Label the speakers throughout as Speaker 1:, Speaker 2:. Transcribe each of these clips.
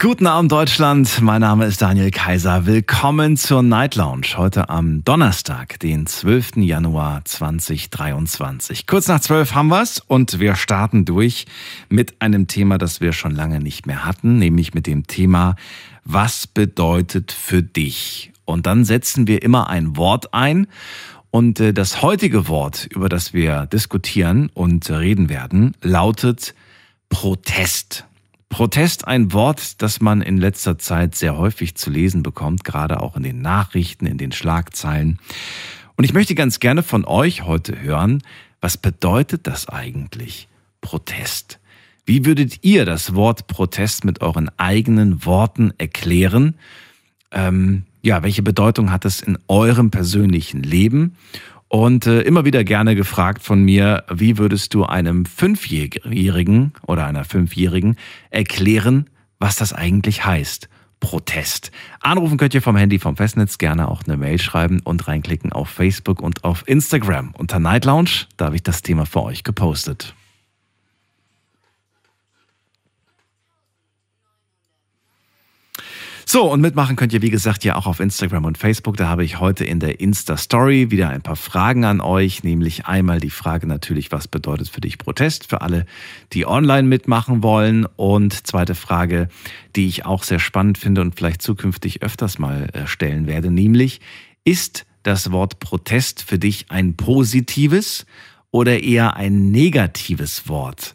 Speaker 1: Guten Abend Deutschland, mein Name ist Daniel Kaiser. Willkommen zur Night Lounge heute am Donnerstag, den 12. Januar 2023. Kurz nach 12 haben wir's und wir starten durch mit einem Thema, das wir schon lange nicht mehr hatten, nämlich mit dem Thema, was bedeutet für dich? Und dann setzen wir immer ein Wort ein und äh, das heutige Wort, über das wir diskutieren und reden werden, lautet Protest. Protest ein Wort, das man in letzter Zeit sehr häufig zu lesen bekommt, gerade auch in den Nachrichten, in den Schlagzeilen. Und ich möchte ganz gerne von euch heute hören, was bedeutet das eigentlich? Protest. Wie würdet ihr das Wort Protest mit euren eigenen Worten erklären? Ähm, ja, welche Bedeutung hat es in eurem persönlichen Leben? Und äh, immer wieder gerne gefragt von mir, wie würdest du einem Fünfjährigen oder einer Fünfjährigen erklären, was das eigentlich heißt? Protest. Anrufen könnt ihr vom Handy vom Festnetz gerne auch eine Mail schreiben und reinklicken auf Facebook und auf Instagram. Unter Night Lounge, da habe ich das Thema für euch gepostet. So, und mitmachen könnt ihr, wie gesagt, ja auch auf Instagram und Facebook. Da habe ich heute in der Insta-Story wieder ein paar Fragen an euch, nämlich einmal die Frage natürlich, was bedeutet für dich Protest, für alle, die online mitmachen wollen. Und zweite Frage, die ich auch sehr spannend finde und vielleicht zukünftig öfters mal äh, stellen werde, nämlich, ist das Wort Protest für dich ein positives oder eher ein negatives Wort?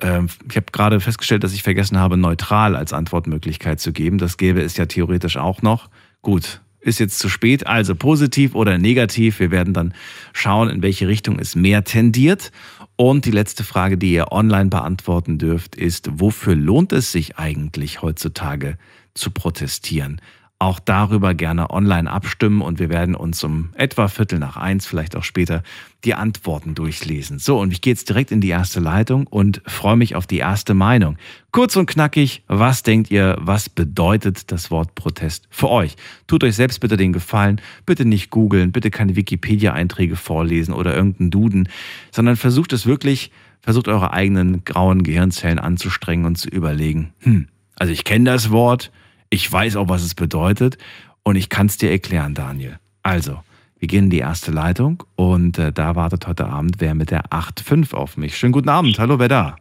Speaker 1: Ähm, ich habe gerade festgestellt, dass ich vergessen habe, neutral als Antwortmöglichkeit zu geben. Das gäbe es ja theoretisch auch noch. Gut, ist jetzt zu spät, also positiv oder negativ. Wir werden dann schauen, in welche Richtung es mehr tendiert. Und die letzte Frage, die ihr online beantworten dürft, ist, wofür lohnt es sich eigentlich heutzutage zu protestieren? Auch darüber gerne online abstimmen und wir werden uns um etwa Viertel nach eins, vielleicht auch später, die Antworten durchlesen. So, und ich gehe jetzt direkt in die erste Leitung und freue mich auf die erste Meinung. Kurz und knackig, was denkt ihr, was bedeutet das Wort Protest für euch? Tut euch selbst bitte den Gefallen, bitte nicht googeln, bitte keine Wikipedia-Einträge vorlesen oder irgendeinen Duden, sondern versucht es wirklich, versucht eure eigenen grauen Gehirnzellen anzustrengen und zu überlegen, hm, also ich kenne das Wort, ich weiß auch, was es bedeutet und ich kann es dir erklären, Daniel. Also, wir gehen in die erste Leitung und äh, da wartet heute Abend wer mit der 8.5 auf mich. Schönen guten Abend. Hallo, wer da?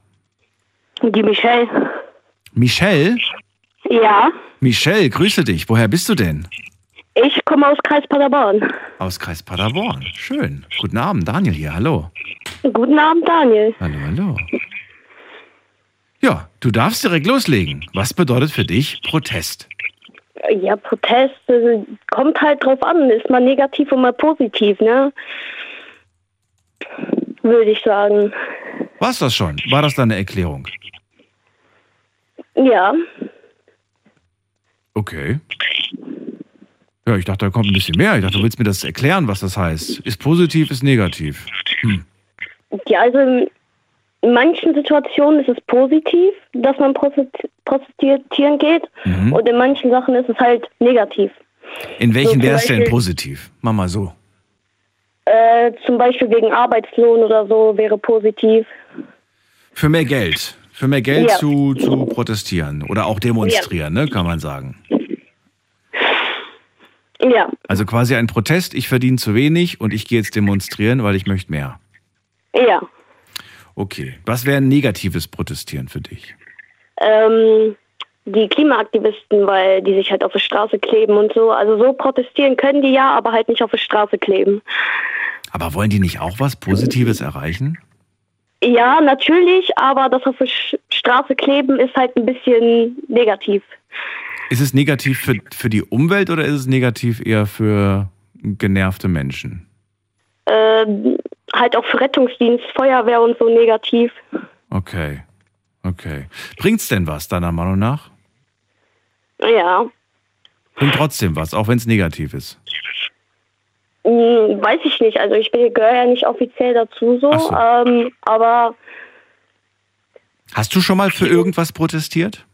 Speaker 2: Die Michelle.
Speaker 1: Michelle?
Speaker 2: Ja,
Speaker 1: Michelle, grüße dich. Woher bist du denn?
Speaker 2: ich komme aus Kreis Paderborn.
Speaker 1: Aus Kreis Paderborn. Schön. Guten Abend, Daniel hier. Hallo.
Speaker 2: Guten Abend, Daniel.
Speaker 1: Hallo, hallo. Ja, du darfst direkt loslegen. Was bedeutet für dich Protest?
Speaker 2: Ja, Protest äh, kommt halt drauf an. Ist man negativ oder mal positiv, ne? Würde ich sagen.
Speaker 1: War's das schon? War das deine Erklärung?
Speaker 2: Ja,
Speaker 1: Okay. Ja, ich dachte, da kommt ein bisschen mehr. Ich dachte, du willst mir das erklären, was das heißt. Ist positiv, ist negativ. Hm.
Speaker 2: ja, also in manchen Situationen ist es positiv, dass man protestieren geht.
Speaker 1: Mhm.
Speaker 2: Und in manchen Sachen ist es halt negativ.
Speaker 1: In welchen
Speaker 2: So,
Speaker 1: wäre es denn positiv? Mach mal so.
Speaker 2: Äh, zum Beispiel wegen Arbeitslohn oder so wäre positiv.
Speaker 1: Für mehr Geld. Für mehr Geld
Speaker 2: Ja.
Speaker 1: zu, zu protestieren. Oder auch demonstrieren, ne, kann man sagen.
Speaker 2: Ja,
Speaker 1: Also quasi ein Protest, ich verdiene zu wenig und ich gehe jetzt demonstrieren, weil ich möchte mehr.
Speaker 2: ja.
Speaker 1: Okay. Was wäre ein negatives Protestieren für dich?
Speaker 2: ähm, die Klimaaktivisten, weil die sich halt auf der Straße kleben und so. Also so protestieren können die ja, aber halt nicht auf der Straße kleben.
Speaker 1: Aber wollen die nicht auch was Positives erreichen?
Speaker 2: Ja, natürlich, aber das auf der Straße kleben ist halt ein bisschen negativ.
Speaker 1: Ist es negativ für, für die Umwelt oder ist es negativ eher für genervte Menschen?
Speaker 2: Ähm, halt auch für Rettungsdienst, Feuerwehr und so negativ.
Speaker 1: Okay. Okay. Bringt's denn was, deiner Meinung nach?
Speaker 2: Ja,
Speaker 1: Bringt trotzdem was, auch wenn es negativ ist.
Speaker 2: Hm, weiß ich nicht. Also ich bin- gehöre ja nicht offiziell dazu so,
Speaker 1: so.
Speaker 2: Ähm, aber
Speaker 1: Hast du schon mal für irgendwas protestiert?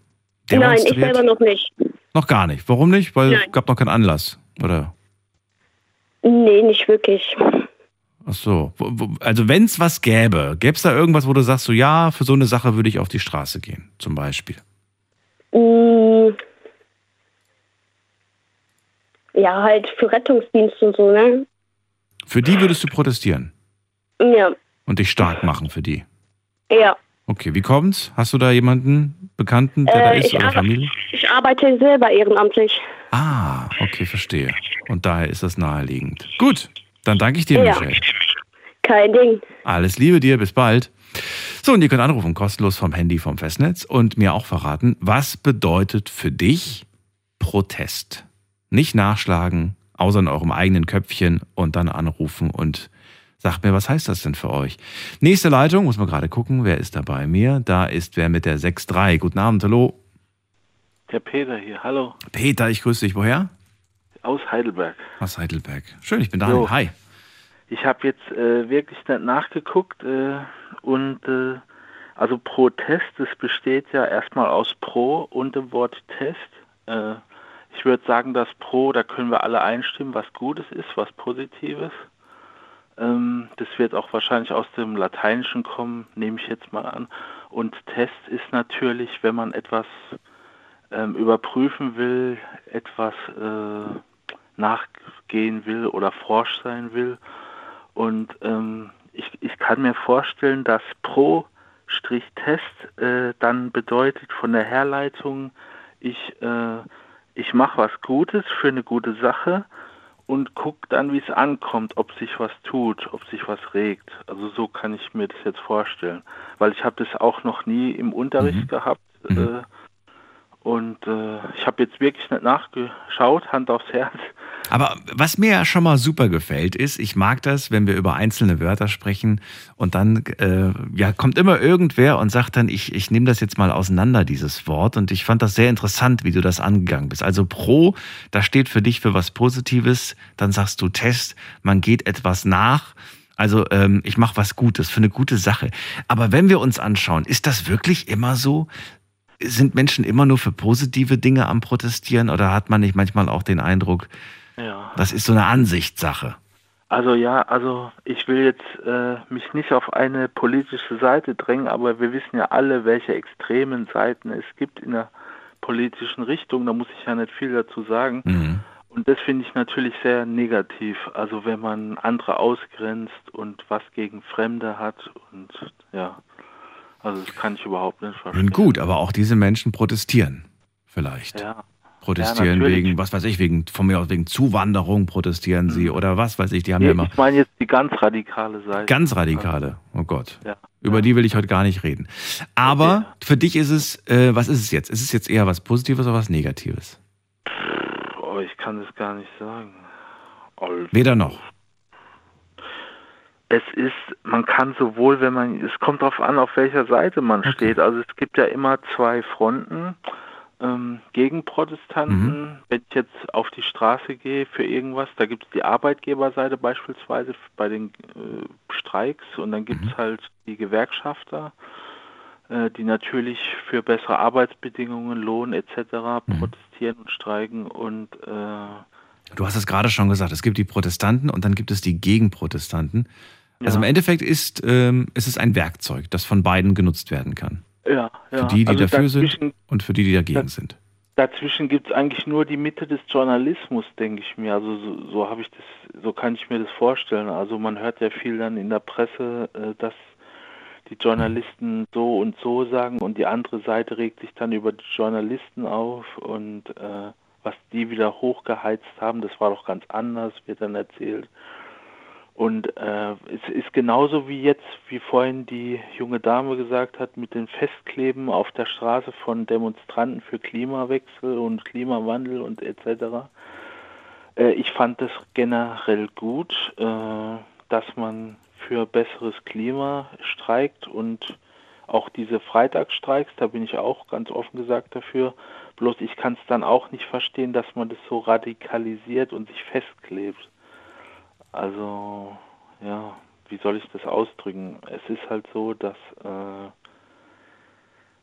Speaker 2: Nein, ich selber noch nicht.
Speaker 1: Noch gar nicht. Warum nicht? Weil es
Speaker 2: Nein.
Speaker 1: gab noch keinen Anlass, oder?
Speaker 2: Nee, nicht wirklich.
Speaker 1: Ach so. Also wenn es was gäbe, gäbe es da irgendwas, wo du sagst, so ja, für so eine Sache würde ich auf die Straße gehen, zum Beispiel.
Speaker 2: Mm. Ja, halt für Rettungsdienst und so, ne?
Speaker 1: Für die würdest du protestieren
Speaker 2: Ja,
Speaker 1: und dich stark machen für die.
Speaker 2: ja.
Speaker 1: Okay, wie kommt's? Hast du da jemanden, Bekannten, der da
Speaker 2: Äh,
Speaker 1: ist
Speaker 2: ich,
Speaker 1: oder Familie?
Speaker 2: ich arbeite selber ehrenamtlich.
Speaker 1: Ah, okay, verstehe. Und daher ist das naheliegend. Gut, dann danke ich dir,
Speaker 2: Ja.
Speaker 1: Michelle.
Speaker 2: Kein Ding.
Speaker 1: Alles Liebe dir, bis bald. So, und ihr könnt anrufen, kostenlos vom Handy, vom Festnetz und mir auch verraten, was bedeutet für dich Protest? Nicht nachschlagen, außer in eurem eigenen Köpfchen und dann anrufen und sagt mir, was heißt das denn für euch? Nächste Leitung, muss man gerade gucken, wer ist da bei mir? Da ist wer mit der 6.3. Guten Abend, hallo.
Speaker 3: Der Peter hier, hallo,
Speaker 1: Peter, ich grüße dich. Woher?
Speaker 3: Aus Heidelberg.
Speaker 1: Aus Heidelberg. Schön, ich bin Daniel.
Speaker 3: Jo.
Speaker 1: Hi.
Speaker 3: Ich habe jetzt äh, wirklich nicht nachgeguckt äh, und äh, also Protest, das besteht ja erstmal aus Pro und dem Wort Test. Äh, ich würde sagen, dass Pro, da können wir alle einstimmen, was Gutes ist, was Positives. Ähm, das wird auch wahrscheinlich aus dem Lateinischen kommen, nehme ich jetzt mal an. Und Test ist natürlich, wenn man etwas ähm, überprüfen will, etwas äh, nachgehen will oder forsch sein will. Und ähm, ich, ich kann mir vorstellen, dass Pro-Test äh, dann bedeutet von der Herleitung, ich, äh, ich mache was Gutes für eine gute Sache und guck dann, wie es ankommt, ob sich was tut, ob sich was regt. Also so kann ich mir das jetzt vorstellen, weil ich habe das auch noch nie im Unterricht gehabt. Äh, und äh, ich habe jetzt wirklich nicht nachgeschaut, Hand aufs Herz.
Speaker 1: Aber was mir ja schon mal super gefällt, ist, ich mag das, wenn wir über einzelne Wörter sprechen und dann äh, ja, kommt immer irgendwer und sagt dann, ich, ich nehme das jetzt mal auseinander, dieses Wort. Und ich fand das sehr interessant, wie du das angegangen bist. Also Pro, da steht für dich für was Positives, dann sagst du Test, man geht etwas nach. Also ähm, ich mache was Gutes, für eine gute Sache. Aber wenn wir uns anschauen, ist das wirklich immer so? Sind Menschen immer nur für positive Dinge am Protestieren oder hat man nicht manchmal auch den Eindruck,
Speaker 3: Ja.
Speaker 1: das ist so eine Ansichtssache?
Speaker 3: Also ja, also ich will jetzt äh, mich nicht auf eine politische Seite drängen, aber wir wissen ja alle, welche extremen Seiten es gibt in der politischen Richtung. Da muss ich ja nicht viel dazu sagen.
Speaker 1: Mhm.
Speaker 3: Und das finde ich natürlich sehr negativ. Also wenn man andere ausgrenzt und was gegen Fremde hat und ja, also das kann ich überhaupt nicht verstehen.
Speaker 1: Nun gut, aber auch diese Menschen protestieren vielleicht.
Speaker 3: Ja.
Speaker 1: Protestieren
Speaker 3: Ja,
Speaker 1: wegen, was weiß ich, wegen, von mir aus wegen Zuwanderung protestieren sie oder was weiß ich, die haben ja immer
Speaker 3: ich meine jetzt die ganz radikale Seite.
Speaker 1: ganz radikale, oh Gott.
Speaker 3: Ja.
Speaker 1: Über die will ich heute gar nicht reden. Aber für dich ist es, äh, was ist es jetzt? Ist es jetzt eher was Positives oder was Negatives?
Speaker 3: Oh, ich kann das gar nicht sagen. Also,
Speaker 1: Weder noch.
Speaker 3: Es ist, man kann sowohl, wenn man, es kommt darauf an, auf welcher Seite man
Speaker 1: Okay.
Speaker 3: steht. Also es gibt ja immer zwei Fronten ähm, gegen Protestanten.
Speaker 1: Mhm.
Speaker 3: Wenn ich jetzt auf die Straße gehe für irgendwas, da gibt es die Arbeitgeberseite beispielsweise bei den äh, Streiks und dann gibt es
Speaker 1: Mhm.
Speaker 3: halt die Gewerkschafter, äh, die natürlich für bessere Arbeitsbedingungen, Lohn etc.
Speaker 1: Mhm.
Speaker 3: protestieren und streiken und äh,
Speaker 1: Du hast es gerade schon gesagt, es gibt die Protestanten und dann gibt es die Gegenprotestanten. Also im Endeffekt ist, ähm, ist es ein Werkzeug, das von beiden genutzt werden kann.
Speaker 3: ja, ja.
Speaker 1: Für die, die
Speaker 3: also
Speaker 1: dafür sind und für die, die dagegen sind.
Speaker 3: Dazwischen gibt es eigentlich nur die Mitte des Journalismus, denke ich mir. Also so, so habe ich das, so kann ich mir das vorstellen. Also man hört ja viel dann in der Presse, äh, dass die Journalisten so und so sagen und die andere Seite regt sich dann über die Journalisten auf und äh, was die wieder hochgeheizt haben, das war doch ganz anders, wird dann erzählt. Und äh, es ist genauso wie jetzt, wie vorhin die junge Dame gesagt hat, mit den Festkleben auf der Straße von Demonstranten für Klimawechsel und Klimawandel und etc. Äh, ich fand das generell gut, äh, dass man für besseres Klima streikt und auch diese Freitagsstreiks, da bin ich auch ganz offen gesagt dafür. Bloß ich kann es dann auch nicht verstehen, dass man das so radikalisiert und sich festklebt. Also, ja, wie soll ich das ausdrücken? Es ist halt so, dass äh,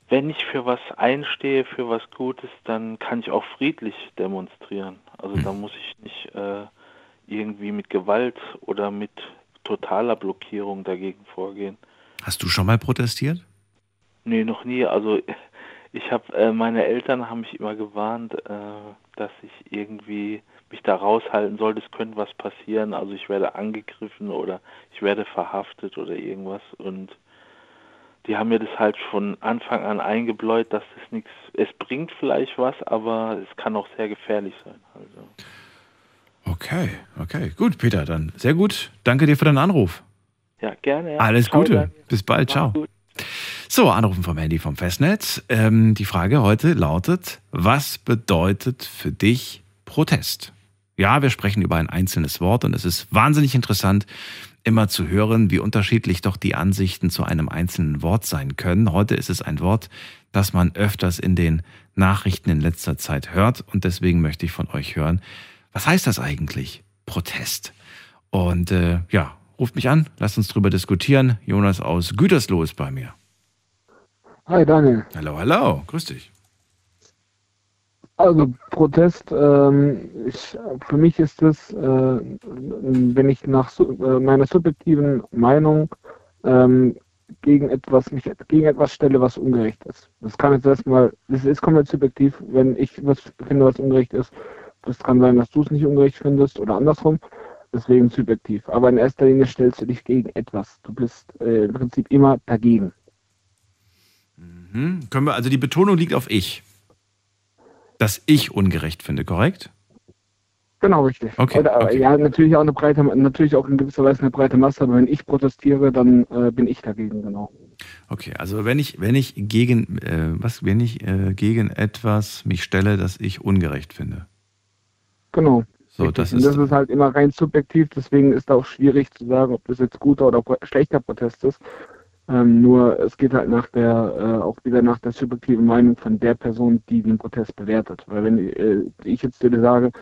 Speaker 3: wenn ich für was einstehe, für was Gutes, dann kann ich auch friedlich demonstrieren. Also da muss ich nicht äh, irgendwie mit Gewalt oder mit totaler Blockierung dagegen vorgehen.
Speaker 1: Hast du schon mal protestiert?
Speaker 3: Nee, noch nie. Also ich habe, äh, meine Eltern haben mich immer gewarnt, äh, dass ich irgendwie mich da raushalten soll, es könnte was passieren. Also ich werde angegriffen oder ich werde verhaftet oder irgendwas. Und die haben mir das halt von Anfang an eingebläut, dass das nichts, es bringt vielleicht was, aber es kann auch sehr gefährlich sein. Also.
Speaker 1: Okay, okay. Gut, Peter, dann sehr gut. Danke dir für deinen Anruf.
Speaker 3: Ja, gerne. Ja.
Speaker 1: Alles
Speaker 3: Ciao,
Speaker 1: Gute.
Speaker 3: Daniel.
Speaker 1: Bis bald. Ciao. So, Anrufen vom Handy vom Festnetz. Ähm, die Frage heute lautet, was bedeutet für dich Protest? Ja, wir sprechen über ein einzelnes Wort und es ist wahnsinnig interessant, immer zu hören, wie unterschiedlich doch die Ansichten zu einem einzelnen Wort sein können. Heute ist es ein Wort, das man öfters in den Nachrichten in letzter Zeit hört und deswegen möchte ich von euch hören, was heißt das eigentlich? Protest. Und äh, ja, ruft mich an, lasst uns drüber diskutieren. Jonas aus Gütersloh ist bei mir.
Speaker 4: Hi Daniel.
Speaker 1: Hallo, hallo, grüß dich.
Speaker 4: Also Protest, ähm, ich, für mich ist es, äh, wenn ich nach äh, meiner subjektiven Meinung ähm, gegen etwas mich gegen etwas stelle, was ungerecht ist. Das kann jetzt erstmal, das ist komplett subjektiv, wenn ich was finde, was ungerecht ist. Das kann sein, dass du es nicht ungerecht findest oder andersrum. Deswegen subjektiv. Aber in erster Linie stellst du dich gegen etwas. Du bist äh, im Prinzip immer dagegen.
Speaker 1: Hm? Können wir, also die Betonung liegt auf ich. Dass ich ungerecht finde, korrekt?
Speaker 4: Genau, richtig.
Speaker 1: Okay,
Speaker 4: Oder,
Speaker 1: okay.
Speaker 4: Ja, natürlich auch eine breite, natürlich auch in gewisser Weise eine breite Masse, aber wenn ich protestiere, dann äh, bin ich dagegen, genau.
Speaker 1: Okay, also wenn ich, wenn ich gegen, äh, was, wenn ich äh, gegen etwas mich stelle, das ich ungerecht finde.
Speaker 4: Genau.
Speaker 1: So, das
Speaker 4: Und
Speaker 1: ist,
Speaker 4: das ist halt immer rein subjektiv, deswegen ist auch schwierig zu sagen, ob das jetzt guter oder schlechter Protest ist. Ähm, nur es geht halt nach der, äh, auch wieder nach der subjektiven Meinung von der Person, die den Protest bewertet. Weil wenn äh, ich jetzt dir sage,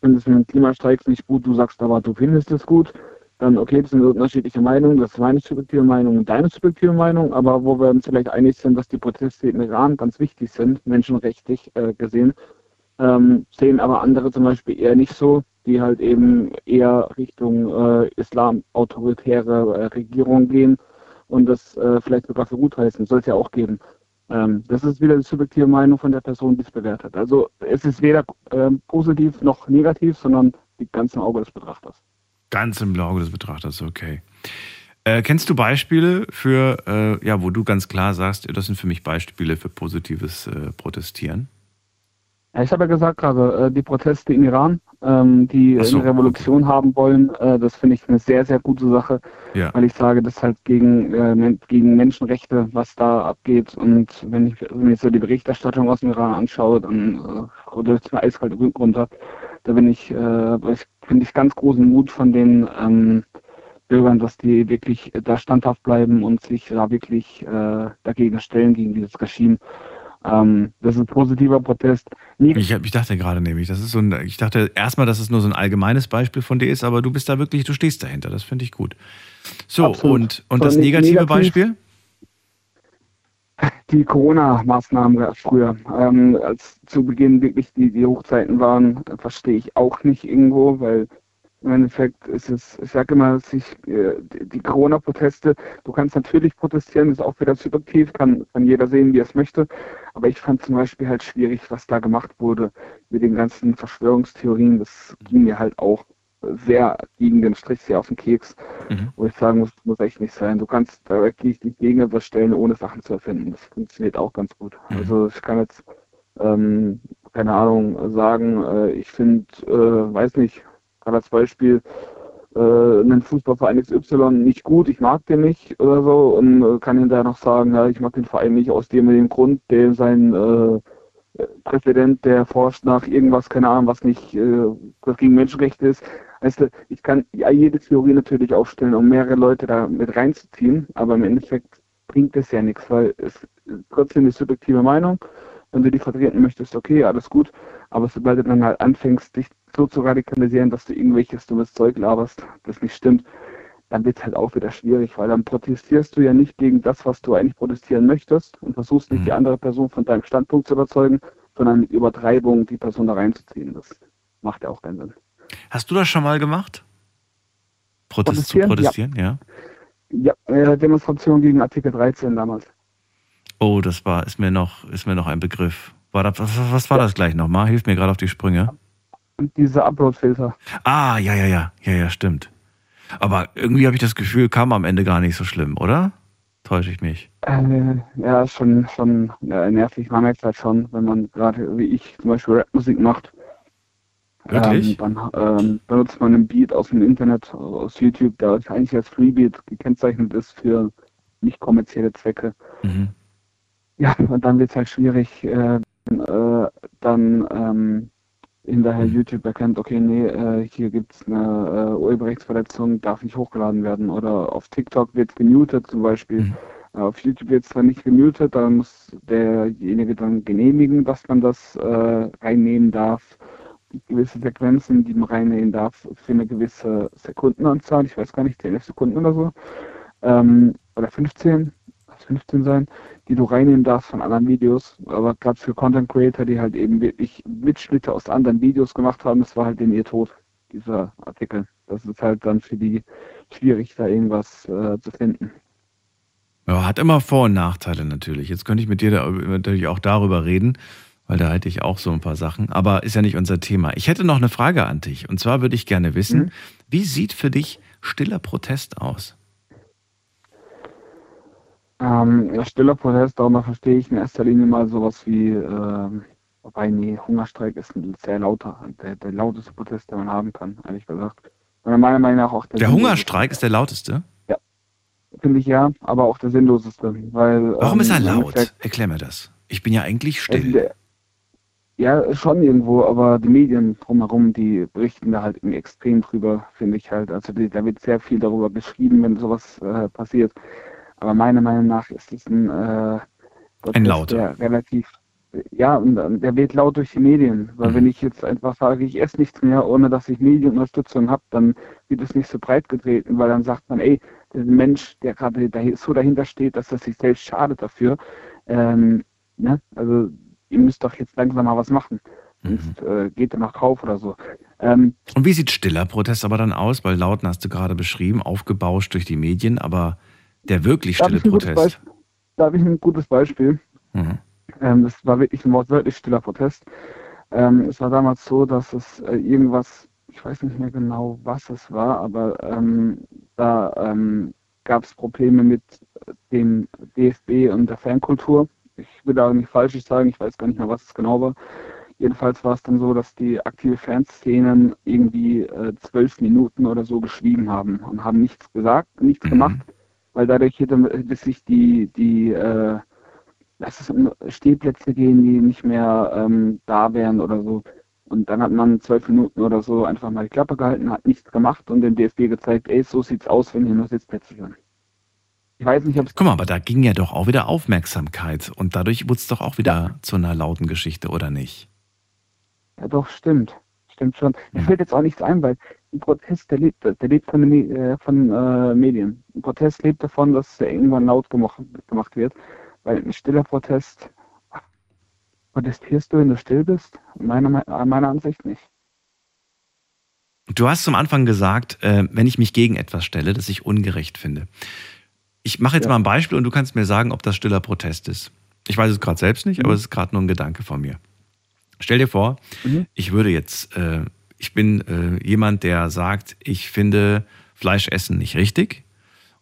Speaker 4: finde es mit dem Klimastreiks nicht gut, du sagst aber, du findest es gut, dann okay, das sind unterschiedliche Meinungen, das ist meine subjektive Meinung und deine subjektive Meinung, aber wo wir uns vielleicht einig sind, dass die Proteste im Iran ganz wichtig sind, menschenrechtlich äh, gesehen, ähm, sehen aber andere zum Beispiel eher nicht so, die halt eben eher Richtung äh, Islam, autoritäre äh, Regierung gehen und das äh, vielleicht sogar für gut heißen, soll es ja auch geben. Ähm, das ist wieder die subjektive Meinung von der Person, die es bewertet. Also es ist weder ähm, positiv noch negativ, sondern ganz im Auge des Betrachters.
Speaker 1: ganz im Auge des Betrachters, okay. Äh, kennst du Beispiele für, äh, ja, wo du ganz klar sagst, das sind für mich Beispiele für positives äh, Protestieren?
Speaker 4: Ja, ich habe ja gesagt gerade, äh, die Proteste im Iran, ähm, die
Speaker 1: so,
Speaker 4: eine Revolution haben wollen, äh, das finde ich eine sehr, sehr gute Sache,
Speaker 1: Ja.
Speaker 4: weil ich sage, das ist halt gegen, äh, gegen Menschenrechte, was da abgeht. Und wenn ich mir so die Berichterstattung aus dem Iran anschaue, dann äh, oder ist mir eiskalt runter. Da bin ich, ich finde ich ganz großen Mut von den ähm, Bürgern, dass die wirklich da standhaft bleiben und sich da wirklich äh, dagegen stellen, gegen dieses Regime. Ähm, das ist ein positiver Protest. Nie
Speaker 1: Ich, ich dachte gerade nämlich, das ist so ein, ich dachte erstmal, dass es nur so ein allgemeines Beispiel von dir ist, aber du bist da wirklich, du stehst dahinter, das finde ich gut. So,
Speaker 4: Absolut.
Speaker 1: und, und
Speaker 4: So,
Speaker 1: das
Speaker 4: ne-
Speaker 1: negative
Speaker 4: negativ-
Speaker 1: Beispiel?
Speaker 4: die Corona-Maßnahmen es früher. Ähm, als zu Beginn wirklich die, die Hochzeiten waren, äh, verstehe ich auch nicht irgendwo, weil im Endeffekt ist es, ich sage immer, sich, äh, die die Corona-Proteste, du kannst natürlich protestieren, ist auch wieder subjektiv, kann, kann jeder sehen, wie er es möchte. Aber ich fand zum Beispiel halt schwierig, was da gemacht wurde mit den ganzen Verschwörungstheorien. Das ging mir halt auch sehr gegen den Strich, sehr auf den Keks
Speaker 1: Mhm.
Speaker 4: wo ich sagen muss, das muss echt nicht sein. Du kannst da wirklich dich gegen etwas stellen, ohne Sachen zu erfinden. Das funktioniert auch ganz gut.
Speaker 1: Mhm.
Speaker 4: Also ich kann jetzt, ähm, keine Ahnung, sagen, äh, ich finde, äh, weiß nicht, gerade als Beispiel, äh, einen Fußballverein XY nicht gut, ich mag den nicht oder so und äh, kann hinterher noch sagen, ja, ich mag den Verein nicht aus dem dem Grund, der sein äh, Präsident, der forscht nach irgendwas, keine Ahnung, was nicht, äh, was gegen Menschenrechte ist. Du, ich kann ja jede Theorie natürlich aufstellen, um mehrere Leute da mit reinzuziehen, aber im Endeffekt bringt es ja nichts, weil es trotzdem eine subjektive Meinung. Wenn du die vertreten möchtest, okay, alles gut. Aber sobald du dann halt anfängst, dich so zu radikalisieren, dass du irgendwelches dummes Zeug laberst, das nicht stimmt, dann wird es halt auch wieder schwierig, weil dann protestierst du ja nicht gegen das, was du eigentlich protestieren möchtest und versuchst nicht
Speaker 1: Mhm.
Speaker 4: die andere Person von deinem Standpunkt zu überzeugen, sondern mit Übertreibung die Person da reinzuziehen. Das macht ja auch keinen Sinn.
Speaker 1: Hast du das schon mal gemacht? Protest zu
Speaker 4: Protestieren?
Speaker 1: protestieren, ja.
Speaker 4: Ja, äh, Demonstration gegen Artikel 13 damals.
Speaker 1: Oh, das war, ist mir noch, ist mir noch ein Begriff. War das, was, was war das gleich nochmal? Hilf mir gerade auf die Sprünge.
Speaker 4: Diese Upload-Filter.
Speaker 1: Ah, ja, ja, ja, ja, ja, stimmt. Aber irgendwie habe ich das Gefühl, kam am Ende gar nicht so schlimm, oder? Täusche ich mich?
Speaker 4: Äh, ja, schon, schon äh, nervig. Man merkt halt schon, wenn man gerade wie ich zum Beispiel Rapmusik macht.
Speaker 1: Wirklich?
Speaker 4: Ähm, dann ähm, benutzt man einen Beat aus dem Internet, aus YouTube, der eigentlich als Freebeat gekennzeichnet ist für nicht kommerzielle Zwecke.
Speaker 1: Mhm.
Speaker 4: Ja, und dann wird es halt schwierig, äh, äh, dann ähm, hinterher. YouTube erkennt, okay, nee, äh, hier gibt es eine äh, Urheberrechtsverletzung, darf nicht hochgeladen werden. Oder auf TikTok wird gemutet zum Beispiel.
Speaker 1: Mhm.
Speaker 4: Äh, Auf YouTube wird zwar nicht gemutet, dann muss derjenige dann genehmigen, dass man das äh, reinnehmen darf. Gewisse Sequenzen, die man reinnehmen darf, für eine gewisse Sekundenanzahl, ich weiß gar nicht, 10 Sekunden oder so. Ähm, oder 15, lass 15 sein, die du reinnehmen darfst von anderen Videos. Aber gerade für Content Creator, die halt eben wirklich Mitschnitte aus anderen Videos gemacht haben, das war halt in ihr Tod, dieser Artikel. Das ist halt dann für die schwierig, da irgendwas äh, zu finden.
Speaker 1: Ja, hat immer Vor- und Nachteile natürlich. Jetzt könnte ich mit dir da, natürlich auch darüber reden, weil da hätte ich auch so ein paar Sachen. Aber ist ja nicht unser Thema. Ich hätte noch eine Frage an dich. Und zwar würde ich gerne wissen,
Speaker 4: Mhm.
Speaker 1: wie sieht für dich stiller Protest aus?
Speaker 4: Ähm, ja, stiller Protest, darunter verstehe ich in erster Linie mal sowas wie, ähm, wobei, nee, Hungerstreik ist ein sehr lauter, der, der lauteste Protest, den man haben kann, ehrlich gesagt. Und meiner Meinung nach auch der,
Speaker 1: Der. Hungerstreik ist der lauteste.
Speaker 4: Finde ich ja, aber auch der sinnloseste, weil...
Speaker 1: Warum
Speaker 4: ähm,
Speaker 1: ist er laut? Erklär mir das. Ich bin ja eigentlich still.
Speaker 4: der- Ja, schon irgendwo, aber die Medien drumherum, die berichten da halt im Extrem drüber, finde ich halt. Also die, da wird sehr viel darüber beschrieben, wenn sowas äh, passiert. Aber meiner Meinung nach ist es ein äh,
Speaker 1: lauter.
Speaker 4: der relativ, ja, und ähm, der wird laut durch die Medien. Weil
Speaker 1: Mhm.
Speaker 4: wenn ich jetzt einfach sage, ich esse nichts mehr, ohne dass ich Medienunterstützung habe, dann wird es nicht so breit getreten, weil dann sagt man, ey, der Mensch, der gerade so dahinter steht, dass er sich selbst schadet dafür, ähm, ne? also ihr müsst doch jetzt langsam mal was machen.
Speaker 1: Mhm.
Speaker 4: Sonst äh, geht er noch drauf oder so. Ähm,
Speaker 1: Und wie sieht stiller Protest aber dann aus? Weil lauten hast du gerade beschrieben, aufgebauscht durch die Medien, aber der wirklich
Speaker 4: habe
Speaker 1: stille Protest.
Speaker 4: Da hab ich ein gutes Beispiel.
Speaker 1: Mhm.
Speaker 4: Ähm, das war wirklich ein wortwörtlich stiller Protest. Ähm, es war damals so, dass es äh, irgendwas, ich weiß nicht mehr genau, was es war, aber ähm, da ähm, gab es Probleme mit dem DFB und der Fankultur. Ich will da nicht Falsches sagen, ich weiß gar nicht mehr, was es genau war. Jedenfalls war es dann so, dass die aktive Fanszenen irgendwie äh, zwölf Minuten oder so geschwiegen haben und haben nichts gesagt, nichts
Speaker 1: Mhm.
Speaker 4: gemacht, weil dadurch hätte, hätte sich die, die äh, lass es um Stehplätze gehen, die nicht mehr ähm, da wären oder so. Und dann hat man zwölf Minuten oder so einfach mal die Klappe gehalten, hat nichts gemacht und dem DFB gezeigt, ey, so sieht's aus, wenn hier nur Sitzplätze sind. Ich weiß nicht, ob es
Speaker 1: Guck mal, aber da ging ja doch auch wieder Aufmerksamkeit und dadurch wurde es doch auch wieder zu einer lauten Geschichte, oder nicht?
Speaker 4: Ja, doch, stimmt. Stimmt schon. Mir
Speaker 1: Mhm.
Speaker 4: fällt jetzt auch nichts ein, weil Protest, der lebt, der lebt von, äh, von äh, Medien. Ein Protest lebt davon, dass er irgendwann laut gemacht, gemacht wird. Weil ein stiller Protest, protestierst du, wenn du still bist? Meiner, Me- äh, meiner Ansicht nicht.
Speaker 1: Du hast zum Anfang gesagt, äh, wenn ich mich gegen etwas stelle, das ich ungerecht finde. Ich mache jetzt
Speaker 4: Ja.
Speaker 1: mal ein Beispiel und du kannst mir sagen, ob das stiller Protest ist. Ich weiß es gerade selbst nicht,
Speaker 4: Mhm.
Speaker 1: aber es ist gerade nur ein Gedanke von mir. Stell dir vor,
Speaker 4: Mhm.
Speaker 1: ich würde jetzt, äh, ich bin äh, jemand, der sagt, ich finde Fleischessen nicht richtig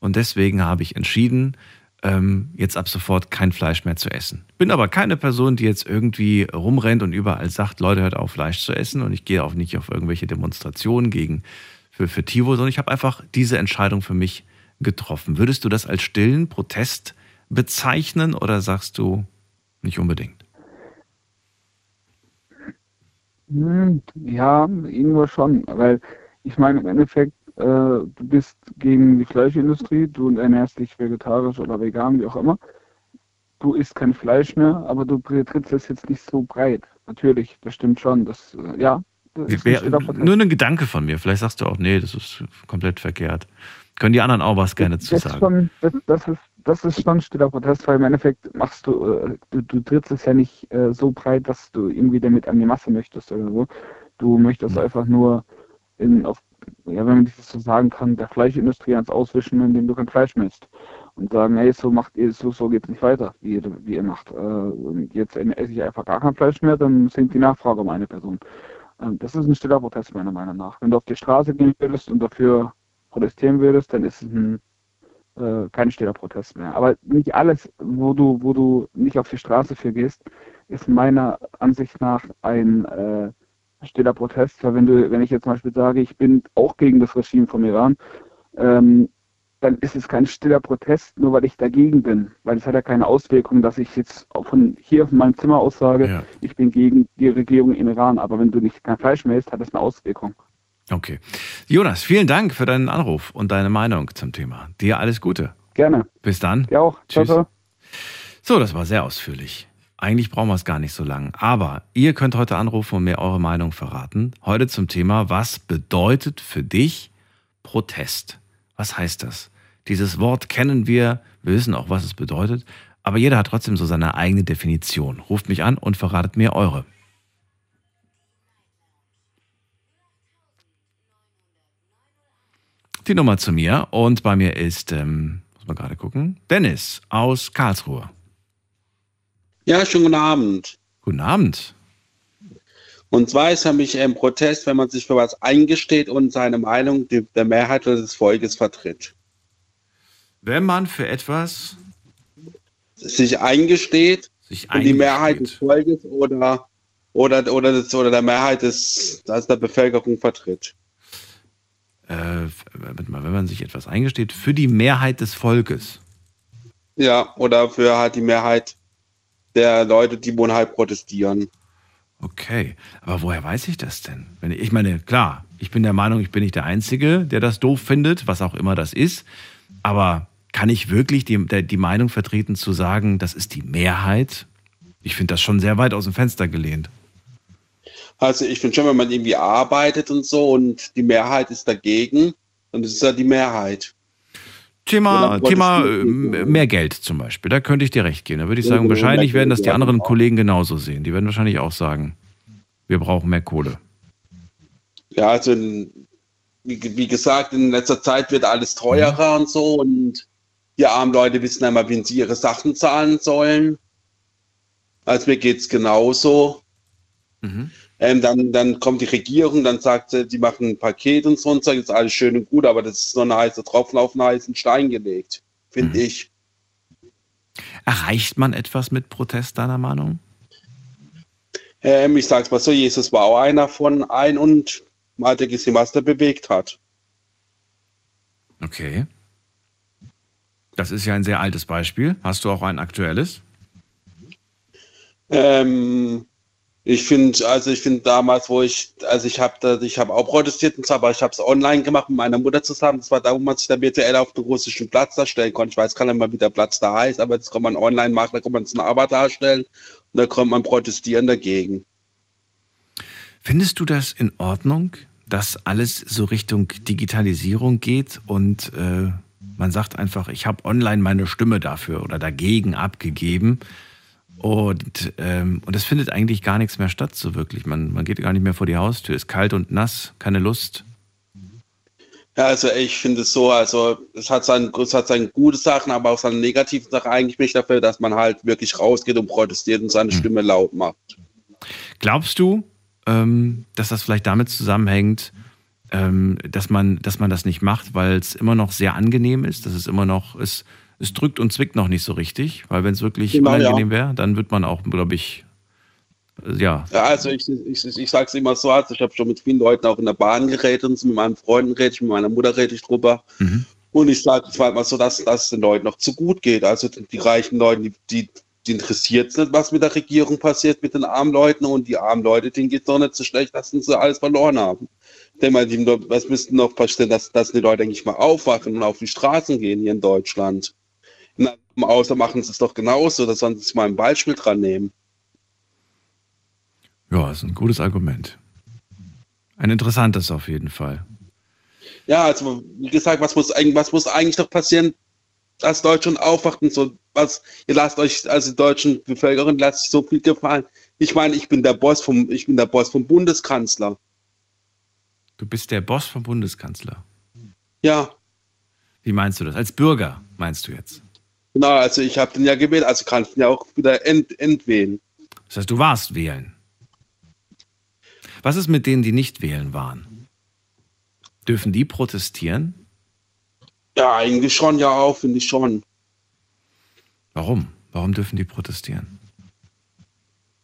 Speaker 1: und deswegen habe ich entschieden, ähm, jetzt ab sofort kein Fleisch mehr zu essen. Bin aber keine Person, die jetzt irgendwie rumrennt und überall sagt, Leute, hört auf, Fleisch zu essen und ich gehe auch nicht auf irgendwelche Demonstrationen gegen für, für Tivo, sondern ich habe einfach diese Entscheidung für mich getroffen. Würdest du das als stillen Protest bezeichnen oder sagst du nicht unbedingt?
Speaker 4: Hm, Ja, irgendwo schon, weil ich meine im Endeffekt, äh, du bist gegen die Fleischindustrie, du ernährst dich vegetarisch oder vegan, wie auch immer. Du isst kein Fleisch mehr, aber du trittst es jetzt nicht so breit. Natürlich, das stimmt schon. Das, äh, ja, stiller Protest.
Speaker 1: nur ein Gedanke von mir. Vielleicht sagst du auch, nee, das ist komplett verkehrt. Können die anderen auch was gerne zu
Speaker 4: das,
Speaker 1: sagen?
Speaker 4: Schon, das, das, ist, das ist schon stiller Protest, weil im Endeffekt machst du, äh, du, du trittst es ja nicht äh, so breit, dass du irgendwie damit an die Masse möchtest oder so. Du möchtest
Speaker 1: Mhm.
Speaker 4: einfach nur in, auf, ja, wenn man das so sagen kann, der Fleischindustrie ans Auswischen, indem du kein Fleisch misst. Und sagen, hey, so macht ihr, so, so geht's nicht weiter, wie ihr, wie ihr macht. Äh, und jetzt esse ich einfach gar kein Fleisch mehr, dann sinkt die Nachfrage um eine Person. Ähm, das ist ein stiller Protest meiner Meinung nach. Wenn du auf die Straße gehen würdest und dafür protestieren würdest, dann ist es ein, äh, kein stiller Protest mehr. Aber nicht alles, wo du, wo du nicht auf die Straße für gehst, ist meiner Ansicht nach ein äh, stiller Protest. Weil wenn du, wenn ich jetzt zum Beispiel sage, ich bin auch gegen das Regime vom Iran, ähm, dann ist es kein stiller Protest, nur weil ich dagegen bin. Weil es hat ja keine Auswirkung, dass ich jetzt von hier von meinem Zimmer aus sage,
Speaker 1: Ja.
Speaker 4: ich bin gegen die Regierung im Iran. Aber wenn du nicht kein Fleisch mehr isst, hat das eine Auswirkung.
Speaker 1: Okay. Jonas, vielen Dank für deinen Anruf und deine Meinung zum Thema. Dir alles Gute.
Speaker 4: Gerne.
Speaker 1: Bis dann.
Speaker 4: Ja auch. Ciao,
Speaker 1: Tschüss.
Speaker 4: ciao.
Speaker 1: So, das war sehr ausführlich. Eigentlich brauchen wir es gar nicht so lang. Aber ihr könnt heute anrufen und mir eure Meinung verraten. Heute zum Thema, was bedeutet für dich Protest? Was heißt das? Dieses Wort kennen wir, wir wissen auch, was es bedeutet, aber jeder hat trotzdem so seine eigene Definition. Ruft mich an und verratet mir eure. Die Nummer zu mir und bei mir ist, ähm, muss man gerade gucken, Dennis aus Karlsruhe.
Speaker 5: Ja, schönen guten Abend.
Speaker 1: Guten Abend.
Speaker 5: Und zwar ist für mich ein Protest, wenn man sich für was eingesteht und seine Meinung die- der Mehrheit oder des Volkes vertritt.
Speaker 1: Wenn man für etwas
Speaker 5: Sich eingesteht
Speaker 1: sich
Speaker 5: und die Mehrheit des
Speaker 1: eingesteht,
Speaker 5: Volkes oder, oder, oder, des, oder der Mehrheit des, also der Bevölkerung vertritt.
Speaker 1: Äh, mal, wenn man sich etwas eingesteht, für die Mehrheit des Volkes.
Speaker 5: Ja, oder für halt die Mehrheit der Leute, die wohl halt protestieren.
Speaker 1: Okay, aber woher weiß ich das denn? Wenn ich, ich meine, klar, ich bin der Meinung, ich bin nicht der Einzige, der das doof findet, was auch immer das ist. Aber kann ich wirklich die, die Meinung vertreten zu sagen, das ist die Mehrheit? Ich finde das schon sehr weit aus dem Fenster gelehnt.
Speaker 5: Also ich finde schon, wenn man irgendwie arbeitet und so und die Mehrheit ist dagegen, dann ist es ja die Mehrheit.
Speaker 1: Thema, Thema äh, mehr Geld zum Beispiel, da könnte ich dir recht geben. Da würde ich sagen,
Speaker 5: genau,
Speaker 1: wahrscheinlich werden das die anderen
Speaker 5: genau.
Speaker 1: Kollegen genauso sehen. Die werden wahrscheinlich auch sagen, wir brauchen mehr Kohle.
Speaker 5: Ja, also in, wie, gesagt, in letzter Zeit wird alles teurer und so und die armen Leute wissen einmal, wie sie ihre Sachen zahlen sollen. Also mir geht's genauso.
Speaker 1: Mhm.
Speaker 5: Ähm, dann, dann kommt die Regierung, dann sagt sie, die machen ein Paket und so und so, ist alles schön und gut, aber das ist nur ein heißer Tropfen auf einen heißen Stein gelegt, finde
Speaker 1: Mhm.
Speaker 5: ich.
Speaker 1: Erreicht man etwas mit Protest, deiner Meinung?
Speaker 5: Ähm, ich sag's mal so, Jesus war auch einer von ein und mal hat er gesehen, was der bewegt hat.
Speaker 1: Okay. Das ist ja ein sehr altes Beispiel. Hast du auch ein aktuelles?
Speaker 5: Ähm, ich finde, also ich finde damals, wo ich, also ich habe, ich habe auch protestiert und zwar, aber ich habe es online gemacht mit meiner Mutter zusammen. Das war da, wo man sich da virtuell auf den russischen Platz darstellen konnte. Ich weiß gar nicht mal, wie der Platz da heißt, aber das kann man online machen. Da kann man einen Avatar darstellen und da kann man protestieren dagegen.
Speaker 1: Findest du das in Ordnung, dass alles so Richtung Digitalisierung geht und äh, man sagt einfach, ich habe online meine Stimme dafür oder dagegen abgegeben und, ähm, und es findet eigentlich gar nichts mehr statt so wirklich. Man, man geht gar nicht mehr vor die Haustür, ist kalt und nass, keine Lust.
Speaker 5: Ja, also ich finde es so, also es hat seine, es hat seine gute Sachen, aber auch seine negativen Sachen. Eigentlich bin ich dafür, dass man halt wirklich rausgeht und protestiert und seine Stimme laut macht.
Speaker 1: Glaubst du, ähm, dass das vielleicht damit zusammenhängt, ähm, dass, man, dass man das nicht macht, weil es immer noch sehr angenehm ist, dass es immer noch, es, es drückt und zwickt noch nicht so richtig, weil wenn es wirklich
Speaker 5: Genau,
Speaker 1: unangenehm wäre, dann wird man auch, glaube ich, äh, ja,
Speaker 5: Ja, also ich, ich, ich, ich sage es immer so, also ich habe schon mit vielen Leuten auch in der Bahn geredet mit meinen Freunden rede ich, mit meiner Mutter rede ich drüber.
Speaker 1: Mhm.
Speaker 5: Und ich sage es mal so, dass, dass es den Leuten noch zu gut geht. Also die, die reichen Leute, die, die, die interessiert es nicht, was mit der Regierung passiert, mit den armen Leuten. Und die armen Leute, denen geht es doch nicht so schlecht, dass sie alles verloren haben. Die, was müsste noch passieren, dass, dass die Leute eigentlich mal aufwachen und auf die Straßen gehen hier in Deutschland. Na, außer machen sie es doch genauso, dass sollen sie mal ein Beispiel dran nehmen.
Speaker 1: ja, ist ein gutes Argument. Ein interessantes auf jeden Fall.
Speaker 5: Ja, also wie gesagt, was muss eigentlich, was muss eigentlich noch passieren, dass Deutschland aufwacht und so was, ihr lasst euch, also die deutschen Bevölkerung lasst sich so viel gefallen. Ich meine, ich bin der Boss vom, ich bin der Boss vom Bundeskanzler.
Speaker 1: Du bist der Boss vom Bundeskanzler.
Speaker 5: Ja,
Speaker 1: Wie meinst du das? Als Bürger meinst du jetzt?
Speaker 5: Genau, also ich habe den ja gewählt, also kann ich ihn ja auch wieder ent, entwählen.
Speaker 1: Das heißt, du warst wählen. Was ist mit denen, die nicht wählen waren? Dürfen die protestieren?
Speaker 5: Ja, eigentlich schon, ja auch, finde ich schon.
Speaker 1: Warum? Warum dürfen die protestieren?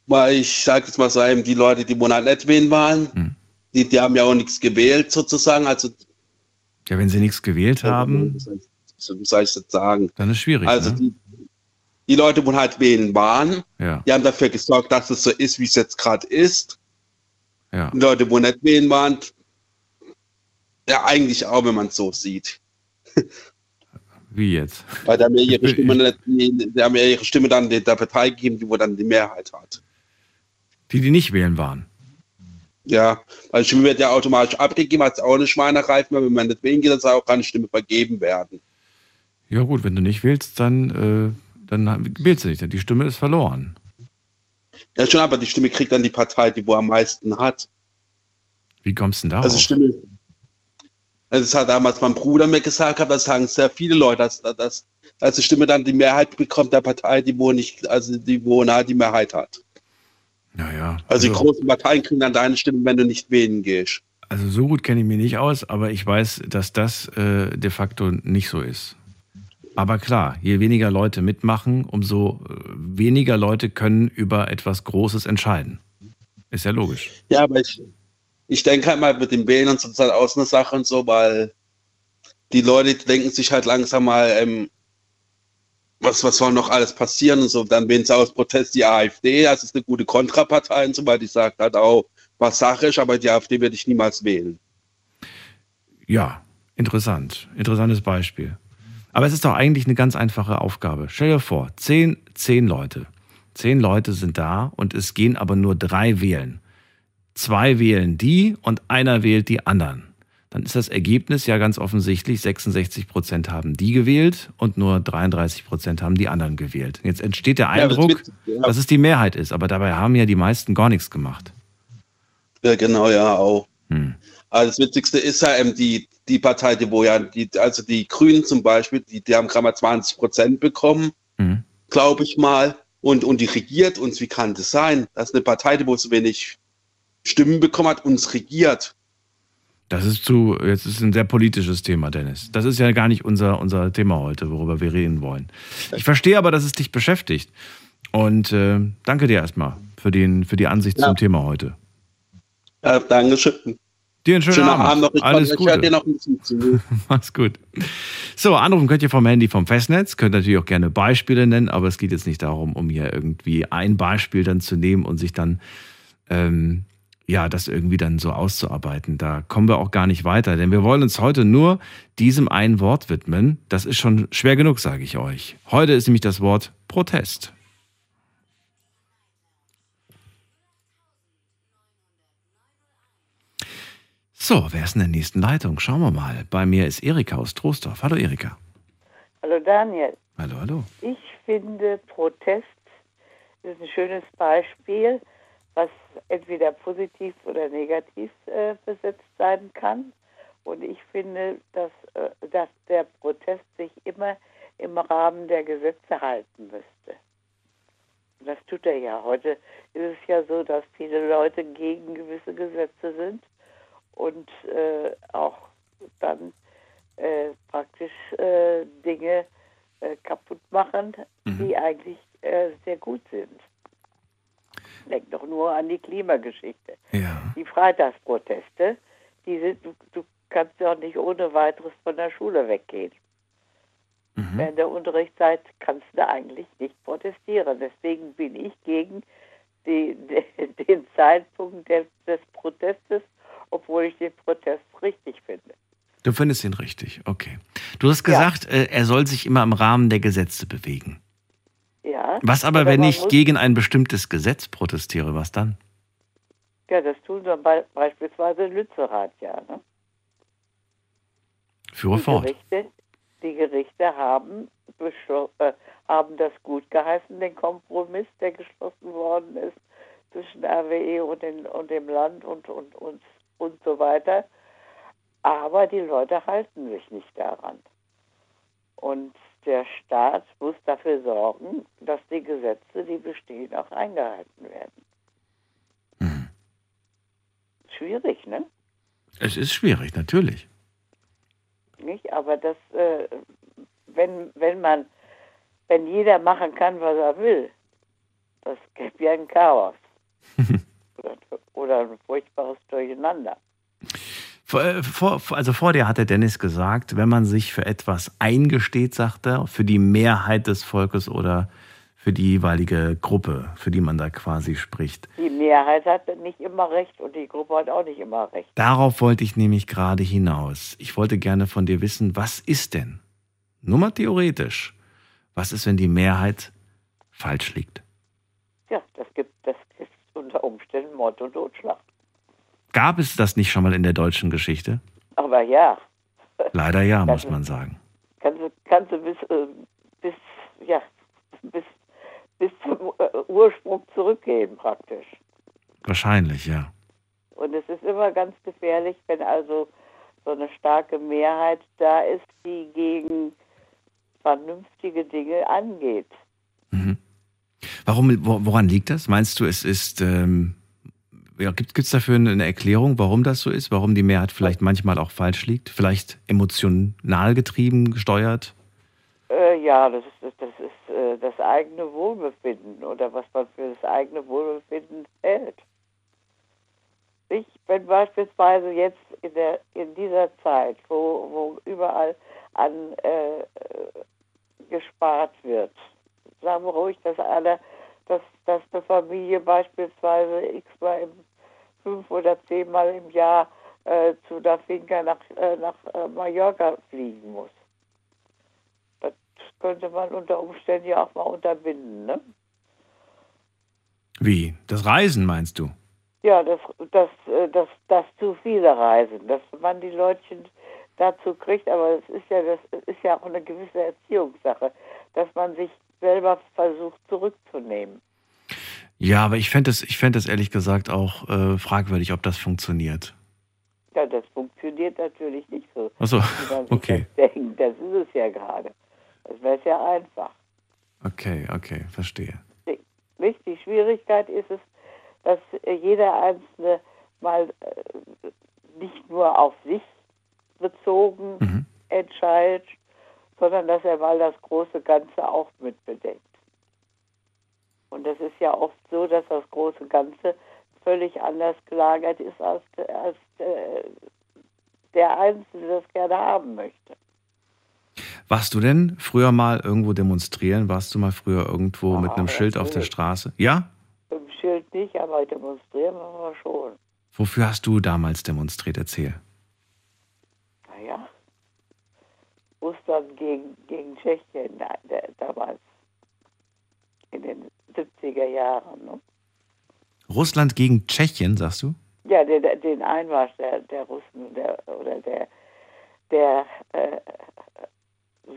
Speaker 5: Weil ich sage jetzt mal so, eben die Leute, die Monat nicht wählen waren,
Speaker 1: Hm.
Speaker 5: die, die haben ja auch nichts gewählt sozusagen. Also,
Speaker 1: Ja, wenn sie nichts gewählt haben,
Speaker 5: wie soll ich- das sagen?
Speaker 1: dann ist schwierig.
Speaker 5: Also
Speaker 1: ne?
Speaker 5: die, die Leute, die halt wählen waren,
Speaker 1: Ja,
Speaker 5: die haben dafür gesorgt, dass es so ist, wie es jetzt gerade ist.
Speaker 1: ja.
Speaker 5: Die Leute, die nicht wählen waren, ja eigentlich auch, wenn man es so sieht.
Speaker 1: Wie jetzt?
Speaker 5: Weil da haben ja ihre Stimme, nicht, die haben ja ihre Stimme dann der Partei gegeben, die wo dann die Mehrheit hat.
Speaker 1: Die, die nicht wählen waren.
Speaker 5: Ja, weil die Stimme wird ja automatisch abgegeben, als auch eine Schweinerei, weil wenn man nicht wählen geht, dann soll auch keine Stimme vergeben werden.
Speaker 1: Ja gut, wenn du nicht wählst, dann, äh, dann wählst du nicht. Die Stimme ist verloren.
Speaker 5: Ja, schon, aber die Stimme kriegt dann die Partei, die wo am meisten hat.
Speaker 1: Wie kommst du denn darauf?
Speaker 5: Also Stimme. Also das hat damals mein Bruder mir gesagt, das sagen sehr viele Leute, dass, dass, dass die Stimme dann die Mehrheit bekommt der Partei, die wo nicht, also die wo nahe die Mehrheit hat.
Speaker 1: naja.
Speaker 5: Also, die großen Parteien kriegen dann deine Stimme, wenn du nicht wählen gehst.
Speaker 1: Also so gut kenne ich mich nicht aus, aber ich weiß, dass das äh, de facto nicht so ist. Aber klar, je weniger Leute mitmachen, umso äh, weniger Leute können über etwas Großes entscheiden. Ist ja logisch.
Speaker 5: Ja, aber ich, ich denke halt mal mit dem Wählen und so, das ist halt auch so eine Sache und so, weil die Leute denken sich halt langsam mal, ähm, was, was soll noch alles passieren und so. Dann wählen sie aus Protest die AfD, das ist eine gute Kontrapartei und so, weil die sagt halt auch, was Sache ist, aber die AfD werde ich niemals wählen.
Speaker 1: Ja, interessant. Interessantes Beispiel. Aber es ist doch eigentlich eine ganz einfache Aufgabe. Stell dir vor, zehn, zehn Leute. Zehn Leute sind da und es gehen aber nur drei wählen. Zwei wählen die und einer wählt die anderen. Dann ist das Ergebnis ja ganz offensichtlich, 66 Prozent haben die gewählt und nur 33 Prozent haben die anderen gewählt. Jetzt entsteht der
Speaker 5: Ja, das
Speaker 1: Eindruck,
Speaker 5: wird- ja.
Speaker 1: dass es die Mehrheit ist, aber dabei haben ja die meisten gar nichts gemacht.
Speaker 5: Ja, genau, ja, auch.
Speaker 1: Hm.
Speaker 5: Aber das Witzigste ist ja eben die, die Partei, die wo ja, die, also die Grünen zum Beispiel, die, die haben gerade mal 20 Prozent bekommen,
Speaker 1: Mhm.
Speaker 5: glaube ich mal. Und, und die regiert uns, wie kann das sein? Das ist eine Partei, die wo so wenig Stimmen bekommen hat, uns regiert.
Speaker 1: Das ist zu, jetzt ist ein sehr politisches Thema, Dennis. Das ist ja gar nicht unser, unser Thema heute, worüber wir reden wollen. Ich verstehe aber, dass es dich beschäftigt. Und äh, danke dir erstmal für, den, für die Ansicht
Speaker 5: Ja.
Speaker 1: zum Thema heute.
Speaker 5: Ja, Dankeschön.
Speaker 1: Dir einen schönen
Speaker 5: Schönen
Speaker 1: Abend.
Speaker 5: Abend noch. Ich,
Speaker 1: Alles
Speaker 5: ich höre dir
Speaker 1: Gute.
Speaker 5: noch ein bisschen zu.
Speaker 1: Mach's gut. So, anrufen könnt ihr vom Handy vom Festnetz. Könnt natürlich auch gerne Beispiele nennen, aber es geht jetzt nicht darum, um hier irgendwie ein Beispiel dann zu nehmen und sich dann ähm, ja, das irgendwie dann so auszuarbeiten. Da kommen wir auch gar nicht weiter, denn wir wollen uns heute nur diesem einen Wort widmen. Das ist schon schwer genug, sage ich euch. Heute ist nämlich das Wort Protest. So, wer ist in der nächsten Leitung? Schauen wir mal. Bei mir ist Erika aus Troisdorf. Hallo Erika.
Speaker 6: Hallo Daniel.
Speaker 1: Hallo, hallo.
Speaker 6: Ich finde, Protest ist ein schönes Beispiel, was entweder positiv oder negativ äh, besetzt sein kann. Und ich finde, dass, äh, dass der Protest sich immer im Rahmen der Gesetze halten müsste. Und das tut er ja. Heute ist es ja so, dass viele Leute gegen gewisse Gesetze sind und äh, auch dann äh, praktisch äh, Dinge äh, kaputt machen, die eigentlich äh, sehr gut sind. Denk doch nur an die Klimageschichte.
Speaker 1: Ja.
Speaker 6: Die Freitagsproteste, die sind, du, du kannst ja auch nicht ohne weiteres von der Schule weggehen. Während der Unterrichtszeit kannst du eigentlich nicht protestieren. Deswegen bin ich gegen die, de, den Zeitpunkt des, des Protestes, obwohl ich den Protest richtig finde.
Speaker 1: Du findest ihn richtig, okay. Du hast gesagt, äh, er soll sich immer im Rahmen der Gesetze bewegen.
Speaker 6: Ja.
Speaker 1: Was aber, wenn ich gegen ein bestimmtes Gesetz protestiere, was dann?
Speaker 6: Ja, das tun so be beispielsweise Lützerath ja. Ne?
Speaker 1: Führe
Speaker 6: Die
Speaker 1: fort.
Speaker 6: Gerichte, die Gerichte haben, äh, haben das gut geheißen, den Kompromiss, der geschlossen worden ist zwischen RWE und, den, und dem Land und, und, und, und so weiter. Aber die Leute halten sich nicht daran. Und der Staat muss dafür sorgen, dass die Gesetze, die bestehen, auch eingehalten werden.
Speaker 1: Mhm.
Speaker 6: Schwierig, ne?
Speaker 1: Es ist schwierig, natürlich.
Speaker 6: nicht? Aber das, äh, wenn, wenn man, wenn jeder machen kann, was er will, das gäbe ja ein Chaos. oder, oder ein furchtbares Durcheinander.
Speaker 1: Vor, äh, vor, also vor dir hat der Dennis gesagt, wenn man sich für etwas eingesteht, sagt er, für die Mehrheit des Volkes oder für die jeweilige Gruppe, für die man da quasi spricht.
Speaker 6: Die Mehrheit hat nicht immer recht und die Gruppe hat auch nicht immer recht.
Speaker 1: Darauf wollte ich nämlich gerade hinaus. Ich wollte gerne von dir wissen, was ist denn, nur mal theoretisch, was ist, wenn die Mehrheit falsch liegt?
Speaker 6: Ja, das gibt, unter Umständen Mord und Totschlag.
Speaker 1: Gab es das nicht schon mal in der deutschen Geschichte?
Speaker 6: Aber ja,
Speaker 1: Leider ja, muss man sagen.
Speaker 6: kannst du, kannst du bis, äh, bis, ja, bis, bis zum äh, Ursprung zurückgehen praktisch.
Speaker 1: Wahrscheinlich, ja.
Speaker 6: Und es ist immer ganz gefährlich, wenn also so eine starke Mehrheit da ist, die gegen vernünftige Dinge angeht.
Speaker 1: Mhm. Warum, wo- woran liegt das? Meinst du, es ist, ähm, ja, gibt es dafür eine Erklärung, warum das so ist? Warum die Mehrheit vielleicht manchmal auch falsch liegt? Vielleicht emotional getrieben, gesteuert?
Speaker 6: Äh, ja, das ist, das ist äh, das eigene Wohlbefinden oder was man für das eigene Wohlbefinden hält. Ich, wenn beispielsweise jetzt in, der, in dieser Zeit, wo, wo überall an äh, gespart wird, sagen wir ruhig, dass alle, dass, dass eine Familie beispielsweise x-mal im, fünf oder zehnmal im Jahr äh, zu der Finca nach, äh, nach äh, Mallorca fliegen muss. Das könnte man unter Umständen ja auch mal unterbinden, ne?
Speaker 1: Wie? Das Reisen meinst du?
Speaker 6: Ja, dass das, äh, das, das zu viele reisen, dass man die Leutchen dazu kriegt, aber es ist ja das ist ja auch eine gewisse Erziehungssache, dass man sich selber versucht zurückzunehmen.
Speaker 1: Ja, aber ich fände es ich fänd das ehrlich gesagt auch äh, fragwürdig, ob das funktioniert.
Speaker 6: Ja, das funktioniert natürlich nicht so,
Speaker 1: Achso, okay.
Speaker 6: das denkt. Das ist es ja gerade. Das wäre ja einfach.
Speaker 1: Okay, okay, verstehe.
Speaker 6: Nicht? Die Schwierigkeit ist es, dass äh, jeder Einzelne mal äh, nicht nur auf sich bezogen
Speaker 1: Mhm.
Speaker 6: entscheidet, sondern dass er mal das große Ganze auch mit bedenkt. Und das ist ja oft so, dass das große Ganze völlig anders gelagert ist, als, als äh, der Einzelne das gerne haben möchte.
Speaker 1: Warst du denn früher mal irgendwo demonstrieren? Warst du mal früher irgendwo mit einem Schild auf der. Straße? Ja?
Speaker 6: Im Schild nicht, aber demonstrieren wir mal schon.
Speaker 1: Wofür hast du damals demonstriert? Erzähl.
Speaker 6: Naja, Russland gegen, gegen Tschechien da, da, damals in den 70er Jahren. Ne?
Speaker 1: Russland gegen Tschechien, sagst du?
Speaker 6: Ja, den, den Einmarsch der, der Russen der, oder der, der äh,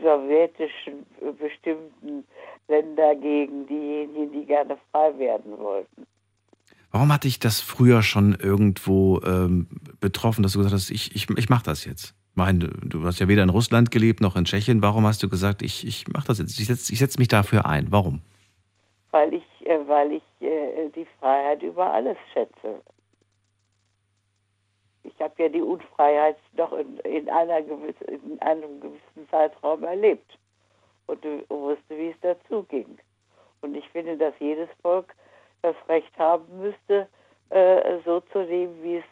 Speaker 6: sowjetischen bestimmten Länder gegen diejenigen, die gerne frei werden wollten.
Speaker 1: Warum hatte ich das früher schon irgendwo ähm, betroffen, dass du gesagt hast, ich, ich, ich mache das jetzt? Meine, du hast ja weder in Russland gelebt noch in Tschechien. Warum hast du gesagt, ich, ich mache das jetzt? Ich setze setz mich dafür ein. Warum?
Speaker 6: Weil ich, äh, weil ich äh, die Freiheit über alles schätze. Ich habe ja die Unfreiheit doch in, in, einer gewiss, in einem gewissen Zeitraum erlebt und wusste, wie es dazu ging. Und ich finde, dass jedes Volk das Recht haben müsste, äh, so zu leben, wie es,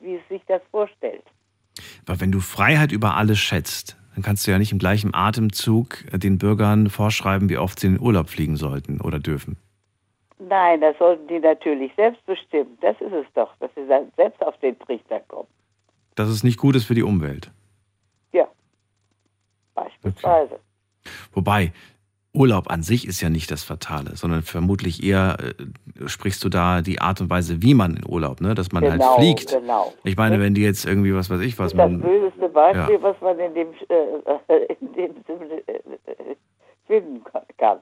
Speaker 6: wie es sich das vorstellt.
Speaker 1: Weil wenn du Freiheit über alles schätzt, dann kannst du ja nicht im gleichen Atemzug äh, den Bürgern vorschreiben, wie oft sie in den Urlaub fliegen sollten oder dürfen.
Speaker 6: Nein, das sollten die natürlich selbst bestimmen. Das ist es doch, dass sie selbst auf den Trichter kommen.
Speaker 1: Dass es nicht gut ist für die Umwelt.
Speaker 6: Ja, beispielsweise.
Speaker 1: Wobei, Urlaub an sich ist ja nicht das Fatale, sondern vermutlich eher äh, sprichst du da die Art und Weise, wie man in Urlaub, ne? dass man
Speaker 6: genau,
Speaker 1: halt fliegt.
Speaker 6: Genau.
Speaker 1: Ich meine, wenn die jetzt irgendwie, was weiß ich, was
Speaker 6: das ist das
Speaker 1: man.
Speaker 6: böseste Beispiel,
Speaker 1: ja.
Speaker 6: was man in dem, äh, in dem äh, äh, finden kann.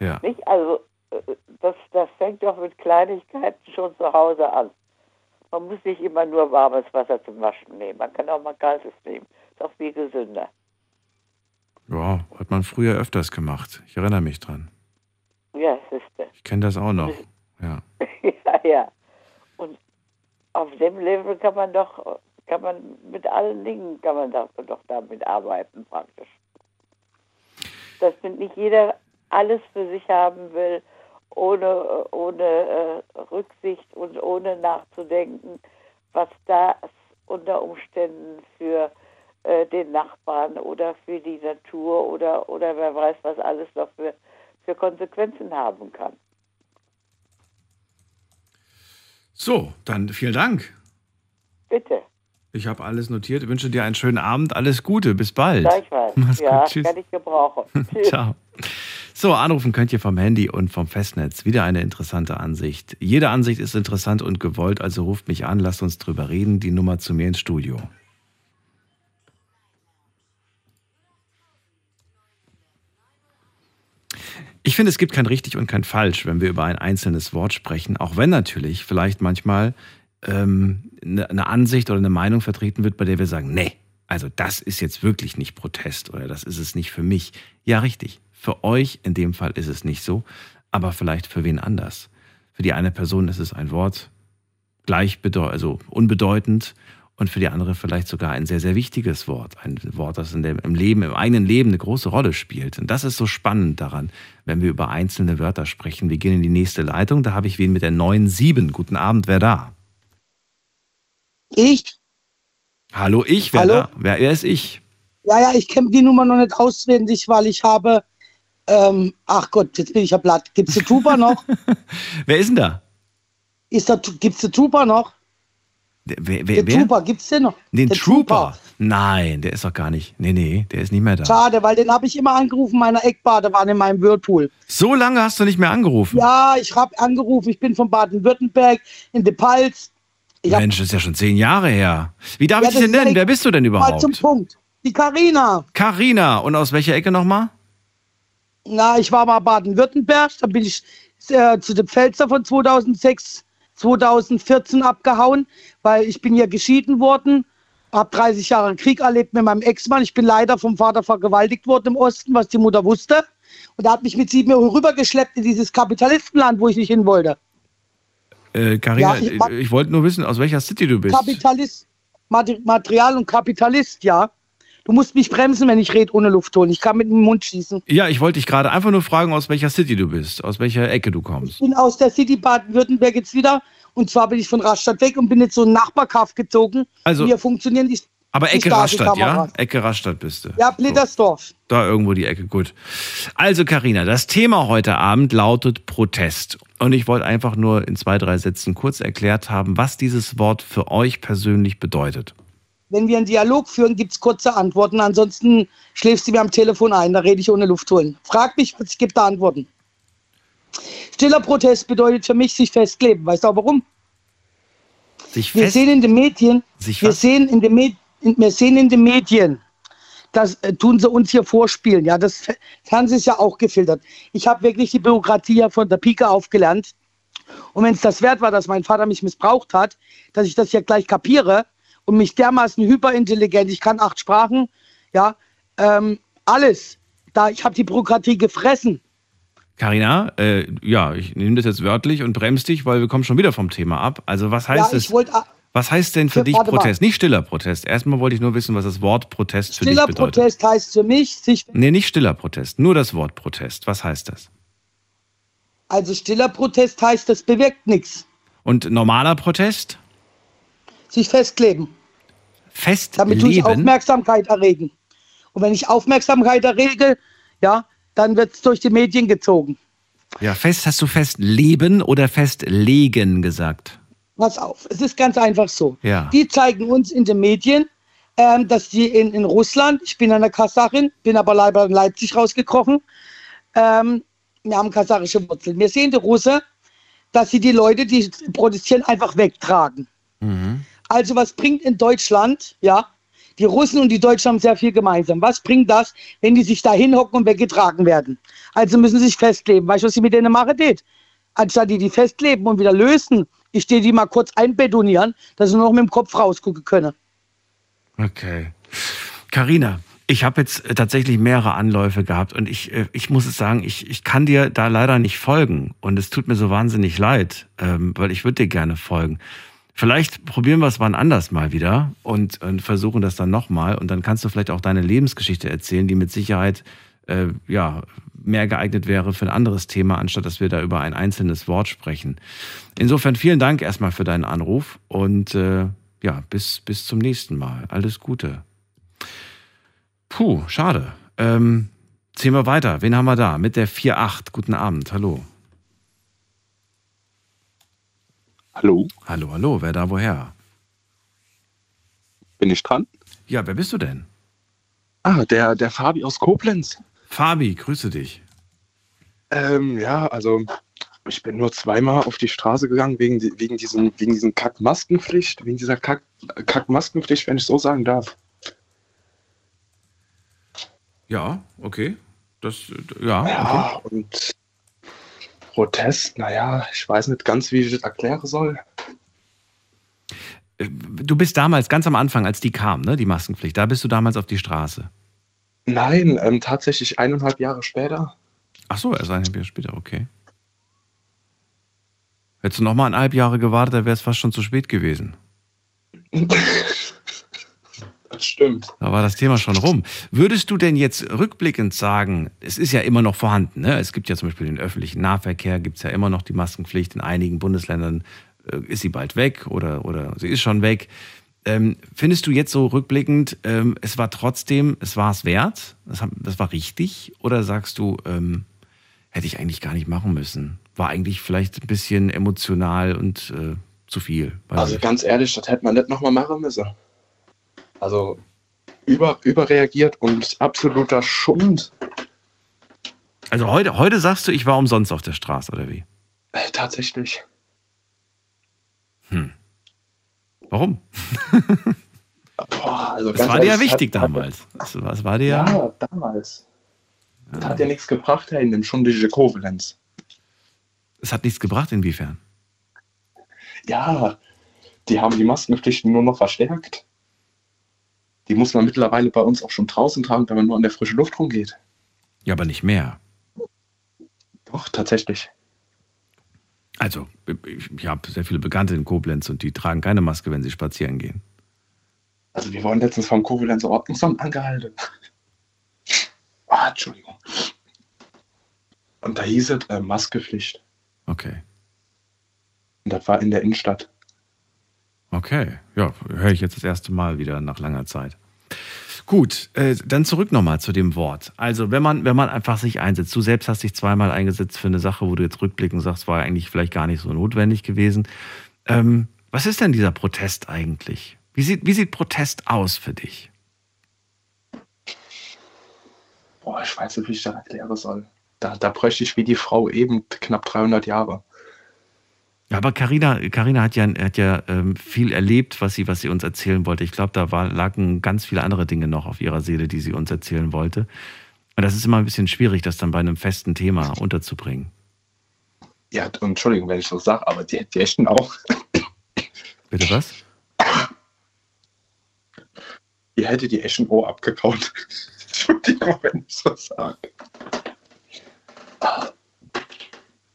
Speaker 1: Ja.
Speaker 6: Nicht? Also, äh, das, das fängt doch mit Kleinigkeiten schon zu Hause an. Man muss nicht immer nur warmes Wasser zum Waschen nehmen. Man kann auch mal kaltes nehmen. Ist auch viel gesünder.
Speaker 1: Ja, hat man früher öfters gemacht. Ich erinnere mich dran.
Speaker 6: Ja, das ist
Speaker 1: Ich kenne das auch noch. Ja.
Speaker 6: ja, ja. Und auf dem Level kann man doch, kann man mit allen Dingen, kann man doch, doch damit arbeiten praktisch. Dass nicht jeder alles für sich haben will, ohne, ohne äh, Rücksicht und ohne nachzudenken, was das unter Umständen für äh, den Nachbarn oder für die Natur oder, oder wer weiß, was alles noch für, für Konsequenzen haben kann.
Speaker 1: So, dann vielen Dank.
Speaker 6: Bitte.
Speaker 1: Ich habe alles notiert. Ich wünsche dir einen schönen Abend. Alles Gute. Bis bald.
Speaker 6: Gleichfalls.
Speaker 1: Mach's
Speaker 6: ja,
Speaker 1: gut. Tschüss.
Speaker 6: kann ich gebrauchen.
Speaker 1: Ciao. So, anrufen könnt ihr vom Handy und vom Festnetz. Wieder eine interessante Ansicht. Jede Ansicht ist interessant und gewollt, also ruft mich an, lasst uns drüber reden. Die Nummer zu mir ins Studio. Ich finde, es gibt kein richtig und kein falsch, wenn wir über ein einzelnes Wort sprechen, auch wenn natürlich vielleicht manchmal ähm, eine, eine Ansicht oder eine Meinung vertreten wird, bei der wir sagen, nee, also das ist jetzt wirklich nicht Protest oder das ist es nicht für mich. Ja, richtig. Für euch in dem Fall ist es nicht so, aber vielleicht für wen anders. Für die eine Person ist es ein Wort gleich also unbedeutend und für die andere vielleicht sogar ein sehr, sehr wichtiges Wort. Ein Wort, das in dem, im Leben, im eigenen Leben eine große Rolle spielt. Und das ist so spannend daran, wenn wir über einzelne Wörter sprechen. Wir gehen in die nächste Leitung. Da habe ich wen mit der 9-7. Guten Abend, wer da?
Speaker 7: Ich?
Speaker 1: Hallo, ich, wer
Speaker 7: Hallo?
Speaker 1: da? Wer, wer ist ich?
Speaker 7: Ja, ja, ich kenne die Nummer noch nicht auswendig, weil ich habe. Ähm, ach Gott, jetzt bin ich ja platt. Gibt's die Trooper noch?
Speaker 1: Wer ist denn da?
Speaker 7: Ist da, gibt's die Trooper noch?
Speaker 1: Wer, wer,
Speaker 7: Der
Speaker 1: wer?
Speaker 7: Trooper, gibt's den noch?
Speaker 1: Den
Speaker 7: Der
Speaker 1: Trooper. Nein, der ist doch gar nicht. Nee, nee, der ist nicht mehr da.
Speaker 7: Schade, weil den habe ich immer angerufen, meiner Eckbadewanne in meinem Whirlpool.
Speaker 1: So lange hast du nicht mehr angerufen.
Speaker 7: Ja, ich habe angerufen, ich bin von Baden-Württemberg in De Pals.
Speaker 1: Mensch, das ist ja schon zehn Jahre her. Wie darf
Speaker 7: Ja,
Speaker 1: ich dich denn nennen? Wer bist du denn
Speaker 7: Mal
Speaker 1: überhaupt?
Speaker 7: zum Punkt. Die Karina.
Speaker 1: Carina. Und aus welcher Ecke nochmal?
Speaker 7: Na, ich war mal Baden-Württemberg, da bin ich äh, zu dem Pfälzer von 2006, 2014 abgehauen, weil ich bin hier geschieden worden, habe 30 Jahre Krieg erlebt mit meinem Ex-Mann. Ich bin leider vom Vater vergewaltigt worden im Osten, was die Mutter wusste. Und er hat mich mit sieben Jahren rübergeschleppt in dieses Kapitalistenland, wo ich nicht hin wollte.
Speaker 1: Äh, Carina,
Speaker 7: Ja, ich-
Speaker 1: ich, wollte nur wissen, aus welcher City du bist.
Speaker 7: Kapitalist, Mate- Material und Kapitalist, ja. Du musst mich bremsen, wenn ich rede ohne Luft holen. Ich kann mit dem Mund schießen.
Speaker 1: Ja, ich wollte dich gerade einfach nur fragen, aus welcher City du bist, aus welcher Ecke du kommst.
Speaker 7: Ich bin aus der City Baden-Württemberg jetzt wieder. Und zwar bin ich von Rastatt weg und bin jetzt so ein Nachbarkaff gezogen.
Speaker 1: Also-
Speaker 7: Hier funktionieren die.
Speaker 1: Aber Ecke Rastatt, ja? Ecke Rastatt bist du.
Speaker 7: Ja, Blittersdorf.
Speaker 1: Da irgendwo die Ecke, gut. Also Karina, das Thema heute Abend lautet Protest. Und ich wollte einfach nur in zwei, drei Sätzen kurz erklärt haben, was dieses Wort für euch persönlich bedeutet.
Speaker 7: Wenn wir einen Dialog führen, gibt es kurze Antworten. Ansonsten schläfst du mir am Telefon ein. Da rede ich ohne Luft holen. Frag mich, ich gebe da Antworten. Stiller Protest bedeutet für mich sich festkleben. Weißt du auch warum?
Speaker 1: Sich
Speaker 7: Wir sehen in den Medien, wir sehen in den, Med wir sehen in den Medien, das äh, tun sie uns hier vorspielen. Ja, das Fe- Fernsehen ist ja auch gefiltert. Ich habe wirklich die Bürokratie ja von der Pike aufgelernt. Und wenn es das wert war, dass mein Vater mich missbraucht hat, dass ich das ja gleich kapiere und mich dermaßen hyperintelligent, ich kann acht Sprachen, ja, ähm, alles. Da, ich habe die Bürokratie gefressen.
Speaker 1: Carina, äh, ja, ich nehme das jetzt wörtlich und bremse dich, weil wir kommen schon wieder vom Thema ab. Also was heißt
Speaker 7: ja,
Speaker 1: es?
Speaker 7: wollte
Speaker 1: Was heißt denn für dich
Speaker 7: warte mal.
Speaker 1: Protest? Nicht stiller Protest. Erstmal wollte ich nur wissen, was das Wort Protest für dich
Speaker 7: stiller
Speaker 1: bedeutet.
Speaker 7: Protest heißt für mich, sich
Speaker 1: Nee, nicht stiller Protest, nur das Wort Protest. Was heißt das?
Speaker 7: also stiller Protest heißt, das bewirkt nichts.
Speaker 1: Und normaler Protest?
Speaker 7: Sich festkleben. Damit tue ich? Aufmerksamkeit erregen. Und wenn ich Aufmerksamkeit errege, ja, dann wird es durch die Medien gezogen.
Speaker 1: Ja, fest, hast du festleben oder festlegen gesagt?
Speaker 7: Pass auf, es ist ganz einfach so.
Speaker 1: Ja.
Speaker 7: Die zeigen uns in den Medien, ähm, dass die in, in Russland, ich bin eine Kasachin, bin aber leider in Leipzig rausgekrochen, ähm, wir haben kasarische Wurzeln. Wir sehen die Russe, dass sie die Leute, die protestieren, einfach wegtragen.
Speaker 1: Mhm.
Speaker 7: Also was bringt in Deutschland, ja, die Russen und die Deutschen haben sehr viel gemeinsam. Was bringt das, wenn die sich da hinhocken und weggetragen werden? Also müssen sie sich festleben. Weißt du, was ich mit denen mache, det? Anstatt die die festleben und wieder lösen, ich stehe die mal kurz einbetonieren, dass sie nur noch mit dem Kopf rausgucken können.
Speaker 1: Okay. Carina, ich habe jetzt äh, tatsächlich mehrere Anläufe gehabt und ich, äh, ich muss es sagen, ich, ich kann dir da leider nicht folgen und es tut mir so wahnsinnig leid, ähm, weil ich würde dir gerne folgen. Vielleicht probieren wir es wann anders mal wieder und, und versuchen das dann nochmal und dann kannst du vielleicht auch deine Lebensgeschichte erzählen, die mit Sicherheit äh, ja, mehr geeignet wäre für ein anderes Thema, anstatt dass wir da über ein einzelnes Wort sprechen. Insofern vielen Dank erstmal für deinen Anruf und äh, ja, bis, bis zum nächsten Mal. Alles Gute. Puh, schade. Ähm, ziehen wir weiter. Wen haben wir da? Mit der 4.8. Guten Abend. Hallo.
Speaker 8: Hallo.
Speaker 1: Hallo, hallo. Wer da woher?
Speaker 8: Bin ich dran?
Speaker 1: Ja, wer bist du denn?
Speaker 8: Ah, der, der Fabi aus Koblenz.
Speaker 1: Fabi, grüße dich.
Speaker 8: Ähm, ja, also ich bin nur zweimal auf die Straße gegangen wegen, wegen diesen, wegen diesen Kack-Maskenpflicht, wegen dieser Kack- Kack-Maskenpflicht, wenn ich so sagen darf.
Speaker 1: Ja, okay. Das, ja,
Speaker 8: Ja,
Speaker 1: okay.
Speaker 8: und Protest, naja, ich weiß nicht ganz, wie ich das erklären soll.
Speaker 1: Äh, Du bist damals, ganz am Anfang, als die kam, ne, die Maskenpflicht, da bist du damals auf die Straße.
Speaker 8: Nein, ähm, tatsächlich eineinhalb Jahre später.
Speaker 1: Ach so, erst eineinhalb Jahre später, okay. Hättest du noch mal eineinhalb Jahre gewartet, dann wäre es fast schon zu spät gewesen.
Speaker 8: Das stimmt.
Speaker 1: Da war das Thema schon rum. Würdest du denn jetzt rückblickend sagen, es ist ja immer noch vorhanden, ne? es gibt ja zum Beispiel den öffentlichen Nahverkehr, gibt es ja immer noch die Maskenpflicht, in einigen Bundesländern äh, ist sie bald weg oder, oder sie ist schon weg. Ähm, findest du jetzt so rückblickend, ähm, es war trotzdem, es war es wert, das, das war richtig oder sagst du, ähm, hätte ich eigentlich gar nicht machen müssen? War eigentlich vielleicht ein bisschen emotional und äh, zu viel.
Speaker 8: Also
Speaker 1: nicht.
Speaker 8: ganz ehrlich, das hätte man nicht nochmal machen müssen. Also über, überreagiert und absoluter Schund.
Speaker 1: Also heute, heute sagst du, ich war umsonst auf der Straße, oder wie?
Speaker 8: Äh, tatsächlich.
Speaker 1: Hm. Warum?
Speaker 8: Boah, also
Speaker 1: Das war dir ja wichtig
Speaker 8: hat-
Speaker 1: damals. Das, was war dir ja?
Speaker 8: Ja, damals. Das hat ja nichts gebracht, hey, in dem schundige Kovalenz.
Speaker 1: Es hat nichts gebracht, inwiefern?
Speaker 8: Ja, die haben die Maskenpflichten nur noch verstärkt. Die muss man mittlerweile bei uns auch schon draußen tragen, wenn man nur an der frischen Luft rumgeht.
Speaker 1: Ja, aber nicht mehr.
Speaker 8: Doch, tatsächlich.
Speaker 1: Also, ich, habe sehr viele Bekannte in Koblenz und die tragen keine Maske, wenn sie spazieren gehen.
Speaker 8: Also wir wurden letztens vom Kovalenzer Ordnungsamt angehalten. Ah, Entschuldigung. Und da hieß es äh, Maskepflicht.
Speaker 1: Okay.
Speaker 8: Und das war in der Innenstadt.
Speaker 1: Okay. Ja, höre ich jetzt das erste Mal wieder nach langer Zeit. Gut, äh, dann zurück nochmal zu dem Wort. Also, wenn man, wenn man einfach sich einsetzt, du selbst hast dich zweimal eingesetzt für eine Sache, wo du jetzt rückblickend sagst, war eigentlich vielleicht gar nicht so notwendig gewesen. Ähm, was ist denn dieser Protest eigentlich? Wie sieht, wie sieht Protest aus für dich?
Speaker 8: Boah, ich weiß nicht, wie ich das erklären soll. Da, da bräuchte ich wie die Frau eben knapp 300 Jahre.
Speaker 1: Ja, aber Carina, Carina hat ja, hat ja ähm, viel erlebt, was sie, was sie uns erzählen wollte. Ich glaube, da war, lagen ganz viele andere Dinge noch auf ihrer Seele, die sie uns erzählen wollte. Und das ist immer ein bisschen schwierig, das dann bei einem festen Thema unterzubringen.
Speaker 8: Ja, und Entschuldigung, wenn ich so sage, aber die, die echten auch.
Speaker 1: Bitte was?
Speaker 8: Die hätte die echten Ohr abgekaut. Entschuldigung, wenn ich so sage.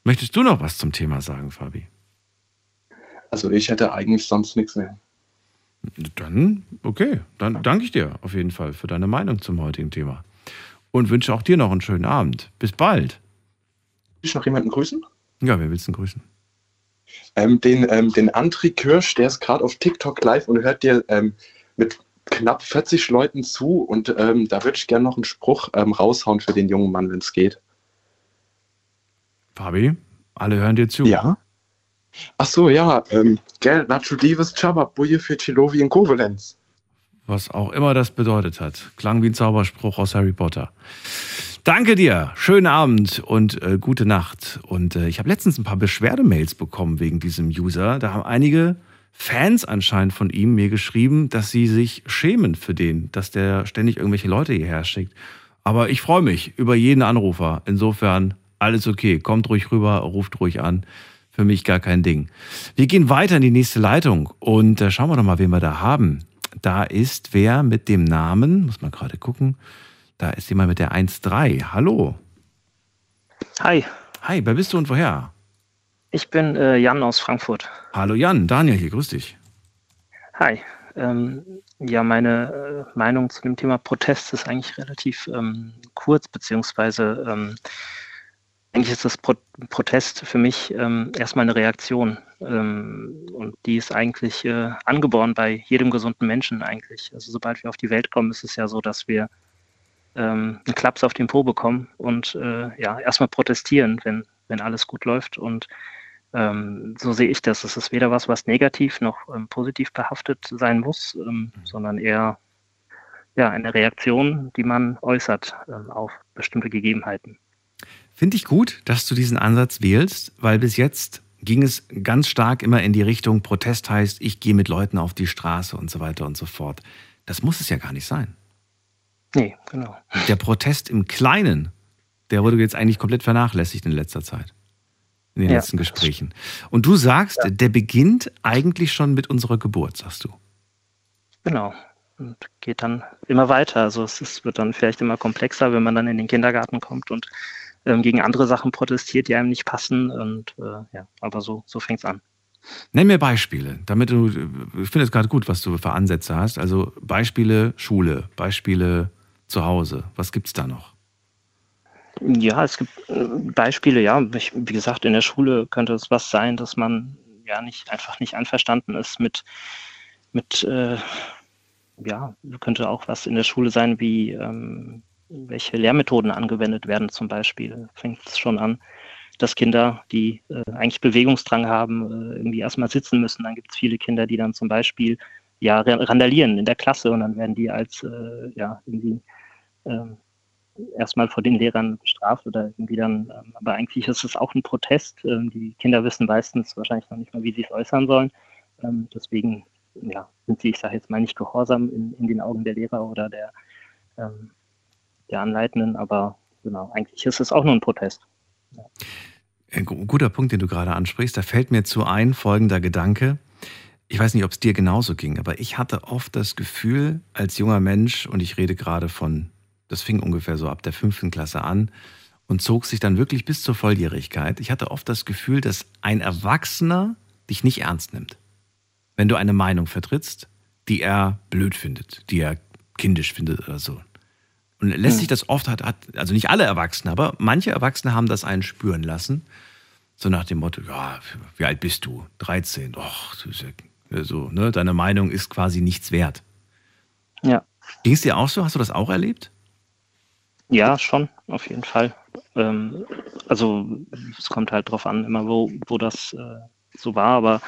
Speaker 1: Möchtest du noch was zum Thema sagen, Fabi?
Speaker 8: Also ich hätte eigentlich sonst nichts mehr.
Speaker 1: Dann, okay, dann danke ich dir auf jeden Fall für deine Meinung zum heutigen Thema. Und wünsche auch dir noch einen schönen Abend. Bis bald.
Speaker 8: Will ich noch jemanden grüßen?
Speaker 1: Ja, wer willst du grüßen?
Speaker 8: Ähm, den, ähm, den André Kirsch, der ist gerade auf TikTok live und hört dir ähm, mit knapp 40 Leuten zu und ähm, da würde ich gerne noch einen Spruch ähm, raushauen für den jungen Mann, wenn es geht.
Speaker 1: Fabi, alle hören dir zu.
Speaker 8: Ja. Ach so, ja, ähm, gell, Natulives Chaba, Buje für Chilovi in Kovalenz.
Speaker 1: Was auch immer das bedeutet hat. Klang wie ein Zauberspruch aus Harry Potter. Danke dir. Schönen Abend und äh, gute Nacht. Und äh, ich habe letztens ein paar Beschwerdemails bekommen wegen diesem User. Da haben einige Fans anscheinend von ihm mir geschrieben, dass sie sich schämen für den, dass der ständig irgendwelche Leute hierher schickt. Aber ich freue mich über jeden Anrufer. Insofern alles okay. Kommt ruhig rüber, ruft ruhig an. Für mich gar kein Ding. Wir gehen weiter in die nächste Leitung und äh, schauen wir doch mal, wen wir da haben. Da ist wer mit dem Namen, muss man gerade gucken. Da ist jemand mit der 1.3. Hallo.
Speaker 9: Hi.
Speaker 1: Hi, wer bist du und woher?
Speaker 9: Ich bin äh, Jan aus Frankfurt.
Speaker 1: Hallo Jan, Daniel hier, grüß dich.
Speaker 9: Hi. Ähm, ja, meine äh, Meinung zu dem Thema Protest ist eigentlich relativ ähm, kurz, beziehungsweise ähm, eigentlich ist das Pro Protest für mich ähm, erstmal eine Reaktion. Ähm, und die ist eigentlich äh, angeboren bei jedem gesunden Menschen eigentlich. Also sobald wir auf die Welt kommen, ist es ja so, dass wir ähm, einen Klaps auf den Po bekommen und äh, ja, erstmal protestieren, wenn, wenn alles gut läuft. Und ähm, so sehe ich das. Es ist weder was, was negativ noch ähm, positiv behaftet sein muss, ähm, sondern eher ja, eine Reaktion, die man äußert auf bestimmte Gegebenheiten.
Speaker 1: Finde ich gut, dass du diesen Ansatz wählst, weil bis jetzt ging es ganz stark immer in die Richtung, Protest heißt, ich gehe mit Leuten auf die Straße und so weiter und so fort. Das muss es ja gar nicht sein.
Speaker 9: Nee, genau.
Speaker 1: Der Protest im Kleinen, der wurde jetzt eigentlich komplett vernachlässigt in letzter Zeit. In den
Speaker 9: Ja.
Speaker 1: letzten Gesprächen. Und du sagst, der beginnt eigentlich schon mit unserer Geburt, sagst du.
Speaker 9: Genau. Und geht dann immer weiter. Also es ist, wird dann vielleicht immer komplexer, wenn man dann in den Kindergarten kommt und ähm, gegen andere Sachen protestiert, die einem nicht passen. Und äh, ja, aber so, so fängt es an.
Speaker 1: Nenn mir Beispiele, damit du, ich finde es gerade gut, was du für Ansätze hast. Also Beispiele Schule, Beispiele zu Hause. Was gibt's da noch?
Speaker 9: Ja, es gibt äh, Beispiele, ja. Ich, wie gesagt, in der Schule könnte es was sein, dass man ja nicht einfach nicht einverstanden ist mit, mit äh, ja, könnte auch was in der Schule sein, wie ähm, welche Lehrmethoden angewendet werden zum Beispiel. Fängt es schon an, dass Kinder, die äh, eigentlich Bewegungsdrang haben, äh, irgendwie erstmal sitzen müssen. Dann gibt es viele Kinder, die dann zum Beispiel ja ra- randalieren in der Klasse und dann werden die als äh, ja irgendwie ähm, erstmal vor den Lehrern bestraft oder irgendwie dann, ähm, aber eigentlich ist es auch ein Protest. Ähm, die Kinder wissen meistens wahrscheinlich noch nicht mal, wie sie es äußern sollen. Deswegen ja, sind sie, ich sage jetzt mal, nicht gehorsam in, in den Augen der Lehrer oder der, ähm, der Anleitenden, aber genau, eigentlich ist es auch nur ein Protest.
Speaker 1: Ein gu- guter Punkt, den du gerade ansprichst. Da fällt mir zu ein folgender Gedanke. Ich weiß nicht, ob es dir genauso ging, aber ich hatte oft das Gefühl, als junger Mensch, und ich rede gerade von, das fing ungefähr so ab der fünften Klasse an und zog sich dann wirklich bis zur Volljährigkeit. Ich hatte oft das Gefühl, dass ein Erwachsener dich nicht ernst nimmt. Wenn du eine Meinung vertrittst, die er blöd findet, die er kindisch findet oder so. Und lässt
Speaker 9: Hm.
Speaker 1: sich das oft, hat, hat, also nicht alle Erwachsene, aber manche Erwachsene haben das einen spüren lassen. So nach dem Motto, ja, wie alt bist du? 13. Och, ja, so, ne? Deine Meinung ist quasi nichts wert.
Speaker 9: Ja.
Speaker 1: Ging es dir auch so? Hast du das auch erlebt?
Speaker 9: Ja, schon, auf jeden Fall. Ähm, also es kommt halt drauf an, immer wo, wo das äh, so war, aber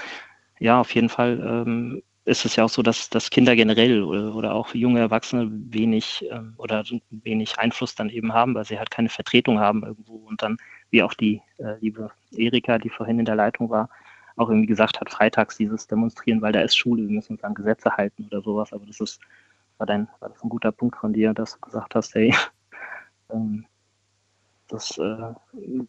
Speaker 9: ja, auf jeden Fall ähm, ist es ja auch so, dass, dass Kinder generell oder, oder auch junge Erwachsene wenig ähm, oder wenig Einfluss dann eben haben, weil sie halt keine Vertretung haben irgendwo und dann, wie auch die äh, liebe Erika, die vorhin in der Leitung war, auch irgendwie gesagt hat, freitags dieses Demonstrieren, weil da ist Schule, wir müssen uns an Gesetze halten oder sowas, aber das ist, war dein, war das ein guter Punkt von dir, dass du gesagt hast, hey, ähm, das, äh,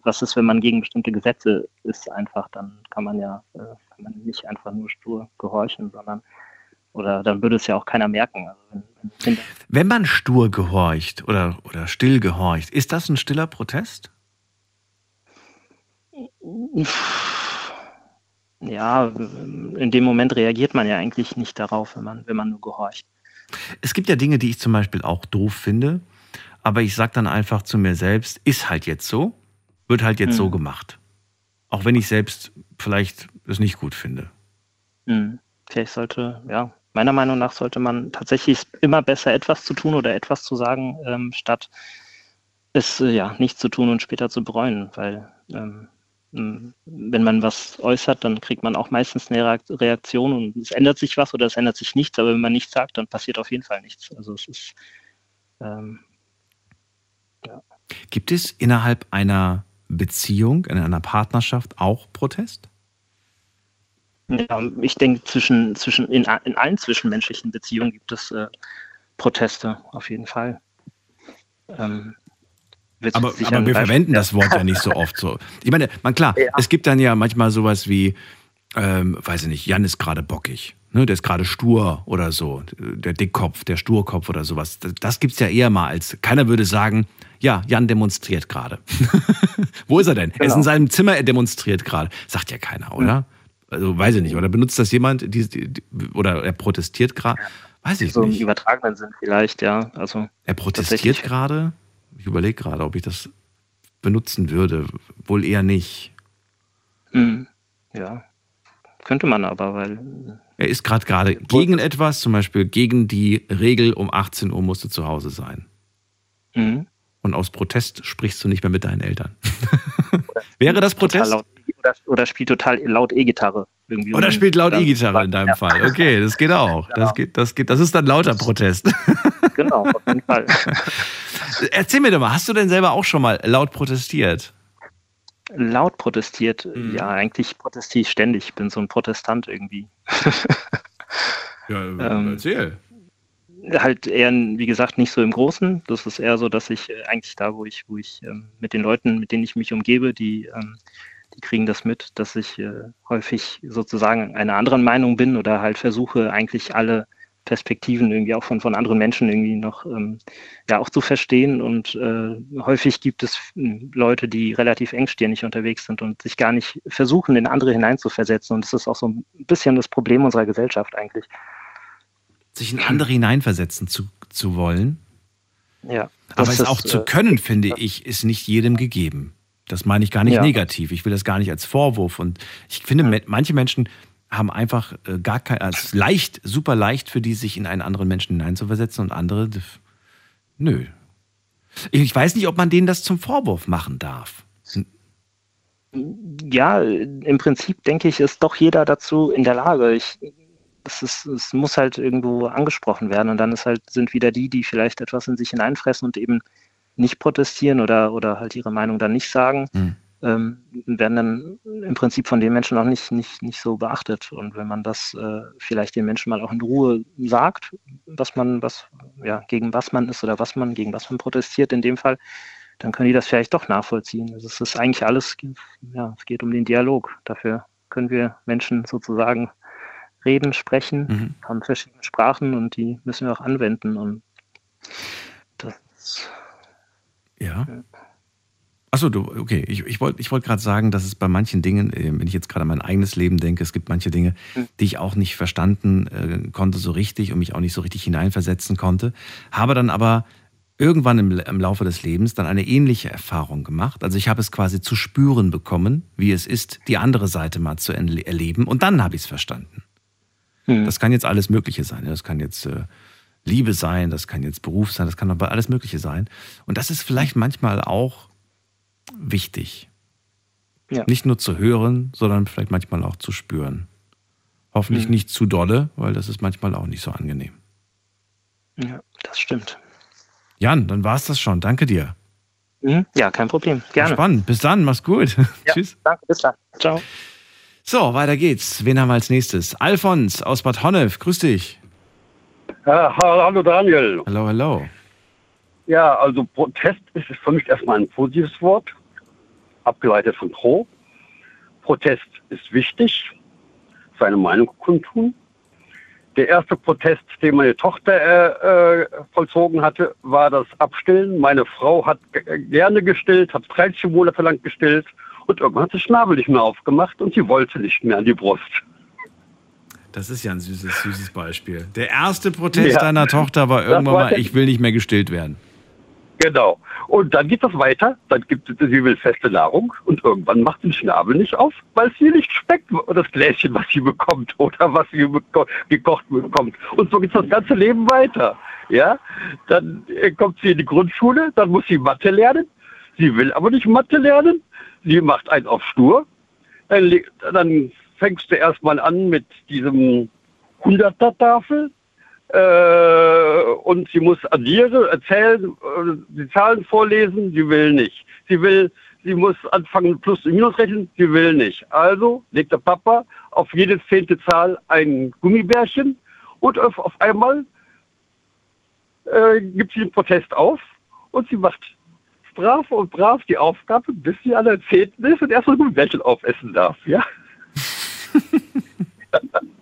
Speaker 9: was ist, wenn man gegen bestimmte Gesetze ist, einfach, dann kann man ja äh, kann man nicht einfach nur stur gehorchen, sondern oder dann würde es ja auch keiner merken. Also wenn, wenn
Speaker 1: man stur gehorcht oder, oder still gehorcht, ist das ein stiller Protest?
Speaker 9: ja, in dem Moment reagiert man ja eigentlich nicht darauf, wenn man, wenn man nur gehorcht.
Speaker 1: Es gibt ja Dinge, die ich zum Beispiel auch doof finde, aber ich sage dann einfach zu mir selbst, ist halt jetzt so, wird halt jetzt
Speaker 9: Hm.
Speaker 1: so gemacht. Auch wenn ich selbst vielleicht es nicht gut finde.
Speaker 9: Hm. Vielleicht sollte, ja, meiner Meinung nach sollte man tatsächlich immer besser etwas zu tun oder etwas zu sagen, ähm, statt es äh, ja nicht zu tun und später zu bereuen, weil ähm, wenn man was äußert, dann kriegt man auch meistens eine Reakt- Reaktion und es ändert sich was oder es ändert sich nichts, aber wenn man nichts sagt, dann passiert auf jeden Fall nichts. Also es ist ähm, ja.
Speaker 1: Gibt es innerhalb einer Beziehung, in einer Partnerschaft auch Protest?
Speaker 9: Ja, ich denke, zwischen, zwischen, in, in allen zwischenmenschlichen Beziehungen gibt es äh, Proteste, auf jeden Fall. Ähm,
Speaker 1: aber, aber wir verwenden das Wort ja nicht so oft so. Ich meine, man klar, ja. es gibt dann ja manchmal sowas wie, ähm, weiß ich nicht, Jan ist gerade bockig. Ne, der ist gerade stur oder so. Der Dickkopf, der Sturkopf oder sowas. Das gibt es ja eher mal als, keiner würde sagen, ja, Jan demonstriert gerade. Wo ist er denn? Genau. Er ist in genau. seinem Zimmer, er demonstriert gerade. Sagt ja keiner, oder? Mhm. Also weiß ich nicht. Oder benutzt das jemand, die, die, oder er protestiert gerade? Weiß ich
Speaker 9: so
Speaker 1: nicht.
Speaker 9: So im übertragenen Sinn vielleicht, ja. Also
Speaker 1: er protestiert gerade? Ich überlege gerade, ob ich das benutzen würde. Wohl eher nicht.
Speaker 9: Mhm. Ja. Könnte man aber, weil.
Speaker 1: Er ist gerade gerade gegen etwas, zum Beispiel gegen die Regel, um 18 Uhr musst du zu Hause sein. Mhm. Und aus Protest sprichst du nicht mehr mit deinen Eltern. Wäre das Protest?
Speaker 9: Laut, oder, oder, spielt total laut E-Gitarre.
Speaker 1: Oder spielt laut E-Gitarre in deinem ja. Fall. Okay, das geht auch. Genau. Das, geht, das, geht, das ist dann lauter Protest.
Speaker 9: Genau, auf jeden Fall.
Speaker 1: Erzähl mir doch mal, hast du denn selber auch schon mal laut protestiert?
Speaker 9: Laut protestiert? Mhm. Ja, eigentlich protestiere ich ständig. Ich bin so ein Protestant irgendwie.
Speaker 1: ja, ähm, erzähl
Speaker 9: halt eher, wie gesagt, nicht so im Großen. Das ist eher so, dass ich äh, eigentlich da, wo ich, wo ich ähm, mit den Leuten, mit denen ich mich umgebe, die, ähm, die kriegen das mit, dass ich äh, häufig sozusagen einer anderen Meinung bin oder halt versuche, eigentlich alle Perspektiven irgendwie auch von, von anderen Menschen irgendwie noch ähm, ja auch zu verstehen. Und äh, häufig gibt es hm, Leute, die relativ engstirnig unterwegs sind und sich gar nicht versuchen, in andere hineinzuversetzen. Und das ist auch so ein bisschen das Problem unserer Gesellschaft eigentlich
Speaker 1: sich in andere hineinversetzen zu, zu wollen.
Speaker 9: Ja.
Speaker 1: Aber es auch zu äh, können, finde ich, ist nicht jedem gegeben. Das meine ich gar nicht ja. negativ. Ich will das gar nicht als Vorwurf. Und ich finde, manche Menschen haben einfach äh, gar kein, als leicht, super leicht für die, sich in einen anderen Menschen hineinzuversetzen und andere, nö. Ich weiß nicht, ob man denen das zum Vorwurf machen darf.
Speaker 9: Ja, im Prinzip denke ich, ist doch jeder dazu in der Lage. Ich es, ist, es muss halt irgendwo angesprochen werden und dann ist halt, sind wieder die, die vielleicht etwas in sich hineinfressen und eben nicht protestieren oder, oder halt ihre Meinung dann nicht sagen, mhm. Ähm, werden dann im Prinzip von den Menschen auch nicht, nicht, nicht so beachtet. Und wenn man das äh, vielleicht den Menschen mal auch in Ruhe sagt, was man, was, ja, gegen was man ist oder was man, gegen was man protestiert in dem Fall, dann können die das vielleicht doch nachvollziehen. Also es ist eigentlich alles, ja, es geht um den Dialog. Dafür können wir Menschen sozusagen reden, sprechen, mhm. haben verschiedene Sprachen und die müssen wir auch anwenden. Und das.
Speaker 1: Ja. ja. Achso, du, okay. Ich, ich wollte ich wollt gerade sagen, dass es bei manchen Dingen, äh, wenn ich jetzt gerade an mein eigenes Leben denke, es gibt manche Dinge, mhm. die ich auch nicht verstanden äh, konnte so richtig und mich auch nicht so richtig hineinversetzen konnte. Habe dann aber irgendwann im, im Laufe des Lebens dann eine ähnliche Erfahrung gemacht. Also ich habe es quasi zu spüren bekommen, wie es ist, die andere Seite mal zu erleben. Und dann habe ich es verstanden. Mhm. Das kann jetzt alles Mögliche sein. Das kann jetzt äh, Liebe sein, das kann jetzt Beruf sein, das kann aber alles Mögliche sein. Und das ist vielleicht manchmal auch wichtig. Ja. Nicht nur zu hören, sondern vielleicht manchmal auch zu spüren. Hoffentlich mhm. nicht zu dolle, weil das ist manchmal auch nicht so angenehm.
Speaker 9: Ja, das stimmt.
Speaker 1: Jan, dann war es das schon. Danke dir.
Speaker 9: Mhm. Ja, kein Problem. Gerne.
Speaker 1: Spannend. Bis dann. Mach's gut.
Speaker 9: Ja, Tschüss. Danke. Bis dann. Ciao.
Speaker 1: So, weiter geht's. Wen haben wir als nächstes? Alfons aus Bad Honnef. Grüß dich.
Speaker 10: Ja, hallo Daniel.
Speaker 1: Hallo, hallo.
Speaker 10: Ja, also Protest ist für mich erstmal ein positives Wort, abgeleitet von pro. Protest ist wichtig, seine Meinung kundtun. Der erste Protest, den meine Tochter äh, äh, vollzogen hatte, war das Abstillen. Meine Frau hat gerne gestillt, hat 13 Monate lang gestillt und irgendwann hat sie Schnabel nicht mehr aufgemacht und sie wollte nicht mehr an die Brust.
Speaker 1: Das ist ja ein süßes, süßes Beispiel. Der erste Protest ja. deiner Tochter war irgendwann mal, ich will nicht mehr gestillt werden.
Speaker 10: Genau. Und dann geht das weiter. Dann gibt es, sie will feste Nahrung und irgendwann macht den Schnabel nicht auf, weil sie nicht schmeckt, das Gläschen, was sie bekommt oder was sie gekocht bekommt. Und so geht das ganze Leben weiter. Ja, dann äh, kommt sie in die Grundschule, dann muss sie Mathe lernen. Sie will aber nicht Mathe lernen sie macht einen auf Stur. Dann, dann fängst du erstmal an mit diesem 100er-Tafel. Äh, und sie muss addieren, erzählen, äh, die Zahlen vorlesen, sie will nicht. Sie will, sie muss anfangen Plus und Minus rechnen, sie will nicht. Also legt der Papa auf jede zehnte Zahl ein Gummibärchen und auf, auf einmal äh, gibt sie den Protest auf und sie macht brav und brav die Aufgabe, bis sie an der zehnten ist und erst mal Gummibärchen aufessen darf, ja?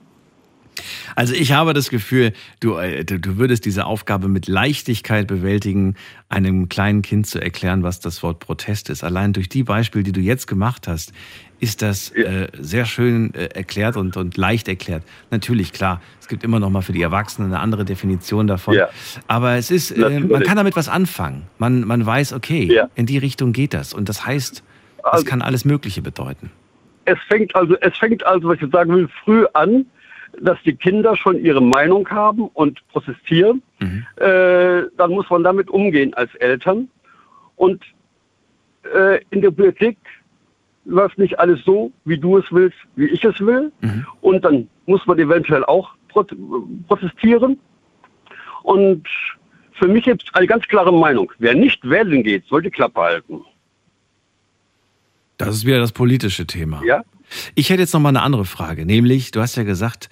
Speaker 1: Also ich habe das Gefühl, du, äh, du, du würdest diese Aufgabe mit Leichtigkeit bewältigen, einem kleinen Kind zu erklären, was das Wort Protest ist. Allein durch die Beispiele, die du jetzt gemacht hast, ist das äh, sehr schön äh, erklärt und, und leicht erklärt. Natürlich, klar, es gibt immer noch mal für die Erwachsenen eine andere Definition davon.
Speaker 10: Ja.
Speaker 1: Aber es ist, äh, man kann damit was anfangen. Man, man weiß, okay,
Speaker 10: Ja.
Speaker 1: in die Richtung geht das. Und das heißt, das
Speaker 10: Also-
Speaker 1: kann alles Mögliche bedeuten.
Speaker 10: Es fängt also, es fängt also, was ich sagen will, früh an, dass die Kinder schon ihre Meinung haben und protestieren. Äh, dann muss man damit umgehen als Eltern. Und äh, in der Politik läuft nicht alles so, wie du es willst, wie ich es will. Und dann muss man eventuell auch prot protestieren. Und für mich gibt es eine ganz klare Meinung. Wer nicht wählen geht, soll die Klappe halten.
Speaker 1: Das ist wieder das politische Thema.
Speaker 10: Ja?
Speaker 1: Ich hätte jetzt noch mal eine andere Frage, nämlich, du hast ja gesagt,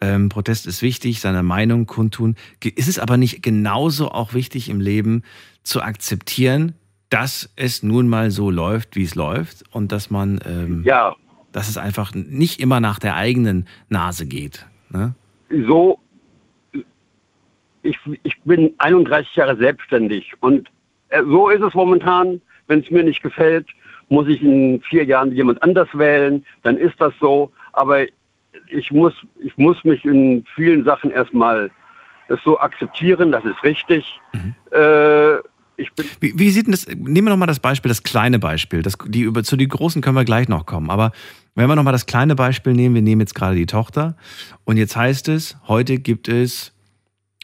Speaker 1: ähm, Protest ist wichtig, seine Meinung kundtun. Ist es aber nicht genauso auch wichtig im Leben zu akzeptieren, dass es nun mal so läuft, wie es läuft und dass man, ähm,
Speaker 10: ja.
Speaker 1: dass es einfach nicht immer nach der eigenen Nase geht. Ne?
Speaker 10: so, ich, ich bin 31 Jahre selbstständig und äh, so ist es momentan. Wenn es mir nicht gefällt, muss ich in vier Jahren jemand anders wählen, dann ist das so. Aber ich muss, ich muss mich in vielen Sachen erstmal das so akzeptieren, das ist richtig. Äh, ich bin
Speaker 1: Wie, wie sieht denn das, nehmen wir noch mal das Beispiel, das kleine Beispiel. Das, die, über, zu den großen können wir gleich noch kommen. Aber wenn wir noch mal das kleine Beispiel nehmen, wir nehmen jetzt gerade die Tochter und jetzt heißt es, heute gibt es,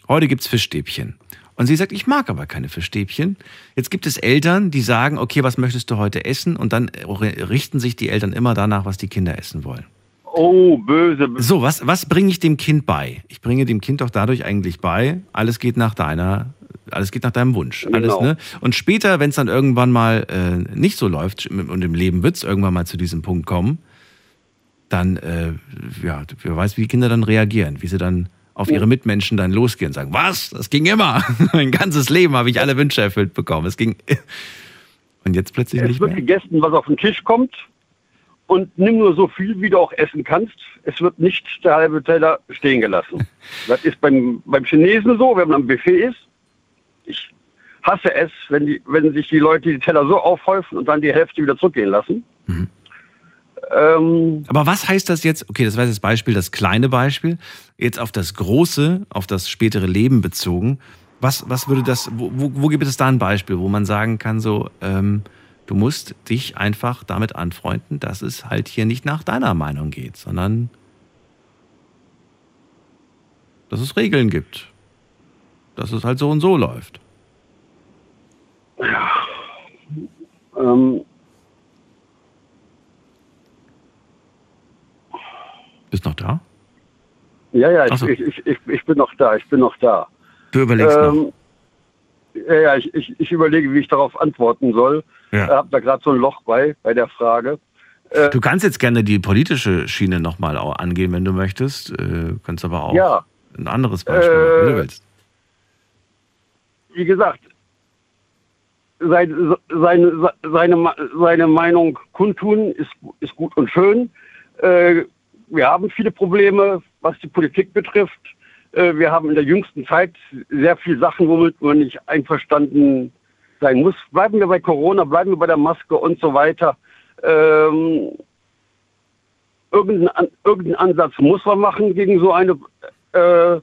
Speaker 1: heute gibt's Fischstäbchen. Und sie sagt, ich mag aber keine Fischstäbchen. Jetzt gibt es Eltern, die sagen, okay, was möchtest du heute essen? Und dann richten sich die Eltern immer danach, was die Kinder essen wollen.
Speaker 10: Oh, böse.
Speaker 1: So, was, was bringe ich dem Kind bei? Ich bringe dem Kind doch dadurch eigentlich bei, alles geht nach deiner, alles geht nach deinem Wunsch. Alles,
Speaker 10: Genau.
Speaker 1: ne? Und später, wenn es dann irgendwann mal äh, nicht so läuft, und im Leben wird es irgendwann mal zu diesem Punkt kommen, dann, äh, ja, wer weiß, wie die Kinder dann reagieren, wie sie dann auf ihre Mitmenschen dann losgehen und sagen, was? Das ging immer. mein ganzes Leben habe ich alle Wünsche erfüllt bekommen. Es ging. Und jetzt plötzlich
Speaker 10: Es
Speaker 1: nicht
Speaker 10: wird
Speaker 1: mehr.
Speaker 10: gegessen, was auf den Tisch kommt. Und nimm nur so viel, wie du auch essen kannst. Es wird nicht der halbe Teller stehen gelassen. Das ist beim, beim Chinesen so, wenn man am Buffet ist. Ich hasse es, wenn, die, wenn sich die Leute die Teller so aufhäufen und dann die Hälfte wieder zurückgehen lassen. Ähm,
Speaker 1: Aber was heißt das jetzt? Okay, das war jetzt das Beispiel, das kleine Beispiel. Jetzt auf das große, auf das spätere Leben bezogen. Was, was würde das, wo, wo, wo gibt es da ein Beispiel, wo man sagen kann, so, ähm, du musst dich einfach damit anfreunden, dass es halt hier nicht nach deiner Meinung geht, sondern dass es Regeln gibt. Dass es halt so und so läuft.
Speaker 10: ähm,
Speaker 1: Bist noch da?
Speaker 10: ja, ja,
Speaker 1: so.
Speaker 10: ich, ich, ich, ich bin noch da, ich bin noch da.
Speaker 1: Du überlegst noch.
Speaker 10: Ähm, ja, ja, ich, ich, ich überlege, wie ich darauf antworten soll.
Speaker 1: Ja.
Speaker 10: Ich habe da gerade so ein Loch bei, bei der Frage. Äh,
Speaker 1: Du kannst jetzt gerne die politische Schiene nochmal angehen, wenn du möchtest. Äh, kannst aber auch
Speaker 10: Ja.
Speaker 1: ein anderes Beispiel machen, wie du
Speaker 10: Äh,
Speaker 1: willst.
Speaker 10: wie gesagt, sein, seine, seine, seine Meinung kundtun ist, ist gut und schön. Äh, wir haben viele Probleme, was die Politik betrifft. Äh, wir haben in der jüngsten Zeit sehr viele Sachen, womit man nicht einverstanden sein muss. Bleiben wir bei Corona, bleiben wir bei der Maske und so weiter. Ähm, irgendeinen, irgendeinen Ansatz muss man machen gegen so eine äh,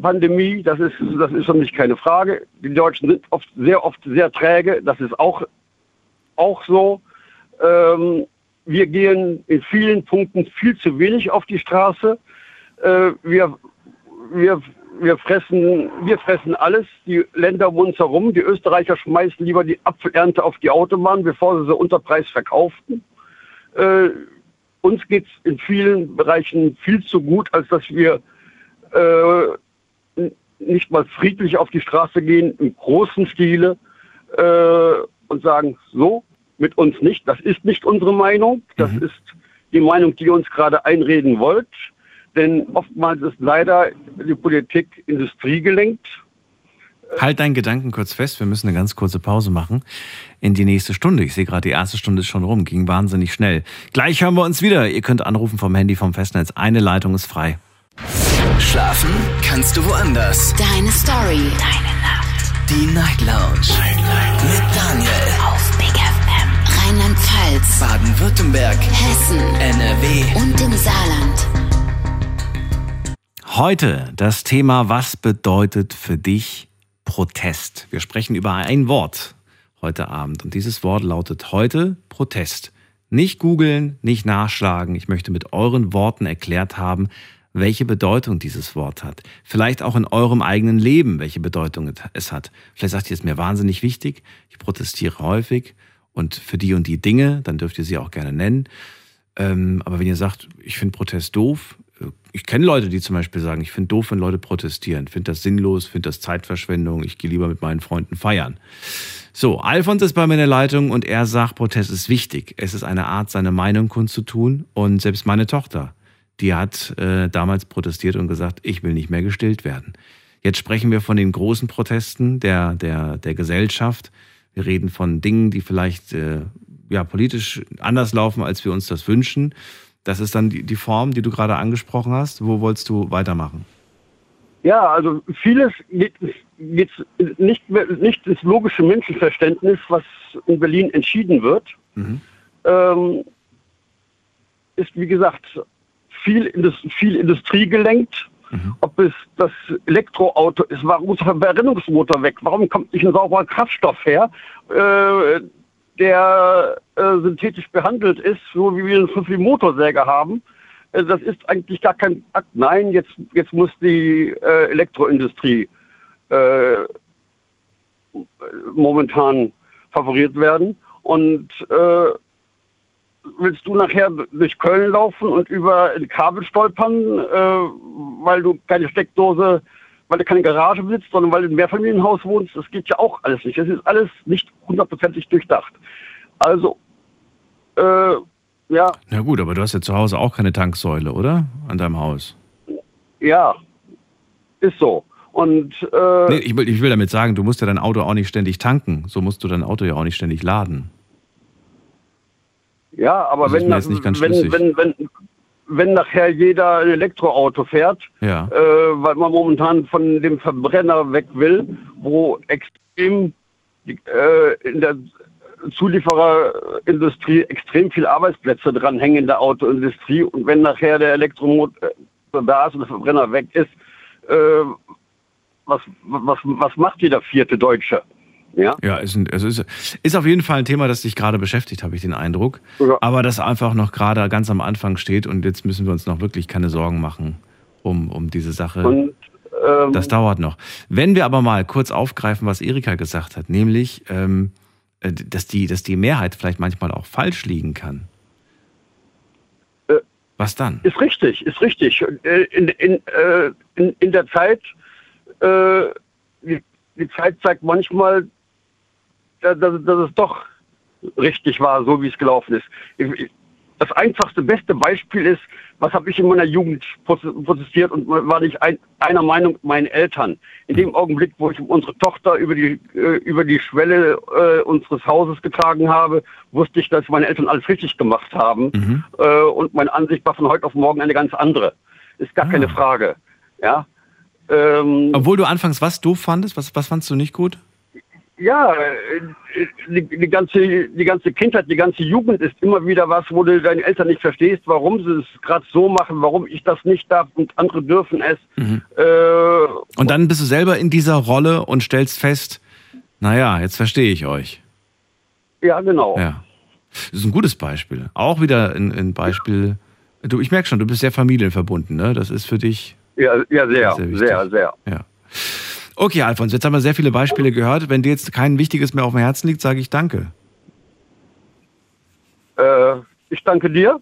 Speaker 10: Pandemie, das ist, das ist für mich keine Frage. Die Deutschen sind oft, sehr oft sehr träge, das ist auch, auch so. Ähm, wir gehen in vielen Punkten viel zu wenig auf die Straße. Äh, wir, wir, wir, fressen, wir fressen alles, die Länder um uns herum. Die Österreicher schmeißen lieber die Apfelernte auf die Autobahn, bevor sie sie unter Preis verkauften. Äh, uns geht es in vielen Bereichen viel zu gut, als dass wir äh, nicht mal friedlich auf die Straße gehen, im großen Stile äh, und sagen, so, mit uns nicht, das ist nicht unsere Meinung, das ist die Meinung, die ihr uns gerade einreden wollt. Denn oftmals ist leider die Politik industriegelenkt.
Speaker 1: Halt deinen Gedanken kurz fest, wir müssen eine ganz kurze Pause machen in die nächste Stunde. Ich sehe gerade, die erste Stunde ist schon rum, ging wahnsinnig schnell. Gleich hören wir uns wieder. Ihr könnt anrufen vom Handy vom Festnetz. Eine Leitung ist frei.
Speaker 11: Schlafen kannst du woanders.
Speaker 12: Deine Story. Deine Nacht.
Speaker 11: Die Night Lounge. Mit Daniel.
Speaker 12: Rheinland-Pfalz.
Speaker 11: Baden-Württemberg.
Speaker 12: Hessen.
Speaker 11: NRW.
Speaker 12: Und im Saarland.
Speaker 1: Heute das Thema, was bedeutet für dich Protest? Wir sprechen über ein Wort heute Abend und dieses Wort lautet heute Protest. Nicht googeln, nicht nachschlagen. Ich möchte mit euren Worten erklärt haben, welche Bedeutung dieses Wort hat. Vielleicht auch in eurem eigenen Leben, welche Bedeutung es hat. Vielleicht sagt ihr, es ist mir wahnsinnig wichtig. Ich protestiere häufig und für die und die Dinge, dann dürft ihr sie auch gerne nennen. Ähm, aber wenn ihr sagt, ich finde Protest doof, äh, ich kenne Leute, die zum Beispiel sagen, ich finde doof, wenn Leute protestieren, finde das sinnlos, finde das Zeitverschwendung, ich gehe lieber mit meinen Freunden feiern. So, Alfons ist bei mir in der Leitung und er sagt, Protest ist wichtig. Es ist eine Art, seine Meinung kundzutun. Und selbst meine Tochter, die hat äh, damals protestiert und gesagt, ich will nicht mehr gestillt werden. Jetzt sprechen wir von den großen Protesten der, der, der Gesellschaft. Wir reden von Dingen, die vielleicht äh, ja, politisch anders laufen, als wir uns das wünschen. Das ist dann die, die Form, die du gerade angesprochen hast. Wo wolltest du weitermachen?
Speaker 10: Ja, also vieles geht, geht nicht, nicht ins logische Menschenverständnis, was in Berlin entschieden wird. Ähm, ist, wie gesagt, viel, Indus viel Industrie gelenkt. Ob es das Elektroauto ist, warum ist der Verbrennungsmotor weg? Warum kommt nicht ein sauberer Kraftstoff her, äh, der äh, synthetisch behandelt ist, so wie wir einen 5 Motorsäge haben? Äh, Das ist eigentlich gar kein Akt. Nein, jetzt, jetzt muss die äh, Elektroindustrie äh, momentan favoriert werden. Und äh, willst du nachher durch Köln laufen und über ein Kabel stolpern, äh, weil du keine Steckdose, weil du keine Garage besitzt, sondern weil du im Mehrfamilienhaus wohnst? Das geht ja auch alles nicht. Das ist alles nicht hundertprozentig durchdacht. Also, äh, ja,
Speaker 1: Na gut, aber du hast ja zu Hause auch keine Tanksäule, oder? An deinem Haus.
Speaker 10: ja, ist so. Und äh,
Speaker 1: Nee, ich, will, ich will damit sagen, du musst ja dein Auto auch nicht ständig tanken. So musst du dein Auto ja auch nicht ständig laden.
Speaker 10: Ja, aber
Speaker 1: Das ist
Speaker 10: wenn,
Speaker 1: ganz
Speaker 10: wenn, wenn, wenn, wenn nachher jeder ein Elektroauto fährt,
Speaker 1: Ja.
Speaker 10: äh, weil man momentan von dem Verbrenner weg will, wo extrem die, äh, in der Zuliefererindustrie extrem viele Arbeitsplätze dranhängen in der Autoindustrie und wenn nachher der Elektromotor da ist und der Verbrenner weg ist, äh, was, was, was macht jeder vierte Deutsche? Ja,
Speaker 1: Ja, ist, es ist, ist auf jeden Fall ein Thema, das dich gerade beschäftigt, habe ich den Eindruck. Aber das einfach noch gerade ganz am Anfang steht und jetzt müssen wir uns noch wirklich keine Sorgen machen um, um diese Sache.
Speaker 10: Und, ähm,
Speaker 1: das dauert noch. Wenn wir aber mal kurz aufgreifen, was Erika gesagt hat, nämlich, ähm, äh, dass, die, dass die Mehrheit vielleicht manchmal auch falsch liegen kann. Was dann?
Speaker 10: Ist richtig, ist richtig. Äh, In, in, äh, in, in der Zeit, äh, die, die Zeit zeigt manchmal, dass, dass es doch richtig war, so wie es gelaufen ist. Ich- Das einfachste, beste Beispiel ist, was habe ich in meiner Jugend prote- protestiert und war nicht ein, einer Meinung meinen Eltern. In dem Augenblick, wo ich unsere Tochter über die, äh, über die Schwelle äh, unseres Hauses getragen habe, wusste ich, dass meine Eltern alles richtig gemacht haben. Äh, und meine Ansicht war von heute auf morgen eine ganz andere. Ist gar keine Frage. Ja. Ähm,
Speaker 1: Obwohl du anfangs was doof fandest? Was, was fandst du nicht gut?
Speaker 10: Ja, äh, die, die, ganze, die ganze Kindheit, die ganze Jugend ist immer wieder was, wo du deine Eltern nicht verstehst, warum sie es gerade so machen, warum ich das nicht darf und andere dürfen es. Äh,
Speaker 1: Und dann bist du selber in dieser Rolle und stellst fest, naja, jetzt verstehe ich euch.
Speaker 10: ja, genau.
Speaker 1: Ja. Das ist ein gutes Beispiel. Auch wieder ein, ein Beispiel. Du, ich merke schon, du bist sehr familienverbunden, ne? Das ist für dich.
Speaker 10: Ja, ja sehr,
Speaker 1: Sehr
Speaker 10: sehr,
Speaker 1: wichtig.
Speaker 10: sehr.
Speaker 1: Ja. Okay, Alfons, jetzt haben wir sehr viele Beispiele gehört. Wenn dir jetzt kein wichtiges mehr auf dem Herzen liegt, sage ich danke.
Speaker 10: Äh, ich danke dir.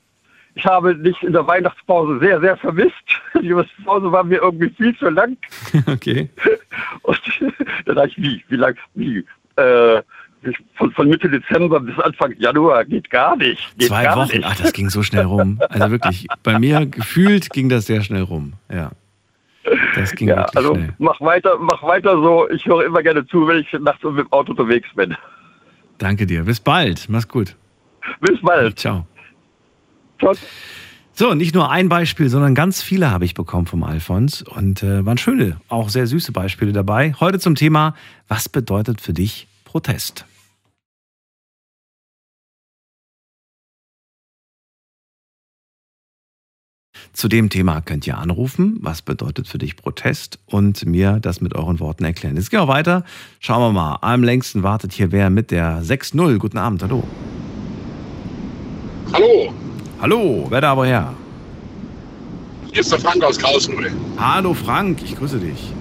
Speaker 10: ich habe dich in der Weihnachtspause sehr, sehr vermisst. Die Weihnachtspause war mir irgendwie viel zu lang.
Speaker 1: Okay.
Speaker 10: Und dann dachte ich, wie, wie lang, wie, äh, von, von Mitte Dezember bis Anfang Januar geht gar nicht. Geht
Speaker 1: Zwei
Speaker 10: gar
Speaker 1: Wochen,
Speaker 10: Nicht.
Speaker 1: ach, das ging so schnell rum. Also wirklich, bei mir gefühlt ging das sehr schnell rum. Ja. Das ging
Speaker 10: Ja, also
Speaker 1: schnell.
Speaker 10: mach weiter, mach weiter so. Ich höre immer gerne zu, wenn ich nachts mit dem Auto unterwegs bin.
Speaker 1: Danke dir. Bis bald. Mach's gut.
Speaker 10: Bis bald.
Speaker 1: Ciao.
Speaker 10: Ciao.
Speaker 1: So, nicht nur ein Beispiel, sondern ganz viele habe ich bekommen vom Alfons und äh, waren schöne, auch sehr süße Beispiele dabei. Heute zum Thema, was bedeutet für dich Protest? Zu dem Thema könnt ihr anrufen. Was bedeutet für dich Protest? Und mir das mit euren Worten erklären. Jetzt gehen wir weiter. Schauen wir mal. Am längsten wartet hier wer mit der 6-0. Guten Abend. Hallo.
Speaker 13: Hallo,
Speaker 1: Hallo. Wer da aber her?
Speaker 13: hier ist der Frank aus Karlsruhe.
Speaker 1: Hallo Frank. Ich grüße dich.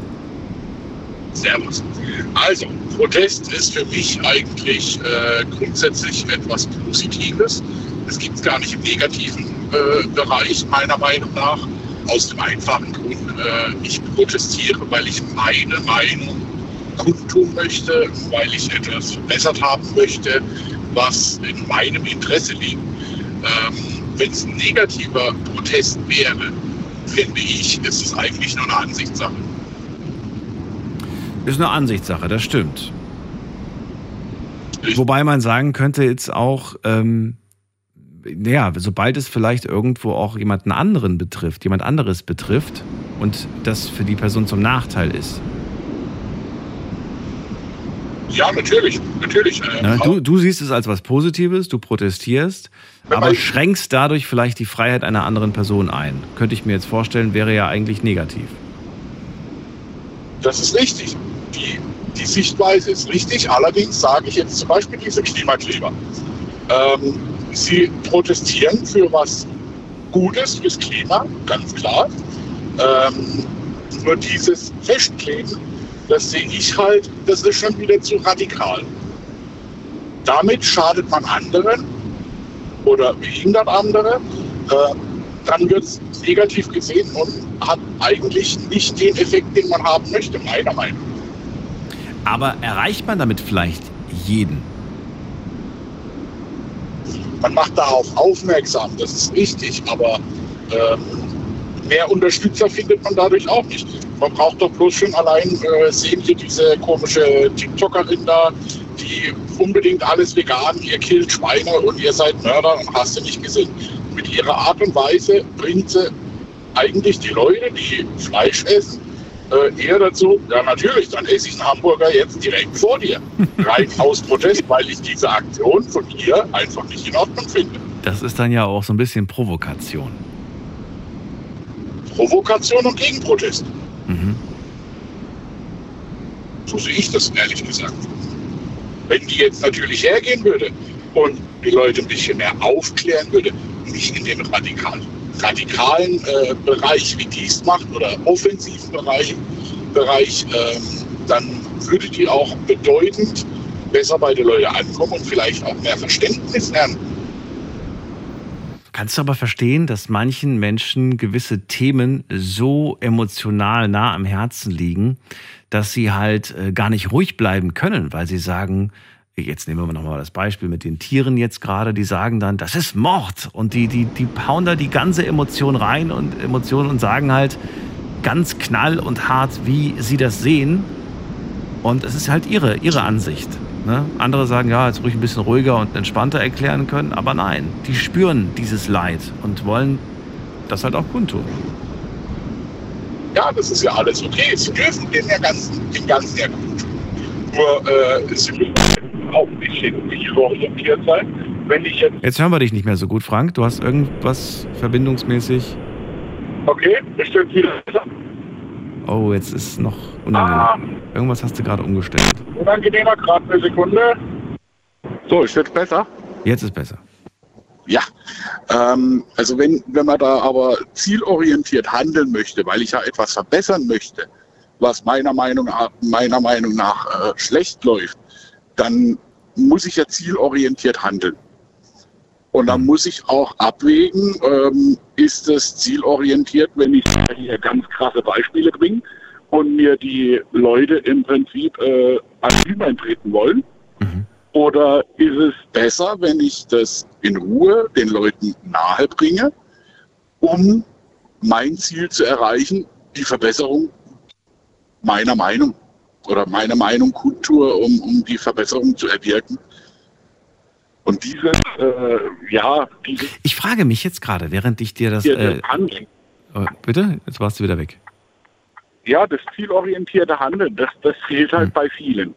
Speaker 13: Servus. Also, Protest ist für mich eigentlich äh, grundsätzlich etwas Positives. Es gibt es gar nicht im negativen äh, Bereich, meiner Meinung nach. Aus dem einfachen Grund, äh, ich protestiere, weil ich meine Meinung kundtun möchte, weil ich etwas verbessert haben möchte, was in meinem Interesse liegt. Ähm, Wenn es ein negativer Protest wäre, finde ich, ist es eigentlich nur eine Ansichtssache.
Speaker 1: Ist eine Ansichtssache, das stimmt. Wobei man sagen könnte jetzt auch, ähm, ja, sobald es vielleicht irgendwo auch jemanden anderen betrifft, jemand anderes betrifft und das für die Person zum Nachteil ist.
Speaker 13: Ja, natürlich, natürlich. Äh,
Speaker 1: Ne? Du, du siehst es als was Positives, du protestierst, aber schränkst dadurch vielleicht die Freiheit einer anderen Person ein. Könnte ich mir jetzt vorstellen, wäre ja eigentlich negativ.
Speaker 13: Das ist richtig. Die, die Sichtweise ist richtig. Allerdings sage ich jetzt zum Beispiel diese Klimakleber. Ähm, sie protestieren für was Gutes fürs Klima, ganz klar. Ähm, nur dieses Festkleben, das sehe ich halt, das ist schon wieder zu radikal. Damit schadet man anderen oder behindert andere. Äh, dann wird es negativ gesehen und hat eigentlich nicht den Effekt, den man haben möchte, meiner Meinung nach.
Speaker 1: Aber erreicht man damit vielleicht jeden?
Speaker 13: Man macht darauf aufmerksam, das ist richtig, aber ähm, mehr Unterstützer findet man dadurch auch nicht. Man braucht doch bloß schon allein äh, sehen hier diese komische TikTokerin da, die unbedingt alles vegan, ihr killt Schweine und ihr seid Mörder und hast du nicht gesehen. Mit ihrer Art und Weise bringt sie eigentlich die Leute, die Fleisch essen, äh, eher dazu, ja natürlich, dann esse ich einen Hamburger jetzt direkt vor dir. Rein aus Protest, weil ich diese Aktion von ihr einfach nicht in Ordnung finde.
Speaker 1: Das ist dann ja auch so ein bisschen Provokation.
Speaker 13: Provokation und Gegenprotest.
Speaker 1: Mhm.
Speaker 13: So sehe ich das ehrlich gesagt. Wenn die jetzt natürlich hergehen würde und die Leute ein bisschen mehr aufklären würde, nicht in dem radikal, radikalen äh, Bereich, wie die es macht, oder offensiven Bereich, Bereich ähm, dann würde die auch bedeutend besser bei den Leuten ankommen und vielleicht auch mehr Verständnis lernen.
Speaker 1: Kannst du aber verstehen, dass manchen Menschen gewisse Themen so emotional nah am Herzen liegen, dass sie halt äh, gar nicht ruhig bleiben können, weil sie sagen, jetzt nehmen wir nochmal das Beispiel mit den Tieren jetzt gerade, die sagen dann, das ist Mord und die, die, die hauen da die ganze Emotion rein und Emotionen und sagen halt ganz knall und hart, wie sie das sehen und es ist halt ihre, ihre Ansicht. Ne? Andere sagen, ja, jetzt ruhig ein bisschen ruhiger und entspannter erklären können, aber nein, die spüren dieses Leid und wollen das halt auch kundtun.
Speaker 13: Ja, das ist ja alles okay. Sie dürfen den, ja ganzen, den ganzen ja gut. Nur äh, sie müssen auch ein bisschen zielorientiert sein. Wenn ich jetzt,
Speaker 1: Jetzt hören wir dich nicht mehr so gut, Frank. Du hast irgendwas verbindungsmäßig.
Speaker 13: okay, ist jetzt wieder besser.
Speaker 1: Oh, jetzt ist es noch unangenehm. Irgendwas hast du gerade umgestellt.
Speaker 13: Unangenehmer, gerade eine Sekunde. So, ist jetzt besser?
Speaker 1: Jetzt ist besser.
Speaker 13: Ja, ähm, also wenn, wenn man da aber zielorientiert handeln möchte, weil ich ja etwas verbessern möchte, was meiner Meinung nach, meiner Meinung nach äh, schlecht läuft, dann muss ich ja zielorientiert handeln. Und dann muss ich auch abwägen, ähm, ist es zielorientiert, wenn ich hier ganz krasse Beispiele bringe und mir die Leute im Prinzip äh, anonym eintreten wollen? Oder ist es besser, wenn ich das in Ruhe den Leuten nahe bringe, um mein Ziel zu erreichen, die Verbesserung meiner Meinung oder meine Meinung kundtue, um, um die Verbesserung zu erwirken? Und dieses, äh, ja, dieses
Speaker 1: Ich frage mich jetzt gerade, während ich dir das. Äh,
Speaker 13: Handeln,
Speaker 1: äh, bitte? Jetzt warst du wieder weg.
Speaker 13: ja, das zielorientierte Handeln, das, das fehlt halt bei vielen.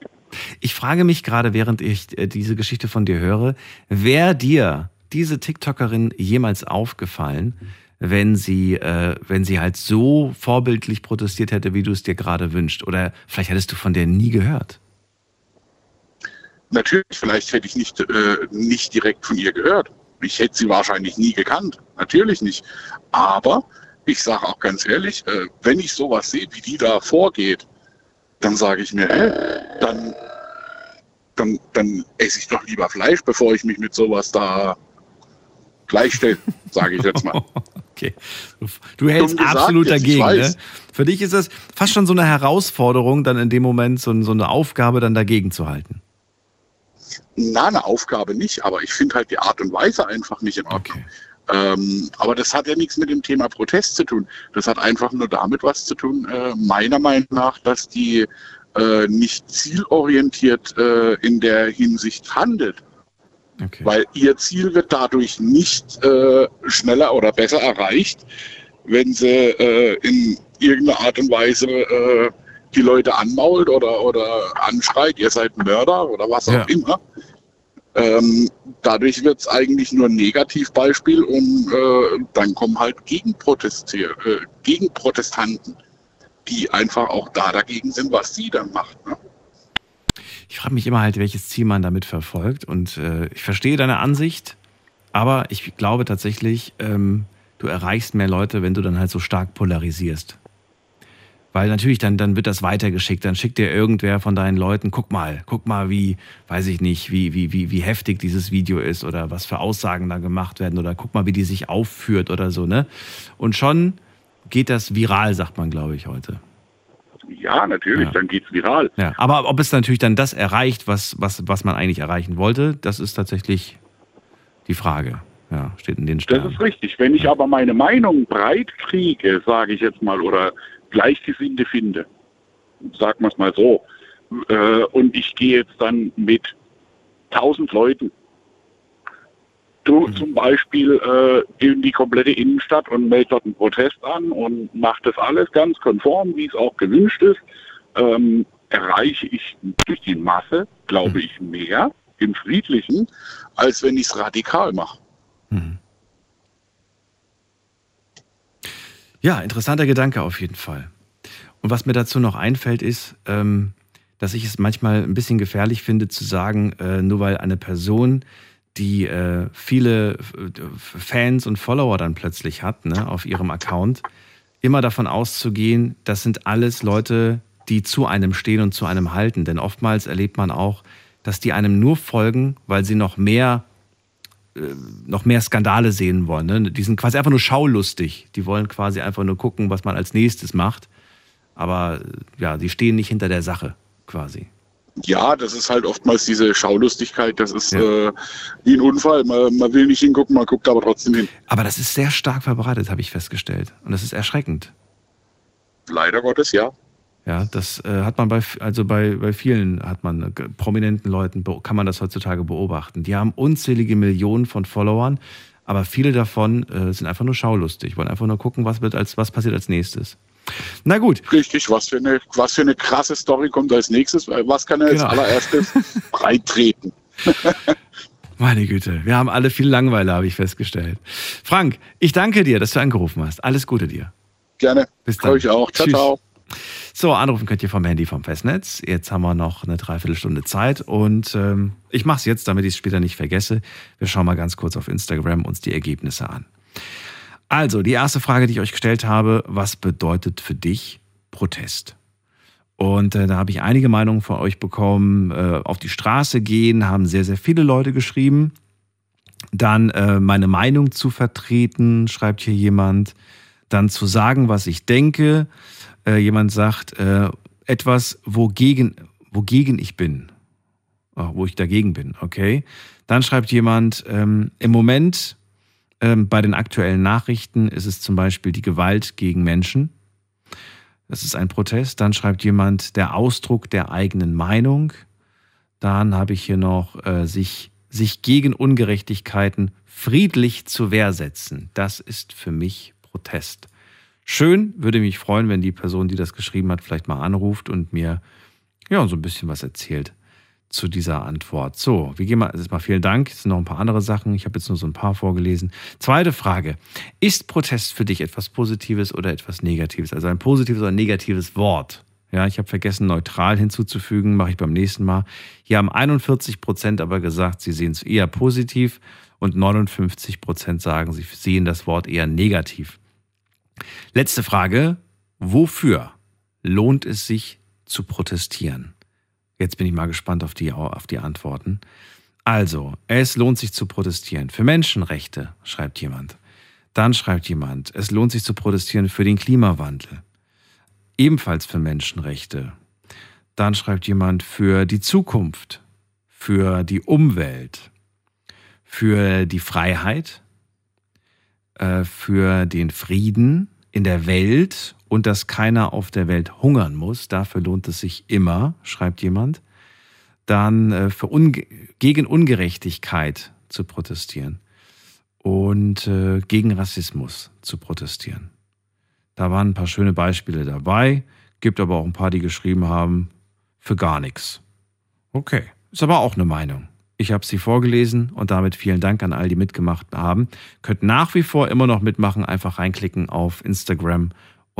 Speaker 1: Ich frage mich gerade, während ich äh, diese Geschichte von dir höre, wäre dir diese TikTokerin jemals aufgefallen, wenn sie, äh, wenn sie halt so vorbildlich protestiert hätte, wie du es dir gerade wünscht? Oder vielleicht hättest du von der nie gehört.
Speaker 13: Natürlich, vielleicht hätte ich nicht, äh, nicht direkt von ihr gehört. Ich hätte sie wahrscheinlich nie gekannt. Natürlich nicht. Aber ich sage auch ganz ehrlich, äh, wenn ich sowas sehe, wie die da vorgeht, dann sage ich mir, hä, dann, dann, dann esse ich doch lieber Fleisch, bevor ich mich mit sowas da gleichstelle, sage ich jetzt mal.
Speaker 1: Okay. Du hältst
Speaker 13: gesagt
Speaker 1: absolut dagegen. Ne? Für dich ist das fast schon so eine Herausforderung, dann in dem Moment so, so eine Aufgabe dann dagegen zu halten.
Speaker 13: Na, eine Aufgabe nicht, aber ich finde halt die Art und Weise einfach nicht in Ordnung. Ähm, aber das hat ja nichts mit dem Thema Protest zu tun. Das hat einfach nur damit was zu tun, äh, meiner Meinung nach, dass die äh, nicht zielorientiert äh, in der Hinsicht handelt. Weil ihr Ziel wird dadurch nicht äh, schneller oder besser erreicht, wenn sie äh, in irgendeiner Art und Weise äh, die Leute anmault oder, oder anschreit, ihr seid Mörder oder was auch
Speaker 1: Ja.
Speaker 13: immer. Ähm, dadurch wird es eigentlich nur ein Negativbeispiel und äh, dann kommen halt Gegenprotestier, äh, Gegenprotestanten, die einfach auch da dagegen sind, was sie dann macht. Ne?
Speaker 1: Ich frage mich immer halt, welches Ziel man damit verfolgt. Und äh, ich verstehe deine Ansicht, aber ich glaube tatsächlich, ähm, du erreichst mehr Leute, wenn du dann halt so stark polarisierst. Weil natürlich dann, dann wird das weitergeschickt. Dann schickt dir irgendwer von deinen Leuten, guck mal, guck mal, wie, weiß ich nicht, wie, wie, wie, wie heftig dieses Video ist oder was für Aussagen da gemacht werden oder guck mal, wie die sich aufführt oder so, ne? Und schon geht das viral, sagt man, glaube ich, heute.
Speaker 13: Ja, natürlich, dann geht's viral.
Speaker 1: Ja, aber ob es natürlich dann das erreicht, was, was, was man eigentlich erreichen wollte, das ist tatsächlich die Frage. Ja, steht in den
Speaker 13: Das
Speaker 1: Sternen.
Speaker 13: ist richtig. Wenn ich aber meine Meinung breit kriege, sage ich jetzt mal, oder Gleichgesinnte finde, sagen wir es mal so, äh, und ich gehe jetzt dann mit tausend Leuten du zum Beispiel äh, in die komplette Innenstadt und melde dort einen Protest an und mache das alles ganz konform, wie es auch gewünscht ist, ähm, erreiche ich durch die Masse, glaube ich, mehr im Friedlichen, als wenn ich es radikal mache.
Speaker 1: Ja, interessanter Gedanke auf jeden Fall. Und was mir dazu noch einfällt, ist, ähm, dass ich es manchmal ein bisschen gefährlich finde zu sagen, äh, nur weil eine Person, die äh, viele äh, Fans und Follower dann plötzlich hat ne, auf ihrem Account, immer davon auszugehen, das sind alles Leute, die zu einem stehen und zu einem halten. Denn oftmals erlebt man auch, dass die einem nur folgen, weil sie noch mehr äh, noch mehr Skandale sehen wollen. Ne? Die sind quasi einfach nur schaulustig. Die wollen quasi einfach nur gucken, was man als nächstes macht. Aber ja, die stehen nicht hinter der Sache quasi.
Speaker 13: Ja, das ist halt oftmals diese Schaulustigkeit, das ist äh, wie ein Unfall. Man, man will nicht hingucken, man guckt aber trotzdem hin.
Speaker 1: Aber das ist sehr stark verbreitet, habe ich festgestellt. Und das ist erschreckend.
Speaker 13: Leider Gottes, ja.
Speaker 1: Ja, das äh, hat man bei, also bei, bei vielen hat man, äh, prominenten Leuten, kann man das heutzutage beobachten. Die haben unzählige Millionen von Followern, aber viele davon äh, sind einfach nur schaulustig, wollen einfach nur gucken, was, wird als, was passiert als nächstes. Na gut.
Speaker 13: Richtig, was für eine, was für eine krasse Story kommt als nächstes? Was kann er als
Speaker 1: Genau.
Speaker 13: allererstes breit treten?
Speaker 1: Meine Güte, wir haben alle viel Langeweile, habe ich festgestellt. Frank, ich danke dir, dass du angerufen hast. Alles Gute dir.
Speaker 13: Gerne.
Speaker 1: Bis dann.
Speaker 13: Euch auch. Ciao,
Speaker 1: Tschüss.
Speaker 13: ciao.
Speaker 1: So, anrufen könnt ihr vom Handy vom Festnetz. Jetzt haben wir noch eine Dreiviertelstunde Zeit und ähm, ich mache es jetzt, damit ich es später nicht vergesse. Wir schauen mal ganz kurz auf Instagram uns die Ergebnisse an. Also, die erste Frage, die ich euch gestellt habe, was bedeutet für dich Protest? Und äh, da habe ich einige Meinungen von euch bekommen. Äh, auf die Straße gehen haben sehr, sehr viele Leute geschrieben. Dann äh, meine Meinung zu vertreten, schreibt hier jemand. Dann zu sagen, was ich denke. Äh, jemand sagt, äh, etwas, wogegen, wogegen ich bin. Oh, wo ich dagegen bin, okay. Dann schreibt jemand, ähm, im Moment bei den aktuellen Nachrichten ist es zum Beispiel die Gewalt gegen Menschen. Das ist ein Protest. Dann schreibt jemand, der Ausdruck der eigenen Meinung. Dann habe ich hier noch, äh, sich, sich gegen Ungerechtigkeiten friedlich zu Wehr setzen. Das ist für mich Protest. Schön, würde mich freuen, wenn die Person, die das geschrieben hat, vielleicht mal anruft und mir ja so ein bisschen was erzählt zu dieser Antwort. So, wir gehen mal, erstmal vielen Dank. Es sind noch ein paar andere Sachen. Ich habe jetzt nur so ein paar vorgelesen. Zweite Frage. Ist Protest für dich etwas Positives oder etwas Negatives? Also ein positives oder negatives Wort? Ja, ich habe vergessen, neutral hinzuzufügen, mache ich beim nächsten Mal. Hier haben 41 Prozent aber gesagt, sie sehen es eher positiv und 59 Prozent sagen, sie sehen das Wort eher negativ. Letzte Frage. Wofür lohnt es sich zu protestieren? Jetzt bin ich mal gespannt auf die, auf die Antworten. Also, es lohnt sich zu protestieren. Für Menschenrechte, schreibt jemand. Dann schreibt jemand, es lohnt sich zu protestieren für den Klimawandel. Ebenfalls für Menschenrechte. Dann schreibt jemand für die Zukunft, für die Umwelt, für die Freiheit, äh, für den Frieden in der Welt und dass keiner auf der Welt hungern muss. Dafür lohnt es sich immer, schreibt jemand. Dann äh, für Unge gegen Ungerechtigkeit zu protestieren und äh, gegen Rassismus zu protestieren. Da waren ein paar schöne Beispiele dabei, gibt aber auch ein paar, die geschrieben haben, für gar nichts. Okay, ist aber auch eine Meinung. Ich habe sie vorgelesen und damit vielen Dank an all die mitgemacht haben. Könnt nach wie vor immer noch mitmachen, einfach reinklicken auf Instagram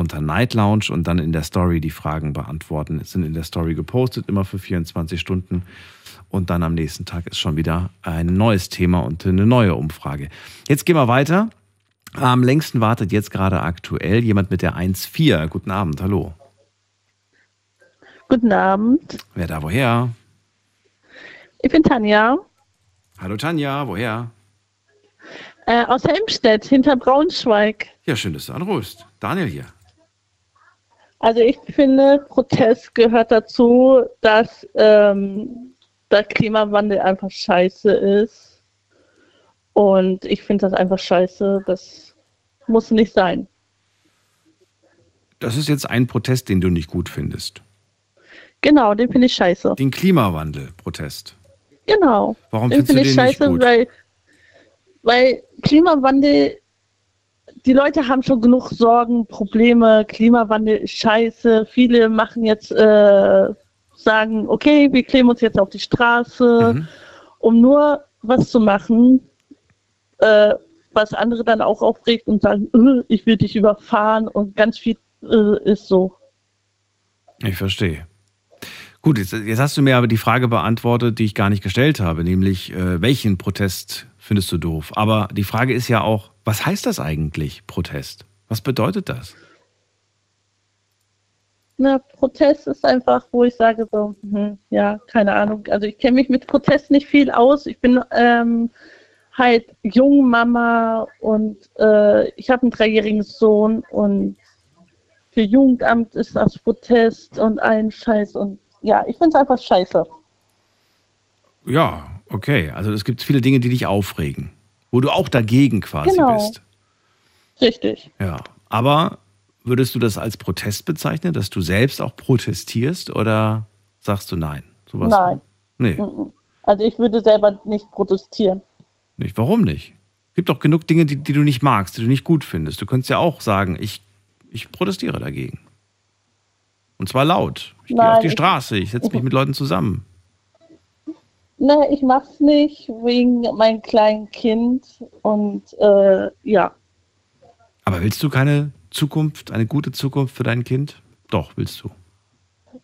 Speaker 1: unter Night Lounge und dann in der Story die Fragen beantworten. Es sind in der Story gepostet, immer für 24 Stunden. Und dann am nächsten Tag ist schon wieder ein neues Thema und eine neue Umfrage. Jetzt gehen wir weiter. Am längsten wartet jetzt gerade aktuell jemand mit der 1.4. Guten Abend, hallo.
Speaker 14: Guten Abend.
Speaker 1: Wer da woher?
Speaker 14: Ich bin Tanja.
Speaker 1: Hallo Tanja, woher?
Speaker 14: Äh, aus Helmstedt, hinter Braunschweig.
Speaker 1: Ja, schön, dass du anrufst. Daniel hier.
Speaker 14: Also ich finde, Protest gehört dazu, dass ähm, der Klimawandel einfach scheiße ist. Und ich finde das einfach scheiße. Das muss nicht sein.
Speaker 1: Das ist jetzt ein Protest, den du nicht gut findest.
Speaker 14: Genau, den finde ich scheiße.
Speaker 1: Den Klimawandel-Protest.
Speaker 14: Genau.
Speaker 1: Warum
Speaker 14: den
Speaker 1: findest
Speaker 14: finde
Speaker 1: du
Speaker 14: ich
Speaker 1: den nicht
Speaker 14: scheiße,
Speaker 1: gut?
Speaker 14: weil, weil Klimawandel die Leute haben schon genug Sorgen, Probleme, Klimawandel ist scheiße. Viele machen jetzt, äh, sagen, okay, wir kleben uns jetzt auf die Straße,
Speaker 1: Mhm.
Speaker 14: um nur was zu machen, äh, was andere dann auch aufregt und sagen, äh, ich will dich überfahren und ganz viel äh, ist so.
Speaker 1: Ich verstehe. Gut, jetzt, jetzt hast du mir aber die Frage beantwortet, die ich gar nicht gestellt habe, nämlich äh, welchen Protest findest du doof? Aber die Frage ist ja auch, was heißt das eigentlich, Protest? Was bedeutet das?
Speaker 14: Na, Protest ist einfach, wo ich sage so, hm, ja, keine Ahnung. Also ich kenne mich mit Protest nicht viel aus. Ich bin ähm, halt Jungmama und äh, ich habe einen dreijährigen Sohn und für Jugendamt ist das Protest und ein Scheiß und ja, ich finde es einfach scheiße.
Speaker 1: Ja, okay. Also es gibt viele Dinge, die dich aufregen, wo du auch dagegen quasi
Speaker 14: Genau.
Speaker 1: bist.
Speaker 14: Richtig.
Speaker 1: Ja. Aber würdest du das als Protest bezeichnen, dass du selbst auch protestierst oder sagst du nein? Sowas
Speaker 14: Nein.
Speaker 1: Nee.
Speaker 14: Also ich würde selber nicht protestieren.
Speaker 1: nicht. Warum nicht? Gibt doch genug Dinge, die, die du nicht magst, die du nicht gut findest. Du könntest ja auch sagen, ich, ich protestiere dagegen. Und zwar laut. Ich gehe
Speaker 14: Nein,
Speaker 1: auf die Straße, ich setze mich mit Leuten zusammen.
Speaker 14: Ne, ich mach's nicht wegen meinem kleinen Kind und äh, ja.
Speaker 1: Aber willst du keine Zukunft, eine gute Zukunft für dein Kind? Doch, willst du.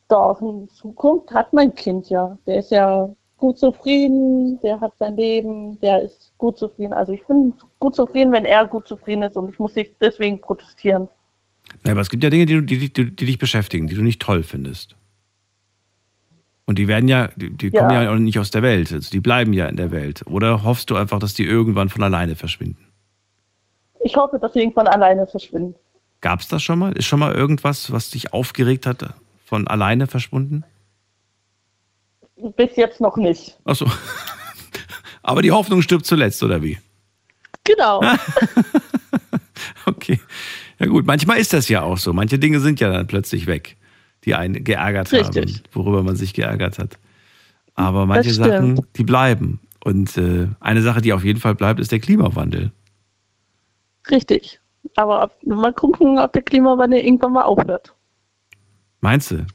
Speaker 14: Doch, in Zukunft hat mein Kind ja. Der ist ja gut zufrieden, der hat sein Leben, der ist gut zufrieden. Also ich bin gut zufrieden, wenn er gut zufrieden ist und ich muss nicht deswegen protestieren.
Speaker 1: Ja, aber es gibt ja Dinge, die, die, die, die dich beschäftigen, die du nicht toll findest. Und die werden ja, die, die
Speaker 14: Ja.
Speaker 1: kommen ja auch nicht aus der Welt. Also die bleiben ja in der Welt. Oder hoffst du einfach, dass die irgendwann von alleine verschwinden?
Speaker 14: Ich hoffe, dass sie irgendwann alleine verschwinden.
Speaker 1: Gab es das schon mal? Ist schon mal irgendwas, was dich aufgeregt hat, von alleine verschwunden?
Speaker 14: Bis jetzt noch nicht.
Speaker 1: Achso. Aber die Hoffnung stirbt zuletzt, oder wie?
Speaker 14: Genau.
Speaker 1: Okay. Ja gut, manchmal ist das ja auch so. Manche Dinge sind ja dann plötzlich weg, die einen geärgert
Speaker 14: Richtig.
Speaker 1: haben, worüber man sich geärgert hat. Aber manche. Sachen, die bleiben. Und äh, eine Sache, die auf jeden Fall bleibt, ist der Klimawandel.
Speaker 14: Richtig. Aber ob, mal gucken, ob der Klimawandel irgendwann mal aufhört.
Speaker 1: Meinst du?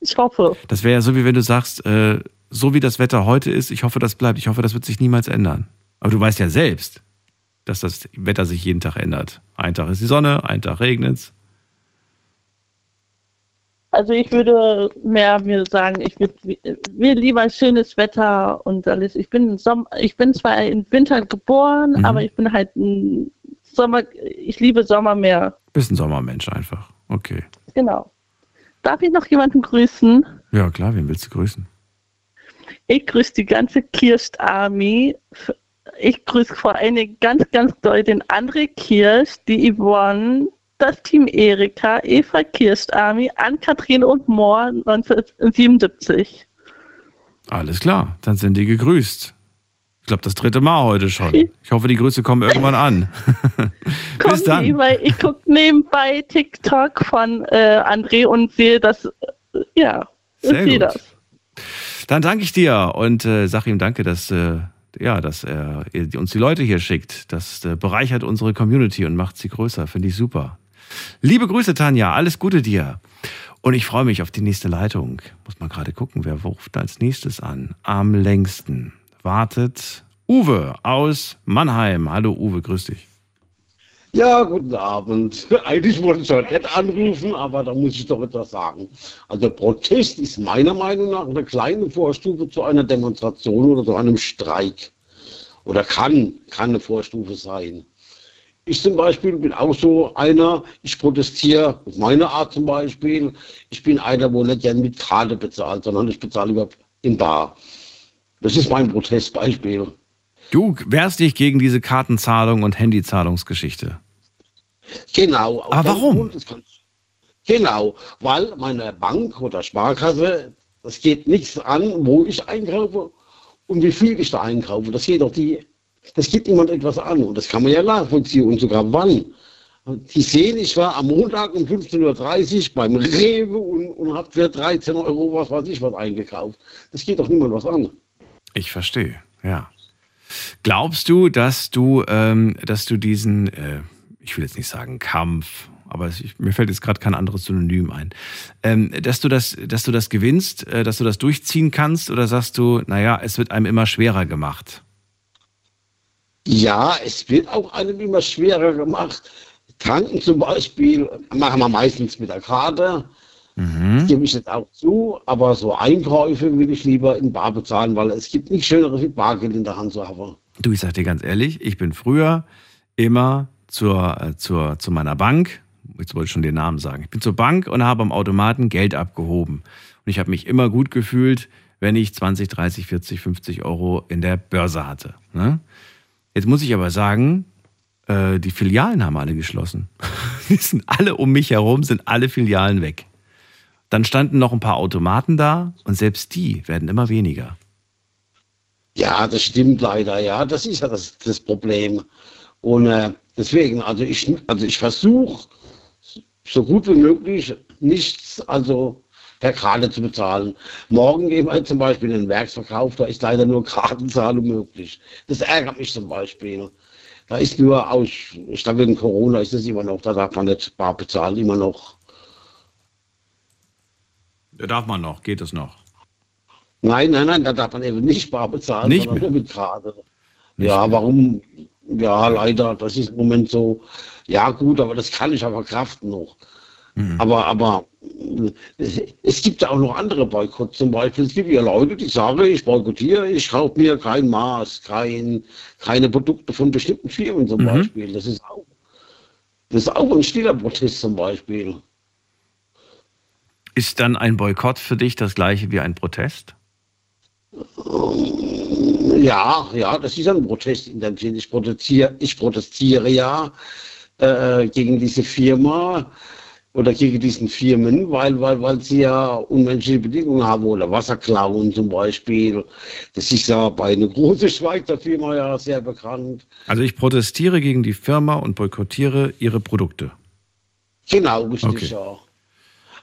Speaker 14: Ich hoffe.
Speaker 1: Das wäre ja so, wie wenn du sagst, äh, so wie das Wetter heute ist, ich hoffe, das bleibt. Ich hoffe, das wird sich niemals ändern. Aber du weißt ja selbst, dass das Wetter sich jeden Tag ändert. Ein Tag ist die Sonne, ein Tag regnet's.
Speaker 14: Also ich würde mehr mir sagen, ich würde mir lieber schönes Wetter und alles. Ich bin, Sommer, ich bin zwar im Winter geboren,
Speaker 1: Mhm.
Speaker 14: aber ich bin halt ein Sommer, ich liebe Sommer mehr.
Speaker 1: Bist ein Sommermensch einfach. Okay.
Speaker 14: Genau. Darf ich noch jemanden grüßen?
Speaker 1: Ja, klar, wen willst du grüßen?
Speaker 14: Ich grüße die ganze Kirsch-Army. Ich grüße vor allen Dingen ganz, ganz doll den André Kirsch, die Yvonne, das Team Erika, Eva Kirsch-Army, Ann-Kathrin und Moor 1977.
Speaker 1: Alles klar, dann sind die gegrüßt. Ich glaube, das dritte Mal heute schon. Ich hoffe, die Grüße kommen irgendwann an. Bis
Speaker 14: Kommen die,
Speaker 1: dann.
Speaker 14: weil ich gucke nebenbei TikTok von äh, André und sehe das, äh, ja,
Speaker 1: Sehr
Speaker 14: sehe das.
Speaker 1: Dann danke ich dir und äh, sag ihm danke, dass, äh, ja, dass er äh, uns die Leute hier schickt. Das äh, bereichert unsere Community und macht sie größer. Finde ich super. Liebe Grüße, Tanja. Alles Gute dir. Und ich freue mich auf die nächste Leitung. Muss mal gerade gucken, wer ruft als nächstes an. Am längsten wartet Uwe aus Mannheim. Hallo Uwe, grüß dich.
Speaker 15: Ja, guten Abend. Eigentlich wollte ich heute nicht anrufen, aber da muss ich doch etwas sagen. Also Protest ist meiner Meinung nach eine kleine Vorstufe zu einer Demonstration oder zu einem Streik. Oder kann, kann eine Vorstufe sein. Ich zum Beispiel bin auch so einer, ich protestiere auf meine Art zum Beispiel. Ich bin einer, wo nicht gern mit Karte bezahlt, sondern ich bezahle lieber in Bar. Das ist mein Protestbeispiel.
Speaker 1: Du wehrst dich gegen diese Kartenzahlung und Handyzahlungsgeschichte.
Speaker 15: Genau.
Speaker 1: Aber
Speaker 15: dem
Speaker 1: warum?
Speaker 15: Genau, weil meine Bank oder Sparkasse, das geht nichts an, wo ich einkaufe und wie viel ich da einkaufe. Das geht doch die, das geht niemand etwas an und das kann man ja nachvollziehen und sogar wann. Die sehen, ich war am Montag um 15.30 Uhr beim Rewe und, und habe für 13 Euro was weiß ich was eingekauft. Das geht doch niemand was an.
Speaker 1: Ich verstehe, ja. Glaubst du, dass du, ähm, dass du diesen, äh, ich will jetzt nicht sagen Kampf, aber ich, mir fällt jetzt gerade kein anderes Synonym ein, ähm, dass du das, dass du das gewinnst, äh, dass du das durchziehen kannst, oder sagst du, naja, es wird einem immer schwerer gemacht?
Speaker 15: Ja, es wird auch einem immer schwerer gemacht. Tanken zum Beispiel machen wir meistens mit der Karte. Das gebe ich jetzt auch zu, aber so Einkäufe will ich lieber in Bar bezahlen, weil es gibt nichts Schöneres, wie Bargeld in der Hand zu haben.
Speaker 1: Du, ich sag dir ganz ehrlich, ich bin früher immer zur, äh, zur, zu meiner Bank, jetzt wollte ich schon den Namen sagen, ich bin zur Bank und habe am Automaten Geld abgehoben. Und ich habe mich immer gut gefühlt, wenn ich 20, 30, 40, 50 Euro in der Börse hatte. Ne? Jetzt muss ich aber sagen, äh, die Filialen haben alle geschlossen. Die sind alle um mich herum, sind alle Filialen weg. Dann standen noch ein paar Automaten da und selbst die werden immer weniger.
Speaker 15: Ja, das stimmt leider, ja. Das ist ja das, das Problem. Und äh, deswegen, also ich, also ich versuche so gut wie möglich nichts, also per Karte zu bezahlen. Morgen gehen wir zum Beispiel in den Werksverkauf, da ist leider nur Kartenzahlung möglich. Das ärgert mich zum Beispiel. Da ist nur aus, ich glaube wegen Corona ist das immer noch, da darf man nicht bar bezahlen, immer noch.
Speaker 1: Da darf man noch, geht es noch.
Speaker 15: Nein, nein, nein, da darf man eben nicht bar bezahlen,
Speaker 1: Nicht
Speaker 15: sondern nur mit Karte. Ja, warum? Ja, leider, das ist im Moment so. Ja, gut, aber das kann ich aber verkraften noch. Aber, aber es, es gibt ja auch noch andere Boykotts. Zum Beispiel, es gibt ja Leute, die sagen, ich boykottiere, ich kaufe mir kein Maß, kein, keine Produkte von bestimmten Firmen zum
Speaker 1: Mhm.
Speaker 15: Beispiel. Das ist auch, das ist auch ein stiller Protest zum Beispiel.
Speaker 1: Ist dann ein Boykott für dich das gleiche wie ein Protest?
Speaker 15: Ja, ja, das ist ein Protest in dem Sinne. Ich protestiere, ich protestiere ja äh, gegen diese Firma oder gegen diesen Firmen, weil, weil, weil sie ja unmenschliche Bedingungen haben oder Wasser klauen zum Beispiel. Das ist ja bei einer großen Schweizer Firma ja sehr bekannt.
Speaker 1: Also ich protestiere gegen die Firma und boykottiere ihre Produkte.
Speaker 15: Genau, richtig,
Speaker 1: Okay.
Speaker 15: ja.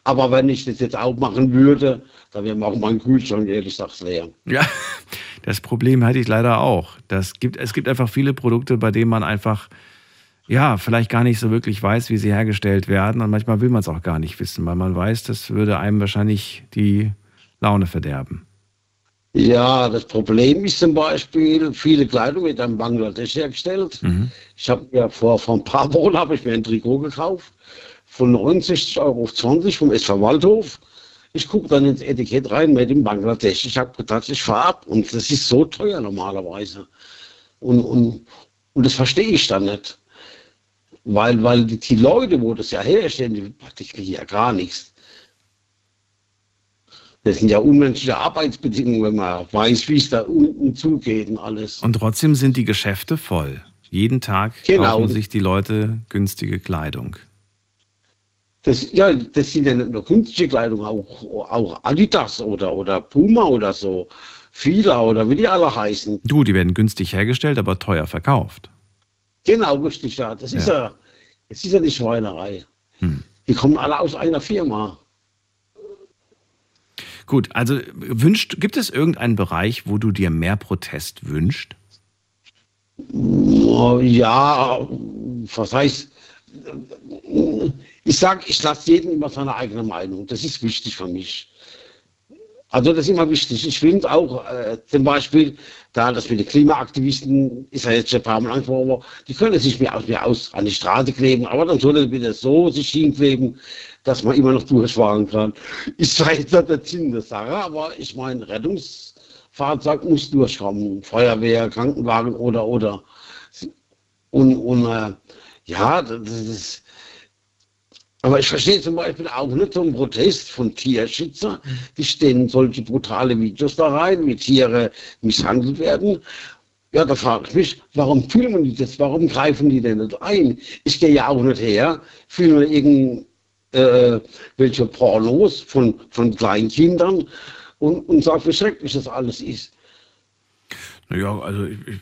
Speaker 15: Aber wenn ich das jetzt auch machen würde, dann wäre auch mein Kühlschrank ehrlich gesagt leer.
Speaker 1: Ja, das Problem hatte ich leider auch. Das gibt, es gibt einfach viele Produkte, bei denen man einfach, ja, vielleicht gar nicht so wirklich weiß, wie sie hergestellt werden. Und manchmal will man es auch gar nicht wissen, weil man weiß, das würde einem wahrscheinlich die Laune verderben.
Speaker 15: Ja, das Problem ist zum Beispiel, viele Kleidung wird in Bangladesch hergestellt. Ich habe mir vor, vor ein paar Wochen habe ich mir ein Trikot gekauft von 69 Euro auf 20 vom SV Waldhof. Ich gucke dann ins Etikett rein, made in Bangladesch. Ich habe gedacht, ich fahre ab und das ist so teuer normalerweise. Und, und, und das verstehe ich dann nicht. Weil, weil die, die Leute, wo das ja herstellen, die, die kriegen ja gar nichts. Das sind ja unmenschliche Arbeitsbedingungen, wenn man weiß, wie es da unten zugeht und alles.
Speaker 1: Und trotzdem sind die Geschäfte voll. Jeden Tag
Speaker 15: Genau.
Speaker 1: kaufen sich die Leute günstige Kleidung.
Speaker 15: Das, ja, das sind ja nicht nur günstige Kleidung, auch, auch Adidas oder, oder Puma oder so. Fila oder wie die alle heißen.
Speaker 1: Du, die werden günstig hergestellt, aber teuer verkauft.
Speaker 15: Genau, richtig, ja. Das ist ja, das ist ja die Schweinerei. Die kommen alle aus einer Firma.
Speaker 1: Gut, also wünscht, gibt es irgendeinen Bereich, wo du dir mehr Protest wünscht?
Speaker 15: Oh, Ja, was heißt, ich sage, ich lasse jeden immer seine eigene Meinung. Das ist wichtig für mich. Also das ist immer wichtig. Ich finde auch äh, zum Beispiel, da das mit den Klimaaktivisten ist ja jetzt schon ein paar Mal angesprochen die können sich aus, mir aus an die Straße kleben, aber dann soll er bitte so sich hinkleben, dass man immer noch durchfahren kann. Ist zwar jetzt nicht der Sinn der Sache, aber ich meine, Rettungsfahrzeug muss durchkommen. Feuerwehr, Krankenwagen oder oder. Und, und äh, ja, das ist. Aber ich verstehe zum Beispiel auch nicht so einen Protest von Tierschützern. Die stellen solche brutale Videos da rein, wie Tiere misshandelt werden. Ja, da frage ich mich, warum filmen die das? Warum greifen die denn nicht ein? Ich gehe ja auch nicht her, filme irgendwelche äh, Pornos von, von Kleinkindern und, und sage, wie schrecklich das alles ist.
Speaker 1: Naja, also ich, ich,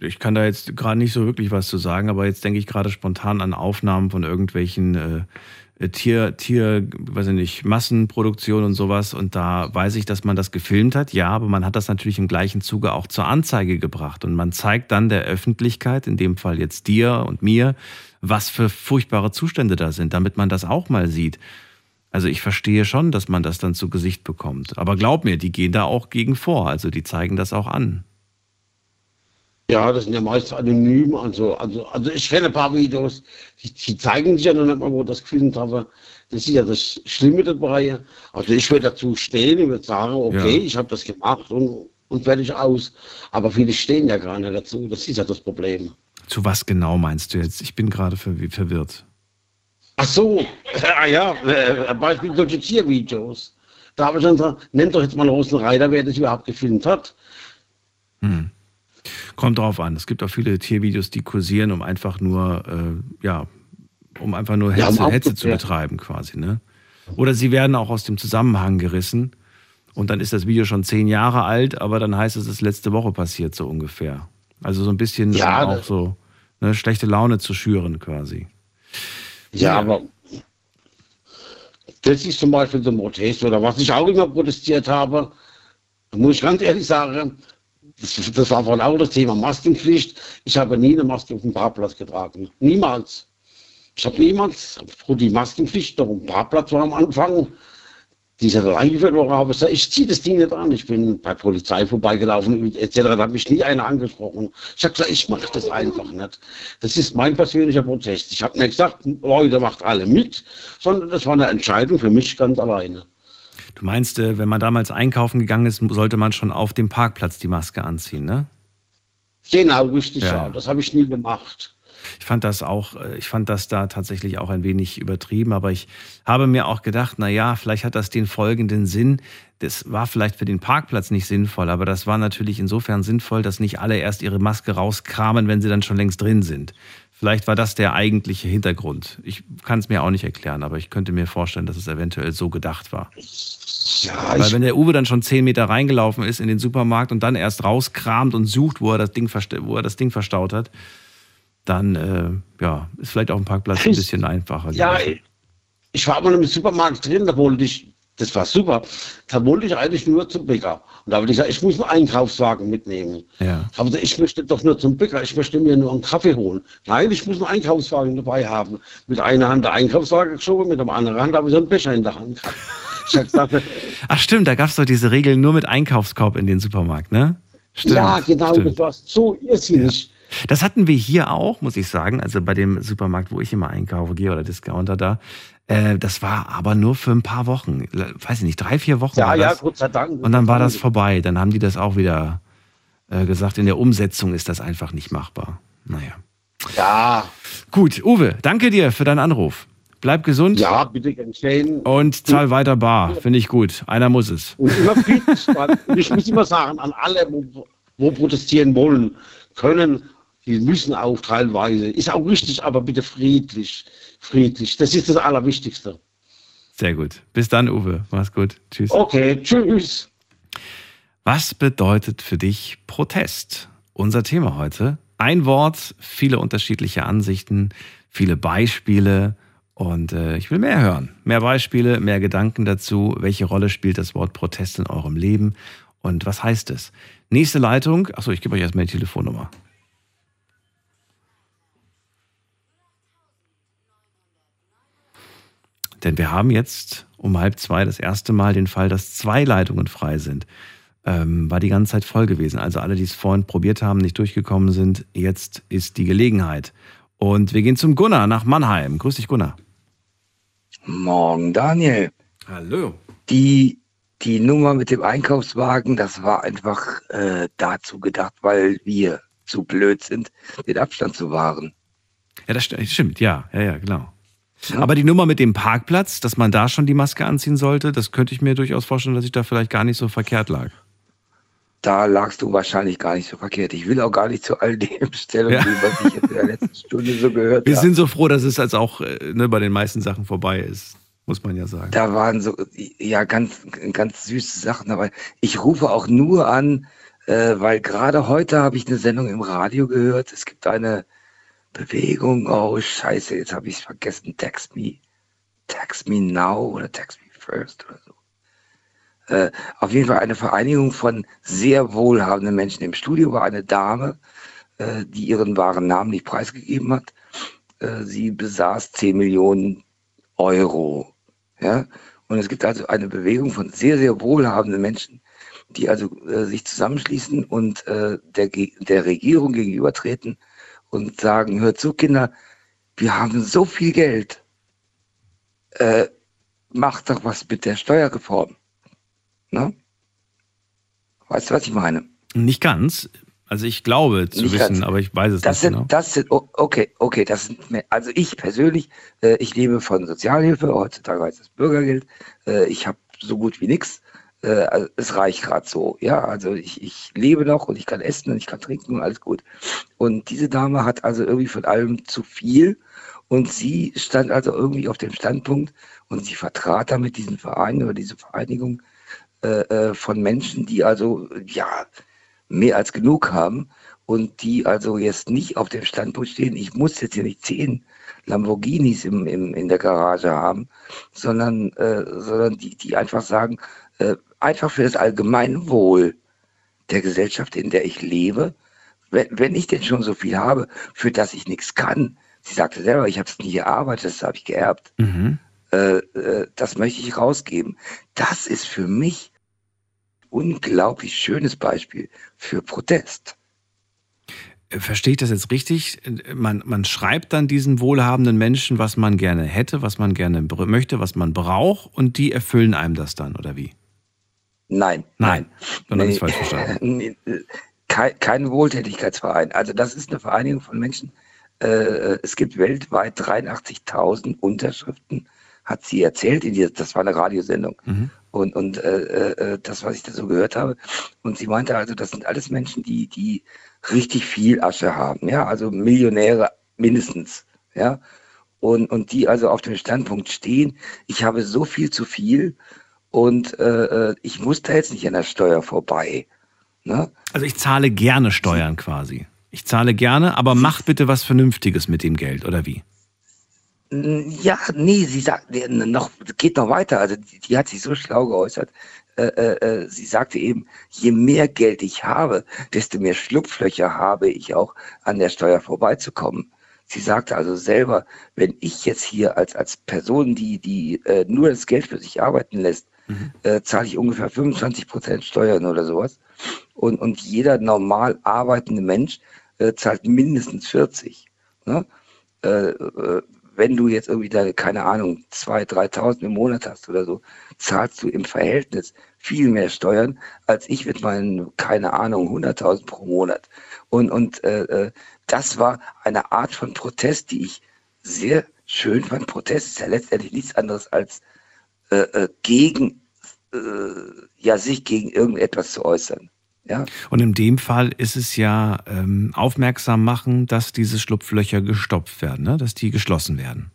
Speaker 1: ich kann da jetzt gerade nicht so wirklich was zu sagen, aber jetzt denke ich gerade spontan an Aufnahmen von irgendwelchen äh, Tier, Tier, weiß ich nicht, Massenproduktion und sowas. Und da weiß ich, dass man das gefilmt hat, ja, aber man hat das natürlich im gleichen Zuge auch zur Anzeige gebracht. Und man zeigt dann der Öffentlichkeit, in dem Fall jetzt dir und mir, was für furchtbare Zustände da sind, damit man das auch mal sieht. Also ich verstehe schon, dass man das dann zu Gesicht bekommt. Aber glaub mir, die gehen da auch gegen vor. Also die zeigen das auch an.
Speaker 15: Ja, das sind ja meist anonym. Also, also, also ich kenne ein paar Videos, die, die zeigen sich ja noch nicht mal, wo das gefilmt habe. Das ist ja das Schlimme dabei. Also ich würde dazu stehen, ich würde sagen, okay,
Speaker 1: Ja.
Speaker 15: ich habe das gemacht und, und fertig aus. Aber viele stehen ja gar nicht dazu. Das ist ja das Problem.
Speaker 1: Zu was genau meinst du jetzt? Ich bin gerade verw- verwirrt.
Speaker 15: Ach so, ah ja, äh, Beispiel solche Tiervideos. Da habe ich dann gesagt, nennt doch jetzt mal Rosenreiter, wer das überhaupt gefilmt hat.
Speaker 1: Hm. Kommt drauf an. Es gibt auch viele Tiervideos, die kursieren, um einfach nur, äh, ja, um einfach nur
Speaker 15: Ja, um
Speaker 1: Hetze, Hetze zu betreiben quasi, ne? Oder sie werden auch aus dem Zusammenhang gerissen und dann ist das Video schon zehn Jahre alt, aber dann heißt es, es ist letzte Woche passiert, so ungefähr. Also so ein bisschen
Speaker 15: Ja,
Speaker 1: auch so ne, schlechte Laune zu schüren quasi.
Speaker 15: Ja, aber das ist zum Beispiel so ein Protest oder was ich auch immer protestiert habe, muss ich ganz ehrlich sagen, das, das war vorhin auch das Thema Maskenpflicht. Ich habe nie eine Maske auf dem Parkplatz getragen. Niemals. Ich habe niemals, die Maskenpflicht noch am Parkplatz war am Anfang, die ist ja dann eingeführt worden, habe ich gesagt, ich ziehe das Ding nicht an. Ich bin bei Polizei vorbeigelaufen, etc. Da hat mich nie einer angesprochen. Ich habe gesagt, ich mache das einfach nicht. Das ist mein persönlicher Protest. Ich habe nicht gesagt, Leute, macht alle mit, sondern das war eine Entscheidung für mich ganz alleine.
Speaker 1: Du meinst, äh, wenn man damals einkaufen gegangen ist, sollte man schon auf dem Parkplatz die Maske anziehen, ne?
Speaker 15: Genau, richtig,
Speaker 1: Ja.
Speaker 15: ja. Das habe ich nie gemacht.
Speaker 1: Ich fand das auch, äh, ich fand das da tatsächlich auch ein wenig übertrieben, aber ich habe mir auch gedacht, na ja, vielleicht hat das den folgenden Sinn. Das war vielleicht für den Parkplatz nicht sinnvoll, aber das war natürlich insofern sinnvoll, dass nicht alle erst ihre Maske rauskramen, wenn sie dann schon längst drin sind. Vielleicht war das der eigentliche Hintergrund. Ich kann es mir auch nicht erklären, aber ich könnte mir vorstellen, dass es eventuell so gedacht war.
Speaker 15: Ja,
Speaker 1: Weil wenn der Uwe dann schon zehn Meter reingelaufen ist in den Supermarkt und dann erst rauskramt und sucht, wo er das Ding, wo er das Ding verstaut hat, dann äh, ja, ist vielleicht auf dem Parkplatz ein bisschen einfacher.
Speaker 15: Ja,
Speaker 1: gewesen.
Speaker 15: ich, ich war mal im Supermarkt drin, da wollte ich, das war super, da wollte ich eigentlich nur zum Bäcker. Und da habe ich gesagt, ich muss einen Einkaufswagen mitnehmen.
Speaker 1: ja.
Speaker 15: Gesagt, ich möchte doch nur zum Bäcker, ich möchte mir nur einen Kaffee holen. Nein, ich muss einen Einkaufswagen dabei haben. Mit einer Hand der Einkaufswagen geschoben, mit der anderen Hand habe ich so einen Becher in der Hand gehabt.
Speaker 1: Ach stimmt, da gab es doch diese Regeln nur mit Einkaufskorb in den Supermarkt, ne? Stimmt,
Speaker 15: ja, genau,
Speaker 1: stimmt.
Speaker 15: das war so irrsinnig.
Speaker 1: Das hatten wir hier auch, muss ich sagen. Also bei dem Supermarkt, wo ich immer einkaufe, gehe oder Discounter da. Äh, das war aber nur für ein paar Wochen. Weiß ich nicht, drei, vier Wochen.
Speaker 15: Ja, ja. Gott sei Dank.
Speaker 1: Und dann war das vorbei. Dann haben die das auch wieder äh, gesagt. In der Umsetzung ist das einfach nicht machbar. Naja.
Speaker 15: Ja.
Speaker 1: Gut, Uwe, danke dir für deinen Anruf. Bleib gesund.
Speaker 15: Ja, bitte gern geschehen.
Speaker 1: Und zahl weiter bar. Finde ich gut. Einer muss es.
Speaker 15: Und immer friedlich. weil ich muss immer sagen, an alle, wo, wo protestieren wollen, können, die müssen auch teilweise. Ist auch richtig, aber bitte friedlich. Friedlich. Das ist das Allerwichtigste.
Speaker 1: Sehr gut. Bis dann, Uwe. Mach's gut. Tschüss.
Speaker 15: Okay, tschüss.
Speaker 1: Was bedeutet für dich Protest? Unser Thema heute. Ein Wort, viele unterschiedliche Ansichten, viele Beispiele. Und äh, ich will mehr hören. Mehr Beispiele, mehr Gedanken dazu. Welche Rolle spielt das Wort Protest in eurem Leben? Und was heißt es? Nächste Leitung. Achso, ich gebe euch erstmal die Telefonnummer. Denn wir haben jetzt um halb zwei das erste Mal den Fall, dass zwei Leitungen frei sind. Ähm, war die ganze Zeit voll gewesen. Also alle, die es vorhin probiert haben, nicht durchgekommen sind, jetzt ist die Gelegenheit. Und wir gehen zum Gunnar nach Mannheim. Grüß dich, Gunnar.
Speaker 16: Morgen, Daniel.
Speaker 1: Hallo.
Speaker 16: Die, die Nummer mit dem Einkaufswagen, das war einfach äh, dazu gedacht, weil wir zu blöd sind, den Abstand zu wahren.
Speaker 1: Ja, das st- stimmt, ja, ja, ja, genau. Aber die Nummer mit dem Parkplatz, dass man da schon die Maske anziehen sollte, das könnte ich mir durchaus vorstellen, dass ich da vielleicht gar nicht so verkehrt lag.
Speaker 16: Da lagst du wahrscheinlich gar nicht so verkehrt. Ich will auch gar nicht zu all dem Stellung
Speaker 1: Ja.
Speaker 16: nehmen, was ich jetzt in der letzten Stunde so gehört
Speaker 1: Wir
Speaker 16: habe.
Speaker 1: sind so froh, dass es jetzt auch äh, ne, bei den meisten Sachen vorbei ist, muss man ja sagen.
Speaker 16: Da waren so ja ganz ganz süße Sachen dabei. Ich rufe auch nur an, äh, weil gerade heute habe ich eine Sendung im Radio gehört. Es gibt eine Bewegung. Oh Scheiße, jetzt habe ich es vergessen. Text me, text me now oder text me first oder so. Äh, auf jeden Fall eine Vereinigung von sehr wohlhabenden Menschen. Im Studio war eine Dame, äh, die ihren wahren Namen nicht preisgegeben hat. Äh, sie besaß 10 Millionen Euro. Ja? Und es gibt also eine Bewegung von sehr, sehr wohlhabenden Menschen, die also äh, sich zusammenschließen und äh, der, der Regierung gegenübertreten und sagen, hört zu, Kinder, wir haben so viel Geld. Äh, macht doch was mit der Steuerreform. Ne? Weißt du, was ich meine?
Speaker 1: Nicht ganz. Also ich glaube zu
Speaker 16: Nicht
Speaker 1: wissen,
Speaker 16: ganz.
Speaker 1: aber ich weiß es
Speaker 16: Das
Speaker 1: nicht
Speaker 16: sind,
Speaker 1: genau.
Speaker 16: das sind, okay, okay, das sind, mehr- also ich persönlich, äh, ich lebe von Sozialhilfe, heutzutage heißt es Bürgergeld, äh, ich habe so gut wie nichts, äh, also es reicht gerade so, ja, also ich, ich lebe noch und ich kann essen und ich kann trinken und alles gut. Und diese Dame hat also irgendwie von allem zu viel und sie stand also irgendwie auf dem Standpunkt und sie vertrat damit diesen Verein oder diese Vereinigung äh, äh, von Menschen, die also, ja, mehr als genug haben und die also jetzt nicht auf dem Standpunkt stehen, ich muss jetzt hier nicht zehn Lamborghinis im, im, in der Garage haben, sondern, äh, sondern die, die einfach sagen, äh, einfach für das allgemeine Wohl der Gesellschaft, in der ich lebe, wenn, wenn ich denn schon so viel habe, für das ich nichts kann. Sie sagte selber, ich habe es nie gearbeitet, das habe ich geerbt.
Speaker 1: Mhm.
Speaker 16: Äh, äh, das möchte ich rausgeben. Das ist für mich unglaublich schönes Beispiel für Protest.
Speaker 1: Verstehe ich das jetzt richtig? Man, man schreibt dann diesen wohlhabenden Menschen, was man gerne hätte, was man gerne möchte, was man braucht, und die erfüllen einem das dann, oder wie?
Speaker 16: Nein,
Speaker 1: Nein. Dann habe ich falsch verstanden.
Speaker 16: Äh, Kein, kein Wohltätigkeitsverein. Also das ist eine Vereinigung von Menschen, Äh, es gibt weltweit 83.000 Unterschriften, hat sie erzählt. In dieser, das war eine Radiosendung.
Speaker 1: Mhm.
Speaker 16: Und, und äh, äh, das, was ich da so gehört habe. Und sie meinte also, das sind alles Menschen, die, die richtig viel Asche haben. Ja, also Millionäre mindestens. Ja. Und, und die also auf dem Standpunkt stehen, ich habe so viel zu viel und äh, äh ich muss da jetzt nicht an der Steuer vorbei. Ne?
Speaker 1: Also ich zahle gerne Steuern quasi. Ich zahle gerne, aber mach bitte was Vernünftiges mit dem Geld, oder wie?
Speaker 16: Ja, nee, sie sagt noch, geht noch weiter. Also die, die hat sich so schlau geäußert. Äh, äh, äh, sie sagte eben, je mehr Geld ich habe, desto mehr Schlupflöcher habe ich auch an der Steuer vorbeizukommen. Sie sagte also selber, wenn ich jetzt hier als, als Person, die, die äh, nur das Geld für sich arbeiten lässt, äh, zahle ich ungefähr 25 Prozent Steuern oder sowas. Und, und jeder normal arbeitende Mensch äh, zahlt mindestens 40. Ne? Äh, äh, wenn du jetzt irgendwie da, keine Ahnung, 2.000, 3.000 im Monat hast oder so, zahlst du im Verhältnis viel mehr Steuern als ich mit meinen, keine Ahnung, 100.000 pro Monat. Und, und äh, äh, das war eine Art von Protest, die ich sehr schön fand. Protest ist ja letztendlich nichts anderes als äh, äh, gegen, äh, ja, sich gegen irgendetwas zu äußern. Ja.
Speaker 1: Und in dem Fall ist es ja ähm, aufmerksam machen, dass diese Schlupflöcher gestopft werden, ne? dass die geschlossen werden.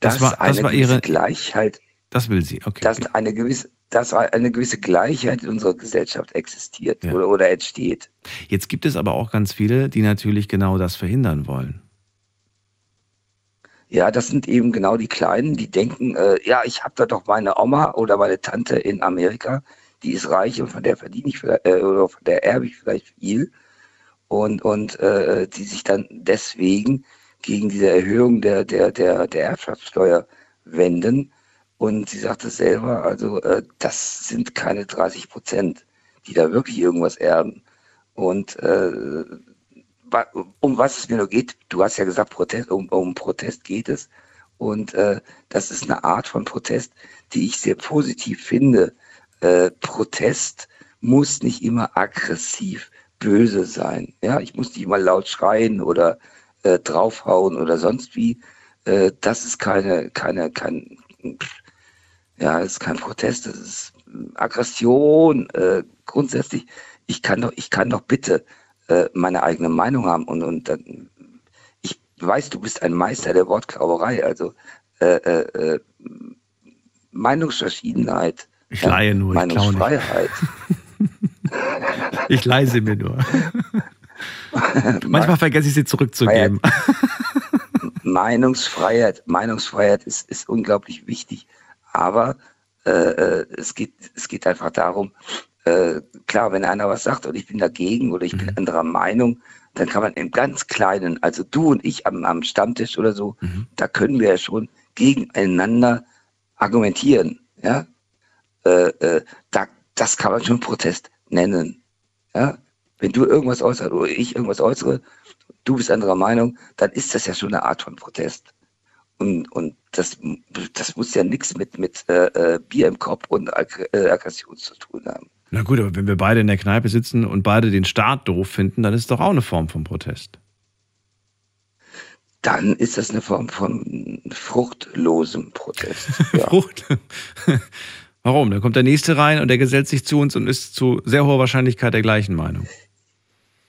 Speaker 16: Das, das war, das war ihre Gleichheit.
Speaker 1: Das will sie, okay.
Speaker 16: Dass eine gewisse, dass eine gewisse Gleichheit in unserer Gesellschaft existiert ja. oder, oder entsteht.
Speaker 1: Jetzt gibt es aber auch ganz viele, die natürlich genau das verhindern wollen.
Speaker 16: Ja, das sind eben genau die Kleinen, die denken, äh, ja, ich habe da doch meine Oma oder meine Tante in Amerika, die ist reich und von der verdiene ich äh, oder von der erbe ich vielleicht viel. Und, und äh, die sich dann deswegen gegen diese Erhöhung der, der, der, der Erbschaftssteuer wenden. Und sie sagte selber, also äh, das sind keine 30 Prozent, die da wirklich irgendwas erben. Und äh, um was es mir nur geht, du hast ja gesagt, Protest, um, um Protest geht es. Und äh, das ist eine Art von Protest, die ich sehr positiv finde. Äh, Protest muss nicht immer aggressiv böse sein. Ja, ich muss nicht immer laut schreien oder äh, draufhauen oder sonst wie. Äh, das ist keine, keine, kein, ja, das ist kein Protest, das ist Aggression. Äh, grundsätzlich, ich kann doch, ich kann doch bitte äh, meine eigene Meinung haben und, und dann, ich weiß, du bist ein Meister der Wortklauberei, also äh, äh, äh Meinungsverschiedenheit
Speaker 1: ich leihe nur.
Speaker 16: Meinungsfreiheit.
Speaker 1: ich leihe sie mir nur. Manchmal vergesse ich sie zurückzugeben.
Speaker 16: Meinungsfreiheit, Meinungsfreiheit ist, ist unglaublich wichtig. Aber äh, äh, es, geht, es geht einfach darum, äh, klar, wenn einer was sagt und ich bin dagegen oder ich mhm. bin anderer Meinung, dann kann man im ganz Kleinen, also du und ich am, am Stammtisch oder so, mhm. da können wir ja schon gegeneinander argumentieren. Ja? Äh, äh, da, das kann man schon Protest nennen. Ja? Wenn du irgendwas äußerst oder ich irgendwas äußere, du bist anderer Meinung, dann ist das ja schon eine Art von Protest. Und, und das, das muss ja nichts mit, mit äh, äh Bier im Kopf und äh, Aggression zu tun haben.
Speaker 1: Na gut, aber wenn wir beide in der Kneipe sitzen und beide den Staat doof finden, dann ist es doch auch eine Form von Protest.
Speaker 16: Dann ist das eine Form von fruchtlosem Protest. Ja.
Speaker 1: Frucht. Warum? Dann kommt der Nächste rein und der gesellt sich zu uns und ist zu sehr hoher Wahrscheinlichkeit der gleichen Meinung.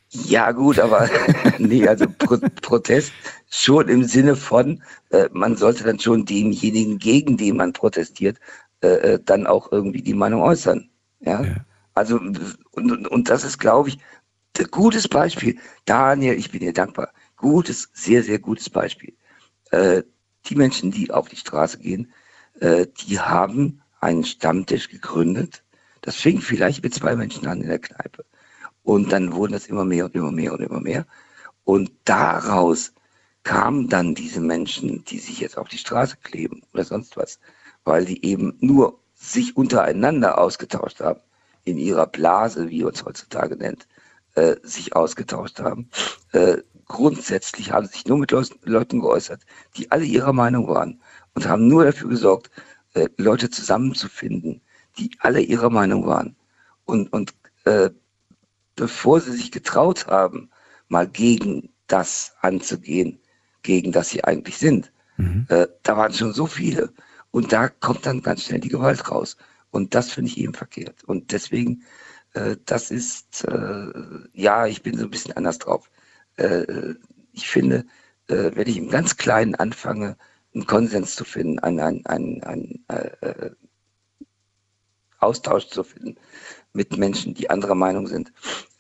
Speaker 16: Ja, gut, aber nee, also Pro Protest schon im Sinne von, äh, man sollte dann schon demjenigen, gegen den man protestiert, äh, äh dann auch irgendwie die Meinung äußern. Ja. ja. Also, und, und das ist, glaube ich, ein gutes Beispiel. Daniel, ich bin dir dankbar. Gutes, sehr, sehr gutes Beispiel. Äh, die Menschen, die auf die Straße gehen, äh, die haben einen Stammtisch gegründet. Das fing vielleicht mit zwei Menschen an in der Kneipe. Und dann wurden das immer mehr und immer mehr und immer mehr. Und daraus kamen dann diese Menschen, die sich jetzt auf die Straße kleben oder sonst was, weil die eben nur sich untereinander ausgetauscht haben, in ihrer Blase, wie uns heutzutage nennt, äh, sich ausgetauscht haben. Äh, grundsätzlich haben sich nur mit Leuten geäußert, die alle ihrer Meinung waren und haben nur dafür gesorgt, äh, Leute zusammenzufinden, die alle ihrer Meinung waren. Und, und äh, bevor sie sich getraut haben, mal gegen das anzugehen, gegen das sie eigentlich sind. Äh, da waren schon so viele. Und da kommt dann ganz schnell die Gewalt raus. Und das finde ich eben verkehrt. Und deswegen, äh, das ist, äh, ja, ich bin so ein bisschen anders drauf. Äh, ich finde, äh, wenn ich im ganz Kleinen anfange, einen Konsens zu finden, einen, einen, einen, einen äh, Austausch zu finden mit Menschen, die anderer Meinung sind,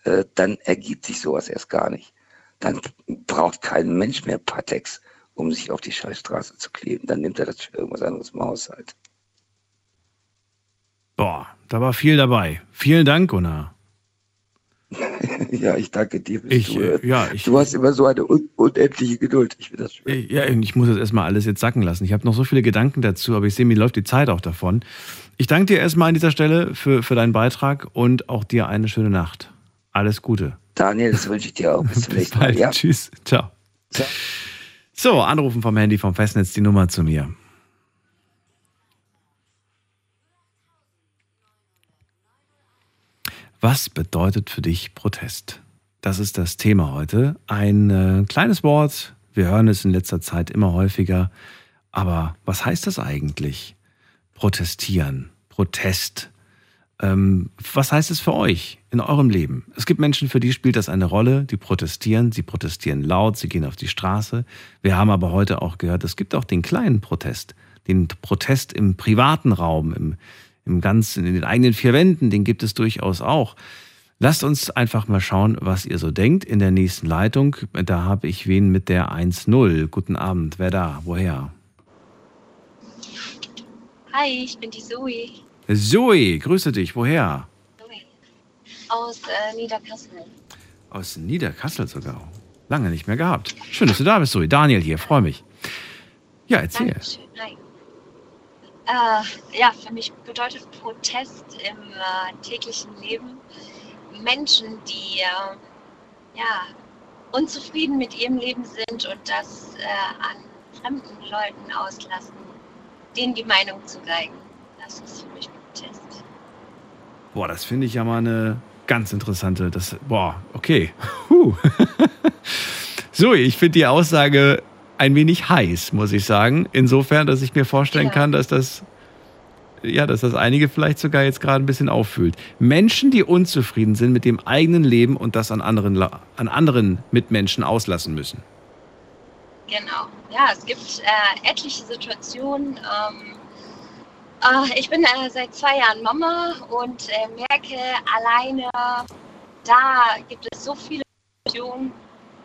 Speaker 16: äh, dann ergibt sich sowas erst gar nicht. Dann braucht kein Mensch mehr Patex, um sich auf die Scheißstraße zu kleben. Dann nimmt er das für irgendwas anderes im Haushalt.
Speaker 1: Boah, da war viel dabei. Vielen Dank, Gunnar.
Speaker 16: ja, ich danke dir
Speaker 1: Ich,
Speaker 16: Zuhören.
Speaker 1: äh, ja, ich-
Speaker 16: du hast immer so eine un unendliche Geduld. Ich finde das schön.
Speaker 1: Ja, ich muss das erstmal alles jetzt sacken lassen. Ich habe noch so viele Gedanken dazu, aber ich sehe, mir läuft die Zeit auch davon. Ich danke dir erstmal an dieser Stelle für, für deinen Beitrag und auch dir eine schöne Nacht. Alles Gute.
Speaker 16: Daniel, das wünsche ich dir auch. Bis zum nächsten Mal. Ja.
Speaker 1: Tschüss. Ciao. So, anrufen vom Handy vom Festnetz die Nummer zu mir. Was bedeutet für dich Protest? Das ist das Thema heute. Ein äh, kleines Wort. Wir hören es in letzter Zeit immer häufiger. Aber was heißt das eigentlich? Protestieren, Protest. Ähm, was heißt es für euch in eurem Leben? Es gibt Menschen, für die spielt das eine Rolle, die protestieren, sie protestieren laut, sie gehen auf die Straße. Wir haben aber heute auch gehört, es gibt auch den kleinen Protest, den Protest im privaten Raum, im, im ganzen, in den eigenen vier Wänden, den gibt es durchaus auch. Lasst uns einfach mal schauen, was ihr so denkt. In der nächsten Leitung, da habe ich wen mit der 1-0. Guten Abend, wer da? Woher?
Speaker 17: Hi, ich bin die Zoe
Speaker 1: Zoe, grüße dich. Woher?
Speaker 17: aus äh, Niederkassel.
Speaker 1: Aus Niederkassel sogar. Lange nicht mehr gehabt. Schön, dass du da bist, Zoe. Daniel hier, freue mich. Ja, erzähl.
Speaker 17: Dankeschön. Hi. Äh, ja, für mich bedeutet Protest im äh, täglichen Leben Menschen, die äh, ja, unzufrieden mit ihrem Leben sind und das äh, an fremden Leuten auslassen, denen die Meinung zu geigen. Das ist für mich Protest.
Speaker 1: Boah, das finde ich ja mal eine ganz interessante. Das, boah, okay. Huh. Zoe, ich finde die Aussage ein wenig heiß, muss ich sagen. Insofern, dass ich mir vorstellen kann, dass das, ja, dass das einige vielleicht sogar jetzt gerade ein bisschen auffühlt. Menschen, die unzufrieden sind mit dem eigenen Leben und das an anderen, an anderen Mitmenschen auslassen müssen.
Speaker 17: Genau. Ja, es gibt äh, etliche Situationen. Ähm, äh, ich bin äh, seit zwei Jahren Mama und äh, merke alleine, da gibt es so viele Situationen,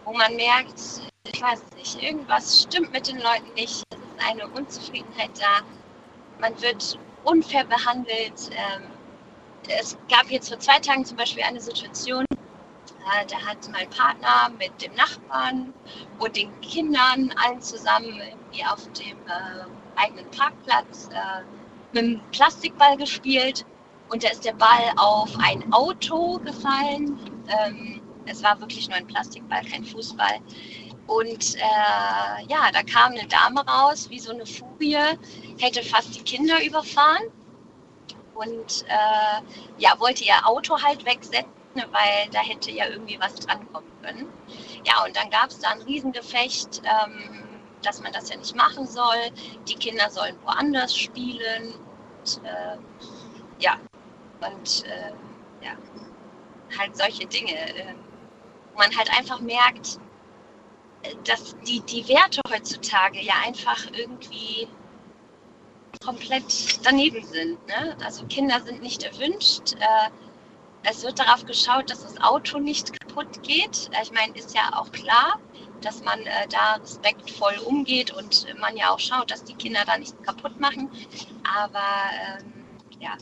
Speaker 17: wo man merkt, ich weiß nicht, irgendwas stimmt mit den Leuten nicht. Es ist eine Unzufriedenheit da. Man wird unfair behandelt. Ähm, es gab jetzt vor zwei Tagen zum Beispiel eine Situation, äh, da hat mein Partner mit dem Nachbarn und den Kindern allen zusammen irgendwie auf dem eigenen Parkplatz mit einem Plastikball gespielt und da ist der Ball auf ein Auto gefallen. Ähm, es war wirklich nur ein Plastikball, kein Fußball. Und äh, ja, da kam eine Dame raus, wie so eine Furie, hätte fast die Kinder überfahren und äh, ja, wollte ihr Auto halt wegsetzen, weil da hätte ja irgendwie was drankommen können. Ja, und dann gab es da ein Riesengefecht, ähm, dass man das ja nicht machen soll. Die Kinder sollen woanders spielen. Und, äh, ja, und äh, ja, halt solche Dinge, äh, man halt einfach merkt, äh, dass die, die Werte heutzutage ja einfach irgendwie komplett daneben sind. Ne? Also Kinder sind nicht erwünscht. Äh, es wird darauf geschaut, dass das Auto nicht kaputt geht. Äh, Ich meine, ist ja auch klar, dass man äh, da respektvoll umgeht und man ja auch schaut, dass die Kinder da nichts kaputt machen. Aber ähm, ja,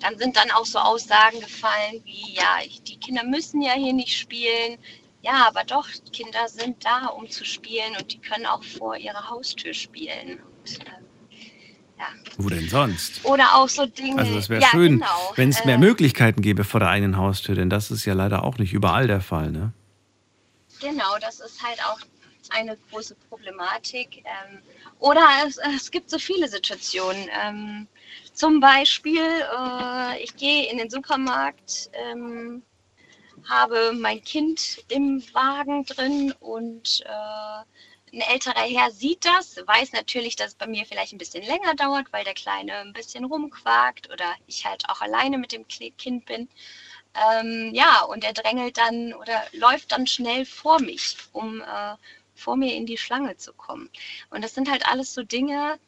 Speaker 17: dann sind dann auch so Aussagen gefallen wie, ja, ich, die Kinder müssen ja hier nicht spielen. Ja, aber doch, Kinder sind da, um zu spielen und die können auch vor ihrer Haustür spielen. Und, ähm,
Speaker 1: Wo denn sonst?
Speaker 17: oder auch so Dinge.
Speaker 1: Also es wäre
Speaker 17: ja,
Speaker 1: schön,
Speaker 17: genau.
Speaker 1: wenn es mehr
Speaker 17: Äh,
Speaker 1: Möglichkeiten gäbe vor der eigenen Haustür, denn das ist ja leider auch nicht überall der Fall. Ne?
Speaker 17: Genau, das ist halt auch eine große Problematik. Ähm, oder es, es gibt so viele Situationen. Ähm, zum Beispiel, äh, ich gehe in den Supermarkt, ähm, habe mein Kind im Wagen drin und äh, ein älterer Herr sieht das, weiß natürlich, dass es bei mir vielleicht ein bisschen länger dauert, weil der Kleine ein bisschen rumquakt oder ich halt auch alleine mit dem Kind bin. Ähm, ja, und er drängelt dann oder läuft dann schnell vor mich, um äh, vor mir in die Schlange zu kommen. Und das sind halt alles so Dinge,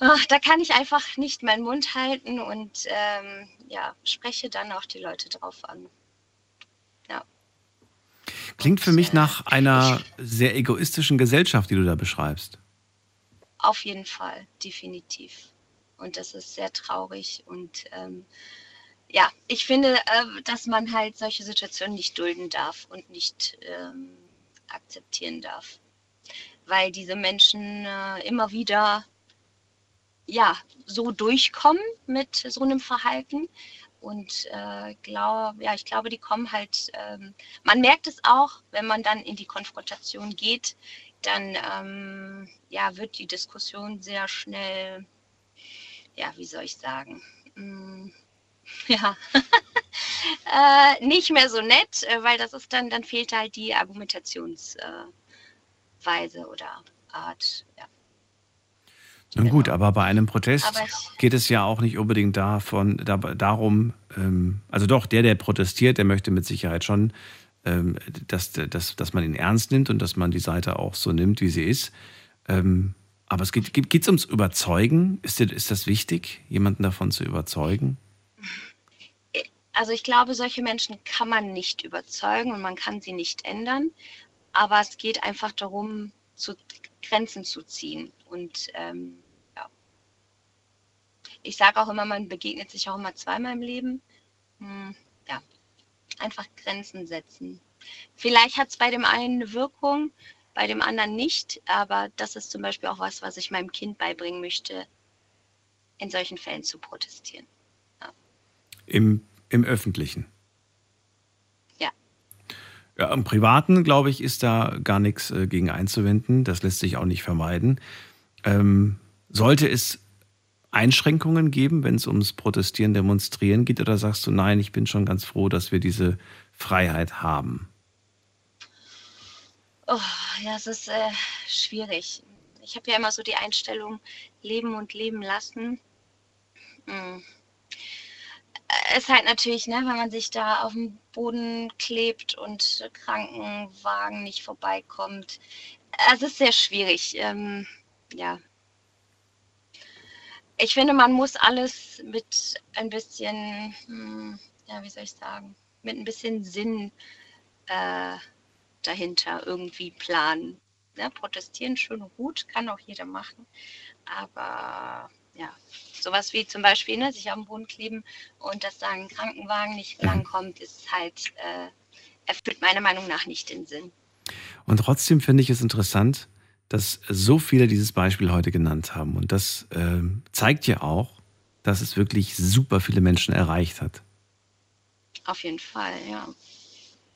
Speaker 17: ach, da kann ich einfach nicht meinen Mund halten und ähm, ja, spreche dann auch die Leute drauf an. Ja.
Speaker 1: Klingt für mich nach einer sehr egoistischen Gesellschaft, die du da beschreibst.
Speaker 17: Auf jeden Fall, definitiv. Und das ist sehr traurig. Und ähm, ja, ich finde, äh, dass man halt solche Situationen nicht dulden darf und nicht ähm, akzeptieren darf. Weil diese Menschen äh, immer wieder ja, so durchkommen mit so einem Verhalten. Und äh, glaub, ja, ich glaube, die kommen halt, ähm, man merkt es auch, wenn man dann in die Konfrontation geht, dann ähm, ja, wird die Diskussion sehr schnell, ja, wie soll ich sagen, mm, ja, äh, nicht mehr so nett, äh, weil das ist dann, dann fehlt halt die Argumentationsweise Weise oder Art, ja.
Speaker 1: Nun gut, aber bei einem Protest geht es ja auch nicht unbedingt davon, da, darum, ähm, also doch, der, der protestiert, der möchte mit Sicherheit schon, ähm, dass, dass, dass man ihn ernst nimmt und dass man die Seite auch so nimmt, wie sie ist. Ähm, aber es geht es ums Überzeugen. Ist, ist das wichtig, jemanden davon zu überzeugen?
Speaker 17: Also ich glaube, solche Menschen kann man nicht überzeugen und man kann sie nicht ändern. Aber es geht einfach darum, zu Grenzen zu ziehen. Und ähm, ja. Ich sage auch immer, man begegnet sich auch immer zweimal im Leben. Hm, ja, einfach Grenzen setzen. Vielleicht hat es bei dem einen eine Wirkung, bei dem anderen nicht. Aber das ist zum Beispiel auch was, was ich meinem Kind beibringen möchte, in solchen Fällen zu protestieren.
Speaker 1: Im, im Öffentlichen.
Speaker 17: Ja.
Speaker 1: Ja, im Privaten, glaube ich, ist da gar nichts äh, gegen einzuwenden. Das lässt sich auch nicht vermeiden. Ähm, sollte es Einschränkungen geben, wenn es ums Protestieren, Demonstrieren geht? Oder sagst du, nein, ich bin schon ganz froh, dass wir diese Freiheit haben?
Speaker 17: Oh, ja, es ist äh, schwierig. Ich habe ja immer so die Einstellung, leben und leben lassen. Hm. Äh, ist halt natürlich, ne, wenn man sich da auf den Boden klebt und Krankenwagen nicht vorbeikommt. Es ist sehr schwierig. Ähm, ja. Ich finde, man muss alles mit ein bisschen, hm, ja, wie soll ich sagen, mit ein bisschen Sinn äh, dahinter irgendwie planen. Ne? Protestieren schön und gut, kann auch jeder machen. Aber ja, sowas wie zum Beispiel ne, sich auf den Boden kleben und dass da ein Krankenwagen nicht langkommt, ist halt, äh, erfüllt meiner Meinung nach nicht den Sinn.
Speaker 1: Und trotzdem finde ich es interessant, dass so viele dieses Beispiel heute genannt haben. Und das ähm, zeigt ja auch, dass es wirklich super viele Menschen erreicht hat.
Speaker 17: Auf jeden Fall, ja.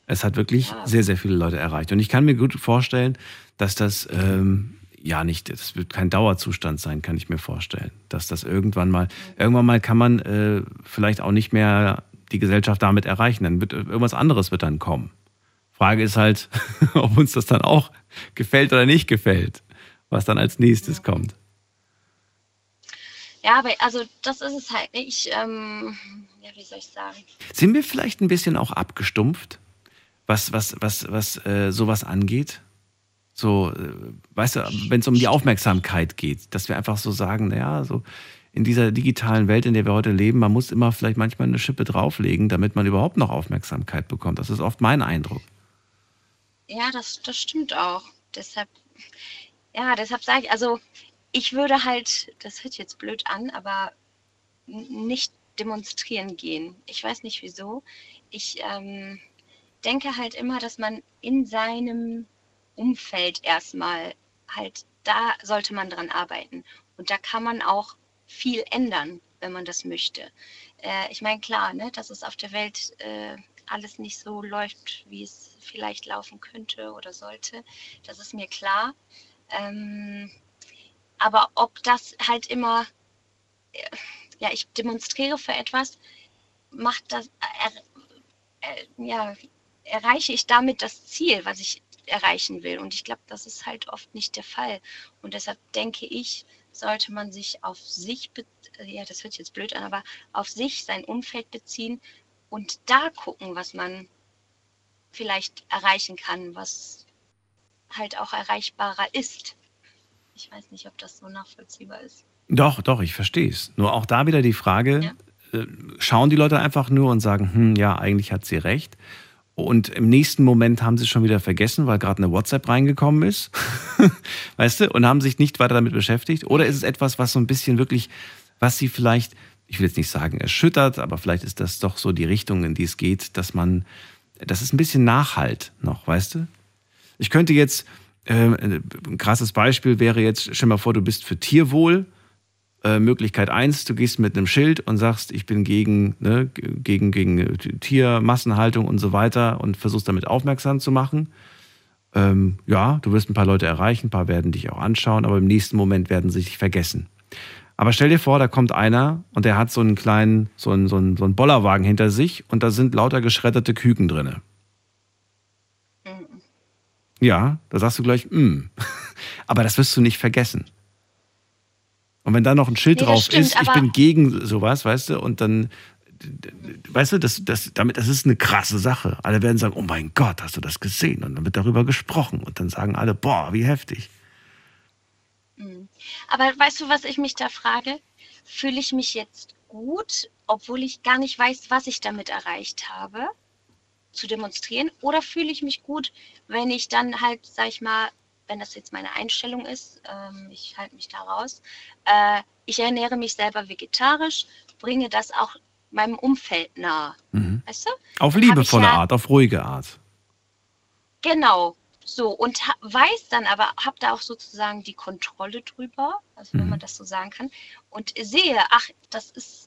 Speaker 1: Es hat wirklich
Speaker 17: Ja.
Speaker 1: sehr, sehr viele Leute erreicht. Und ich kann mir gut vorstellen, dass das ähm, ja nicht, das wird kein Dauerzustand sein, kann ich mir vorstellen. Dass das irgendwann mal, irgendwann mal kann man äh, vielleicht auch nicht mehr die Gesellschaft damit erreichen. Dann wird irgendwas anderes wird dann kommen. Frage ist halt, ob uns das dann auch gefällt oder nicht gefällt, was dann als nächstes kommt.
Speaker 17: Ja, aber also das ist es halt nicht. Ähm, ja, wie soll ich sagen?
Speaker 1: Sind wir vielleicht ein bisschen auch abgestumpft, was, was, was, was äh, sowas angeht? So, äh, weißt du, wenn es um die Aufmerksamkeit geht, dass wir einfach so sagen, naja, so in dieser digitalen Welt, in der wir heute leben, man muss immer vielleicht manchmal eine Schippe drauflegen, damit man überhaupt noch Aufmerksamkeit bekommt. Das ist oft mein Eindruck.
Speaker 17: Ja, das, das stimmt auch. Deshalb, ja, deshalb sage ich, also ich würde halt, das hört jetzt blöd an, aber nicht demonstrieren gehen. Ich weiß nicht wieso. Ich ähm, denke halt immer, dass man in seinem Umfeld erstmal halt, da sollte man dran arbeiten. Und da kann man auch viel ändern, wenn man das möchte. Äh, ich meine, klar, ne, dass es auf der Welt äh, alles nicht so läuft, wie es vielleicht laufen könnte oder sollte. Das ist mir klar. Ähm, aber ob das halt immer, äh, ja, ich demonstriere für etwas, macht das, er, äh, ja, erreiche ich damit das Ziel, was ich erreichen will. Und ich glaube, das ist halt oft nicht der Fall. Und deshalb denke ich, sollte man sich auf sich, ja, das hört sich jetzt blöd an, aber auf sich, sein Umfeld beziehen und da gucken, was man vielleicht erreichen kann, was halt auch erreichbarer ist. Ich weiß nicht, ob das so nachvollziehbar ist.
Speaker 1: Doch, doch, ich verstehe es. Nur auch da wieder die Frage, ja. äh, schauen die Leute einfach nur und sagen, hm, ja, eigentlich hat sie recht. Und im nächsten Moment haben sie es schon wieder vergessen, weil gerade eine WhatsApp reingekommen ist. weißt du? Und haben sich nicht weiter damit beschäftigt. Oder ist es etwas, was so ein bisschen wirklich, was sie vielleicht, ich will jetzt nicht sagen erschüttert, aber vielleicht ist das doch so die Richtung, in die es geht, dass man, das ist ein bisschen Nachhalt noch, weißt du? Ich könnte jetzt, äh, ein krasses Beispiel wäre jetzt, stell mal vor, du bist für Tierwohl äh, Möglichkeit eins, du gehst mit einem Schild und sagst, ich bin gegen, ne, gegen, gegen Tiermassenhaltung und so weiter und versuchst damit aufmerksam zu machen. Ähm, ja, du wirst ein paar Leute erreichen, ein paar werden dich auch anschauen, aber im nächsten Moment werden sie dich vergessen. Aber stell dir vor, da kommt einer und der hat so einen kleinen, so einen, so einen, so einen Bollerwagen hinter sich und da sind lauter geschredderte Küken drin. Ja, da sagst du gleich, mm. aber das wirst du nicht vergessen. Und wenn da noch ein Schild nee, drauf stimmt, ist, ich bin gegen sowas, weißt du, und dann, weißt du, das, das, damit, das ist eine krasse Sache. Alle werden sagen, oh mein Gott, hast du das gesehen? Und dann wird darüber gesprochen. Und dann sagen alle, boah, wie heftig.
Speaker 17: Mhm. Aber weißt du, was ich mich da frage? Fühle ich mich jetzt gut, obwohl ich gar nicht weiß, was ich damit erreicht habe, zu demonstrieren? Oder fühle ich mich gut, wenn ich dann halt, sag ich mal, wenn das jetzt meine Einstellung ist, ähm, ich halte mich da raus, äh, ich ernähre mich selber vegetarisch, bringe das auch meinem Umfeld nahe.
Speaker 1: Mhm. Weißt du? Auf liebevolle ja, Art, auf ruhige Art.
Speaker 17: Genau. So, und weiß dann aber, habe da auch sozusagen die Kontrolle drüber, also wenn man mhm. das so sagen kann, und sehe, ach, das ist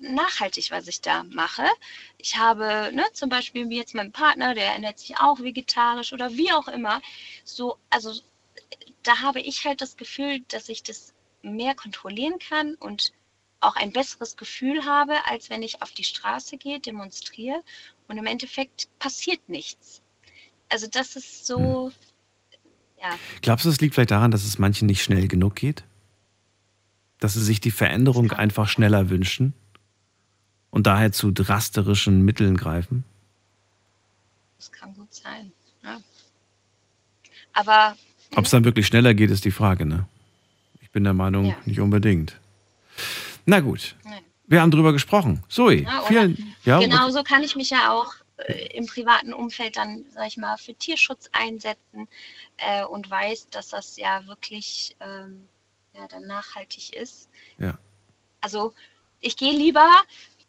Speaker 17: nachhaltig, was ich da mache. Ich habe ne, zum Beispiel jetzt mein Partner, der ernährt sich auch vegetarisch oder wie auch immer. So, also da habe ich halt das Gefühl, dass ich das mehr kontrollieren kann und auch ein besseres Gefühl habe, als wenn ich auf die Straße gehe, demonstriere und im Endeffekt passiert nichts. Also das ist so, hm. ja.
Speaker 1: Glaubst du, es liegt vielleicht daran, dass es manchen nicht schnell genug geht? Dass sie sich die Veränderung einfach schneller wünschen? Und daher zu drastischen Mitteln greifen?
Speaker 17: Das kann gut sein. Ja. Aber.
Speaker 1: Ob es dann wirklich schneller geht, ist die Frage, ne? Ich bin der Meinung, ja. nicht unbedingt. Na gut. Nein. Wir haben drüber gesprochen. Zoe, ja, vielen
Speaker 17: ja, Genau so kann ich mich ja auch äh, im privaten Umfeld dann, sag ich mal, für Tierschutz einsetzen äh, und weiß, dass das ja wirklich ähm, ja, dann nachhaltig ist.
Speaker 1: Ja.
Speaker 17: Also ich gehe lieber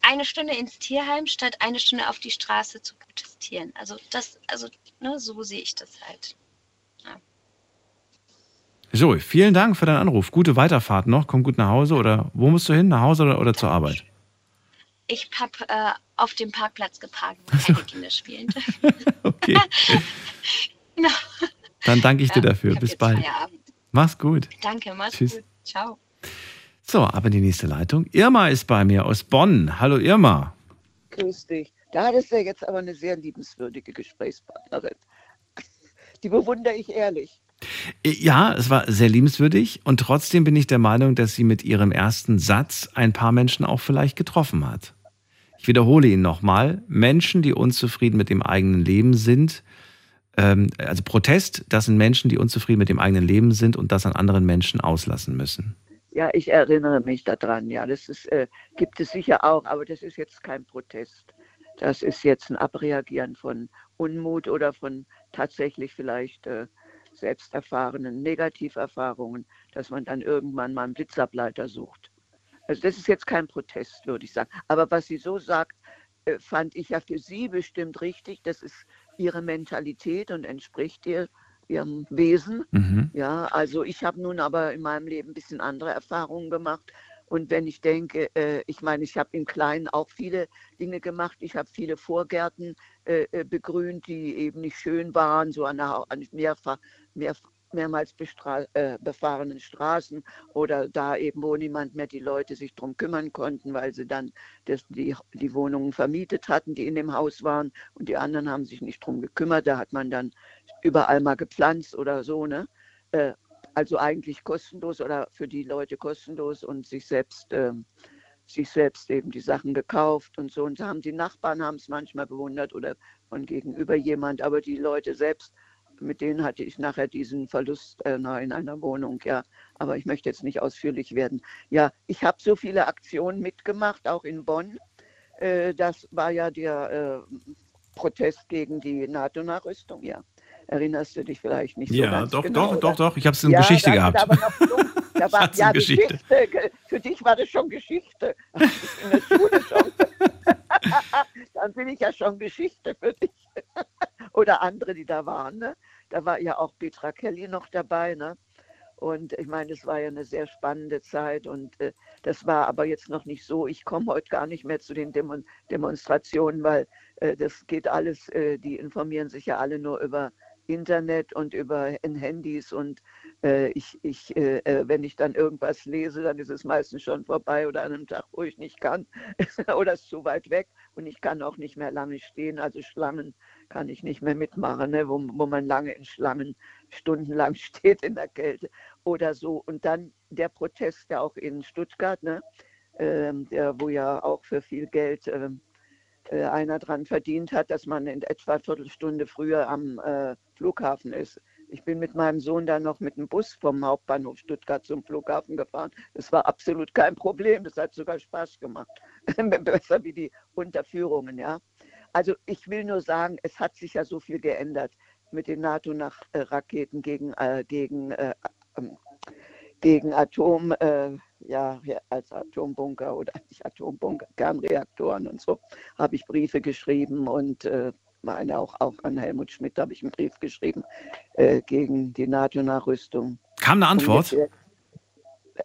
Speaker 17: eine Stunde ins Tierheim, statt eine Stunde auf die Straße zu protestieren. Also das, also ne, so sehe ich das halt. Ja.
Speaker 1: So, vielen Dank für deinen Anruf. Gute Weiterfahrt noch. Komm gut nach Hause oder wo musst du hin? Nach Hause oder, oder zur Arbeit?
Speaker 17: Ich habe äh, auf dem Parkplatz geparkt, wo meine Kinder spielen.
Speaker 1: okay. genau. Dann danke ich dir dafür. Bis bald. Mach's gut.
Speaker 17: Danke, mach's Tschüss. gut. Ciao.
Speaker 1: So, aber die nächste Leitung. Irma ist bei mir aus Bonn. Hallo Irma.
Speaker 18: Grüß dich. Da hattest du jetzt aber eine sehr liebenswürdige Gesprächspartnerin. Die bewundere ich ehrlich.
Speaker 1: Ja, es war sehr liebenswürdig und trotzdem bin ich der Meinung, dass sie mit ihrem ersten Satz ein paar Menschen auch vielleicht getroffen hat. Ich wiederhole ihn nochmal. Menschen, die unzufrieden mit dem eigenen Leben sind, ähm, also Protest, das sind Menschen, die unzufrieden mit dem eigenen Leben sind und das an anderen Menschen auslassen müssen.
Speaker 18: Ja, ich erinnere mich daran. Ja, das ist, äh, gibt es sicher auch, aber das ist jetzt kein Protest. Das ist jetzt ein Abreagieren von Unmut oder von tatsächlich vielleicht äh, selbst Negativerfahrungen, dass man dann irgendwann mal einen Blitzableiter sucht. Also das ist jetzt kein Protest, würde ich sagen. Aber was sie so sagt, äh, fand ich ja für sie bestimmt richtig. Das ist ihre Mentalität und entspricht ihr ihrem Wesen. Mhm. Ja, also ich habe nun aber in meinem Leben ein bisschen andere Erfahrungen gemacht. Und wenn ich denke, äh, ich meine, ich habe im Kleinen auch viele Dinge gemacht. Ich habe viele Vorgärten äh, äh, begrünt, die eben nicht schön waren, so an, der, an mehrfach, mehr, mehrmals äh, befahrenen Straßen oder da eben, wo niemand mehr die Leute sich drum kümmern konnten, weil sie dann das, die, die Wohnungen vermietet hatten, die in dem Haus waren und die anderen haben sich nicht drum gekümmert. Da hat man dann überall mal gepflanzt oder so, ne? Äh, also eigentlich kostenlos oder für die Leute kostenlos und sich selbst, äh, sich selbst eben die Sachen gekauft und so. Und haben die Nachbarn haben es manchmal bewundert oder von gegenüber jemand, aber die Leute selbst mit denen hatte ich nachher diesen Verlust äh, in einer Wohnung, ja. Aber ich möchte jetzt nicht ausführlich werden. Ja, ich habe so viele Aktionen mitgemacht, auch in Bonn. Äh, das war ja der äh, Protest gegen die NATO-Nachrüstung, ja. Erinnerst du dich vielleicht nicht so
Speaker 1: ja,
Speaker 18: ganz
Speaker 1: doch,
Speaker 18: genau,
Speaker 1: doch,
Speaker 18: oder?
Speaker 1: doch, doch. Ich habe es in
Speaker 18: ja,
Speaker 1: Geschichte gehabt.
Speaker 18: War noch dumm. Da war, ja,
Speaker 1: Geschichte.
Speaker 18: Geschichte. Für dich war das schon Geschichte. In der Schule schon. Dann bin ich ja schon Geschichte für dich. Oder andere, die da waren. Ne? Da war ja auch Petra Kelly noch dabei. Ne? Und ich meine, es war ja eine sehr spannende Zeit und äh, das war aber jetzt noch nicht so. Ich komme heute gar nicht mehr zu den Demon Demonstrationen, weil äh, das geht alles, äh, die informieren sich ja alle nur über Internet und über Handys und äh, ich, ich, äh, äh, wenn ich dann irgendwas lese, dann ist es meistens schon vorbei oder an einem Tag, wo ich nicht kann oder ist zu weit weg und ich kann auch nicht mehr lange stehen. Also Schlangen kann ich nicht mehr mitmachen, ne? wo, wo man lange in Schlangen stundenlang steht in der Kälte oder so. Und dann der Protest ja auch in Stuttgart, ne? ähm, der, wo ja auch für viel Geld ähm, äh, einer dran verdient hat, dass man in etwa eine Viertelstunde früher am äh, Flughafen ist. Ich bin mit meinem Sohn dann noch mit dem Bus vom Hauptbahnhof Stuttgart zum Flughafen gefahren. Das war absolut kein Problem. Das hat sogar Spaß gemacht. Besser wie die Unterführungen, ja. Also ich will nur sagen, es hat sich ja so viel geändert mit den NATO-Raketen gegen, äh, gegen, äh, ähm, gegen Atom, äh, ja, als Atombunker oder nicht Atombunker, Kernreaktoren und so, habe ich Briefe geschrieben und äh, meine auch, auch an Helmut Schmidt habe ich einen Brief geschrieben äh, gegen die NATO-Nachrüstung.
Speaker 1: Kam eine Antwort?
Speaker 18: Jetzt,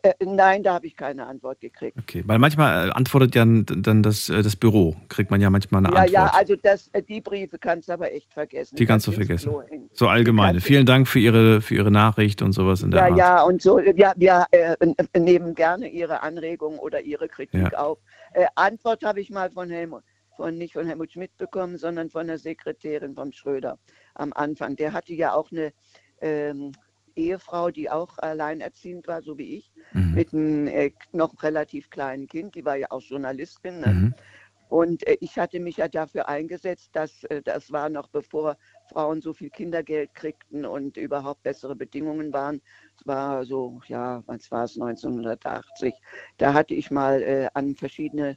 Speaker 18: äh, nein, da habe ich keine Antwort gekriegt.
Speaker 1: Okay, weil manchmal äh, antwortet ja dann das, äh, das Büro, kriegt man ja manchmal eine
Speaker 18: Ja,
Speaker 1: Antwort.
Speaker 18: ja, also das, die Briefe kannst du aber echt vergessen.
Speaker 1: Die kannst du vergessen. So allgemeine. Vielen Dank für Ihre, für Ihre Nachricht und sowas in der
Speaker 18: Ja,
Speaker 1: Art.
Speaker 18: ja, und so, ja, wir äh, nehmen gerne Ihre Anregungen oder Ihre Kritik
Speaker 1: Ja.
Speaker 18: auf. Äh, Antwort habe ich mal von Helmut, von nicht von Helmut Schmidt bekommen, sondern von der Sekretärin von Schröder am Anfang. Der hatte ja auch eine ähm, Ehefrau, die auch alleinerziehend war, so wie ich,
Speaker 1: Mhm.
Speaker 18: mit einem äh, noch relativ kleinen Kind. Die war ja auch Journalistin. Ne?
Speaker 1: Mhm.
Speaker 18: Und äh, ich hatte mich ja dafür eingesetzt, dass äh, das war noch bevor Frauen so viel Kindergeld kriegten und überhaupt bessere Bedingungen waren. Es war so, ja, was war es, 1980. Da hatte ich mal äh, an verschiedene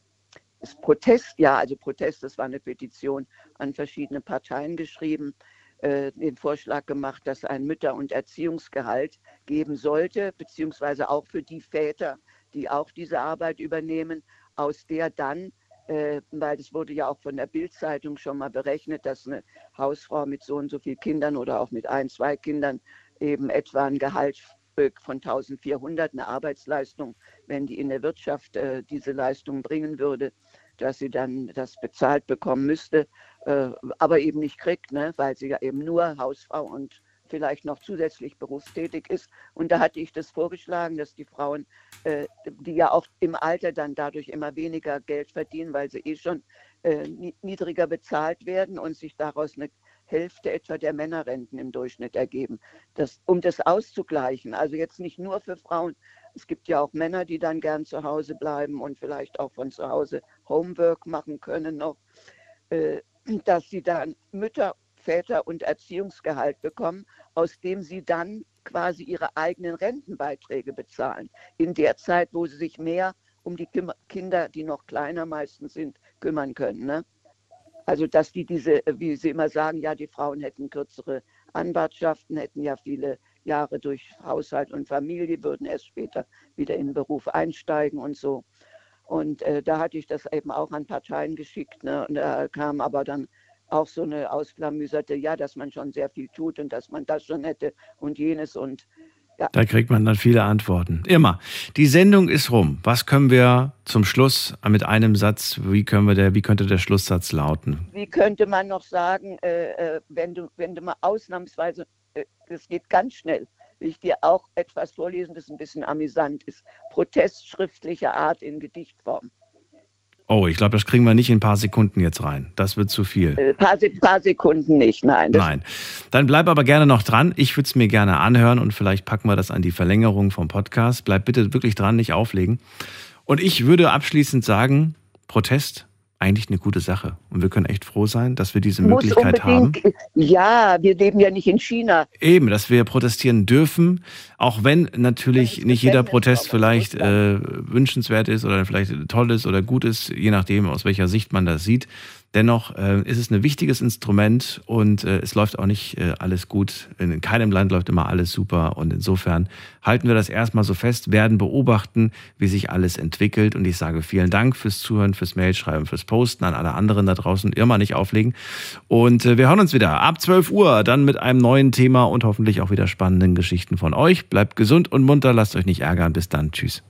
Speaker 18: das Protest, ja, also Protest, das war eine Petition, an verschiedene Parteien geschrieben, äh, den Vorschlag gemacht, dass ein Mütter- und Erziehungsgehalt geben sollte, beziehungsweise auch für die Väter, die auch diese Arbeit übernehmen, aus der dann, äh, weil es wurde ja auch von der Bildzeitung schon mal berechnet, dass eine Hausfrau mit so und so vielen Kindern oder auch mit ein, zwei Kindern eben etwa ein Gehalt äh, von 1400, eine Arbeitsleistung, wenn die in der Wirtschaft äh, diese Leistung bringen würde, dass sie dann das bezahlt bekommen müsste, äh, aber eben nicht kriegt, ne? weil sie ja eben nur Hausfrau und vielleicht noch zusätzlich berufstätig ist. Und da hatte ich das vorgeschlagen, dass die Frauen, äh, die ja auch im Alter dann dadurch immer weniger Geld verdienen, weil sie eh schon äh, ni- niedriger bezahlt werden und sich daraus eine Hälfte etwa der Männerrenten im Durchschnitt ergeben. Das, um das auszugleichen, also jetzt nicht nur für Frauen, es gibt ja auch Männer, die dann gern zu Hause bleiben und vielleicht auch von zu Hause Homework machen können noch, äh, dass sie dann Mütter, Väter und Erziehungsgehalt bekommen, aus dem sie dann quasi ihre eigenen Rentenbeiträge bezahlen. In der Zeit, wo sie sich mehr um die Kinder, die noch kleiner meistens sind, kümmern können. Ne? Also dass die diese, wie Sie immer sagen, ja, die Frauen hätten kürzere Anwartschaften, hätten ja viele Jahre durch Haushalt und Familie, würden erst später wieder in den Beruf einsteigen und so. Und äh, da hatte ich das eben auch an Parteien geschickt. Ne? Und da kam aber dann auch so eine ausflamüserte, ja, dass man schon sehr viel tut und dass man das schon hätte und jenes und ja.
Speaker 1: Da kriegt man dann viele Antworten. Immer. Die Sendung ist rum. Was können wir zum Schluss mit einem Satz, wie, können wir der, wie könnte der Schlusssatz lauten?
Speaker 18: Wie könnte man noch sagen, äh, äh, wenn, du, wenn du mal ausnahmsweise, äh, das geht ganz schnell, will ich dir auch etwas vorlesen, das ein bisschen amüsant ist. Protest schriftlicher Art in Gedichtform.
Speaker 1: Oh, ich glaube, das kriegen wir nicht in ein paar Sekunden jetzt rein. Das wird zu viel.
Speaker 18: Ein paar, Se- paar Sekunden nicht, nein.
Speaker 1: Nein. Dann bleib aber gerne noch dran. Ich würde es mir gerne anhören und vielleicht packen wir das an die Verlängerung vom Podcast. Bleib bitte wirklich dran, nicht auflegen. Und ich würde abschließend sagen, Protest, eigentlich eine gute Sache. Und wir können echt froh sein, dass wir diese
Speaker 18: muss
Speaker 1: Möglichkeit haben.
Speaker 18: ja, wir leben ja nicht in China.
Speaker 1: Eben, dass wir protestieren dürfen, auch wenn natürlich nicht jeder Protest vielleicht äh, wünschenswert ist oder vielleicht toll ist oder gut ist, je nachdem, aus welcher Sicht man das sieht. Dennoch äh, ist es ein wichtiges Instrument und äh, es läuft auch nicht äh, alles gut. In keinem Land läuft immer alles super und insofern halten wir das erstmal so fest, werden beobachten, wie sich alles entwickelt und ich sage vielen Dank fürs Zuhören, fürs Mailschreiben, fürs Posten an alle anderen da draußen. Immer nicht auflegen und äh, wir hören uns wieder ab 12 Uhr, dann mit einem neuen Thema und hoffentlich auch wieder spannenden Geschichten von euch. Bleibt gesund und munter, lasst euch nicht ärgern. Bis dann, tschüss.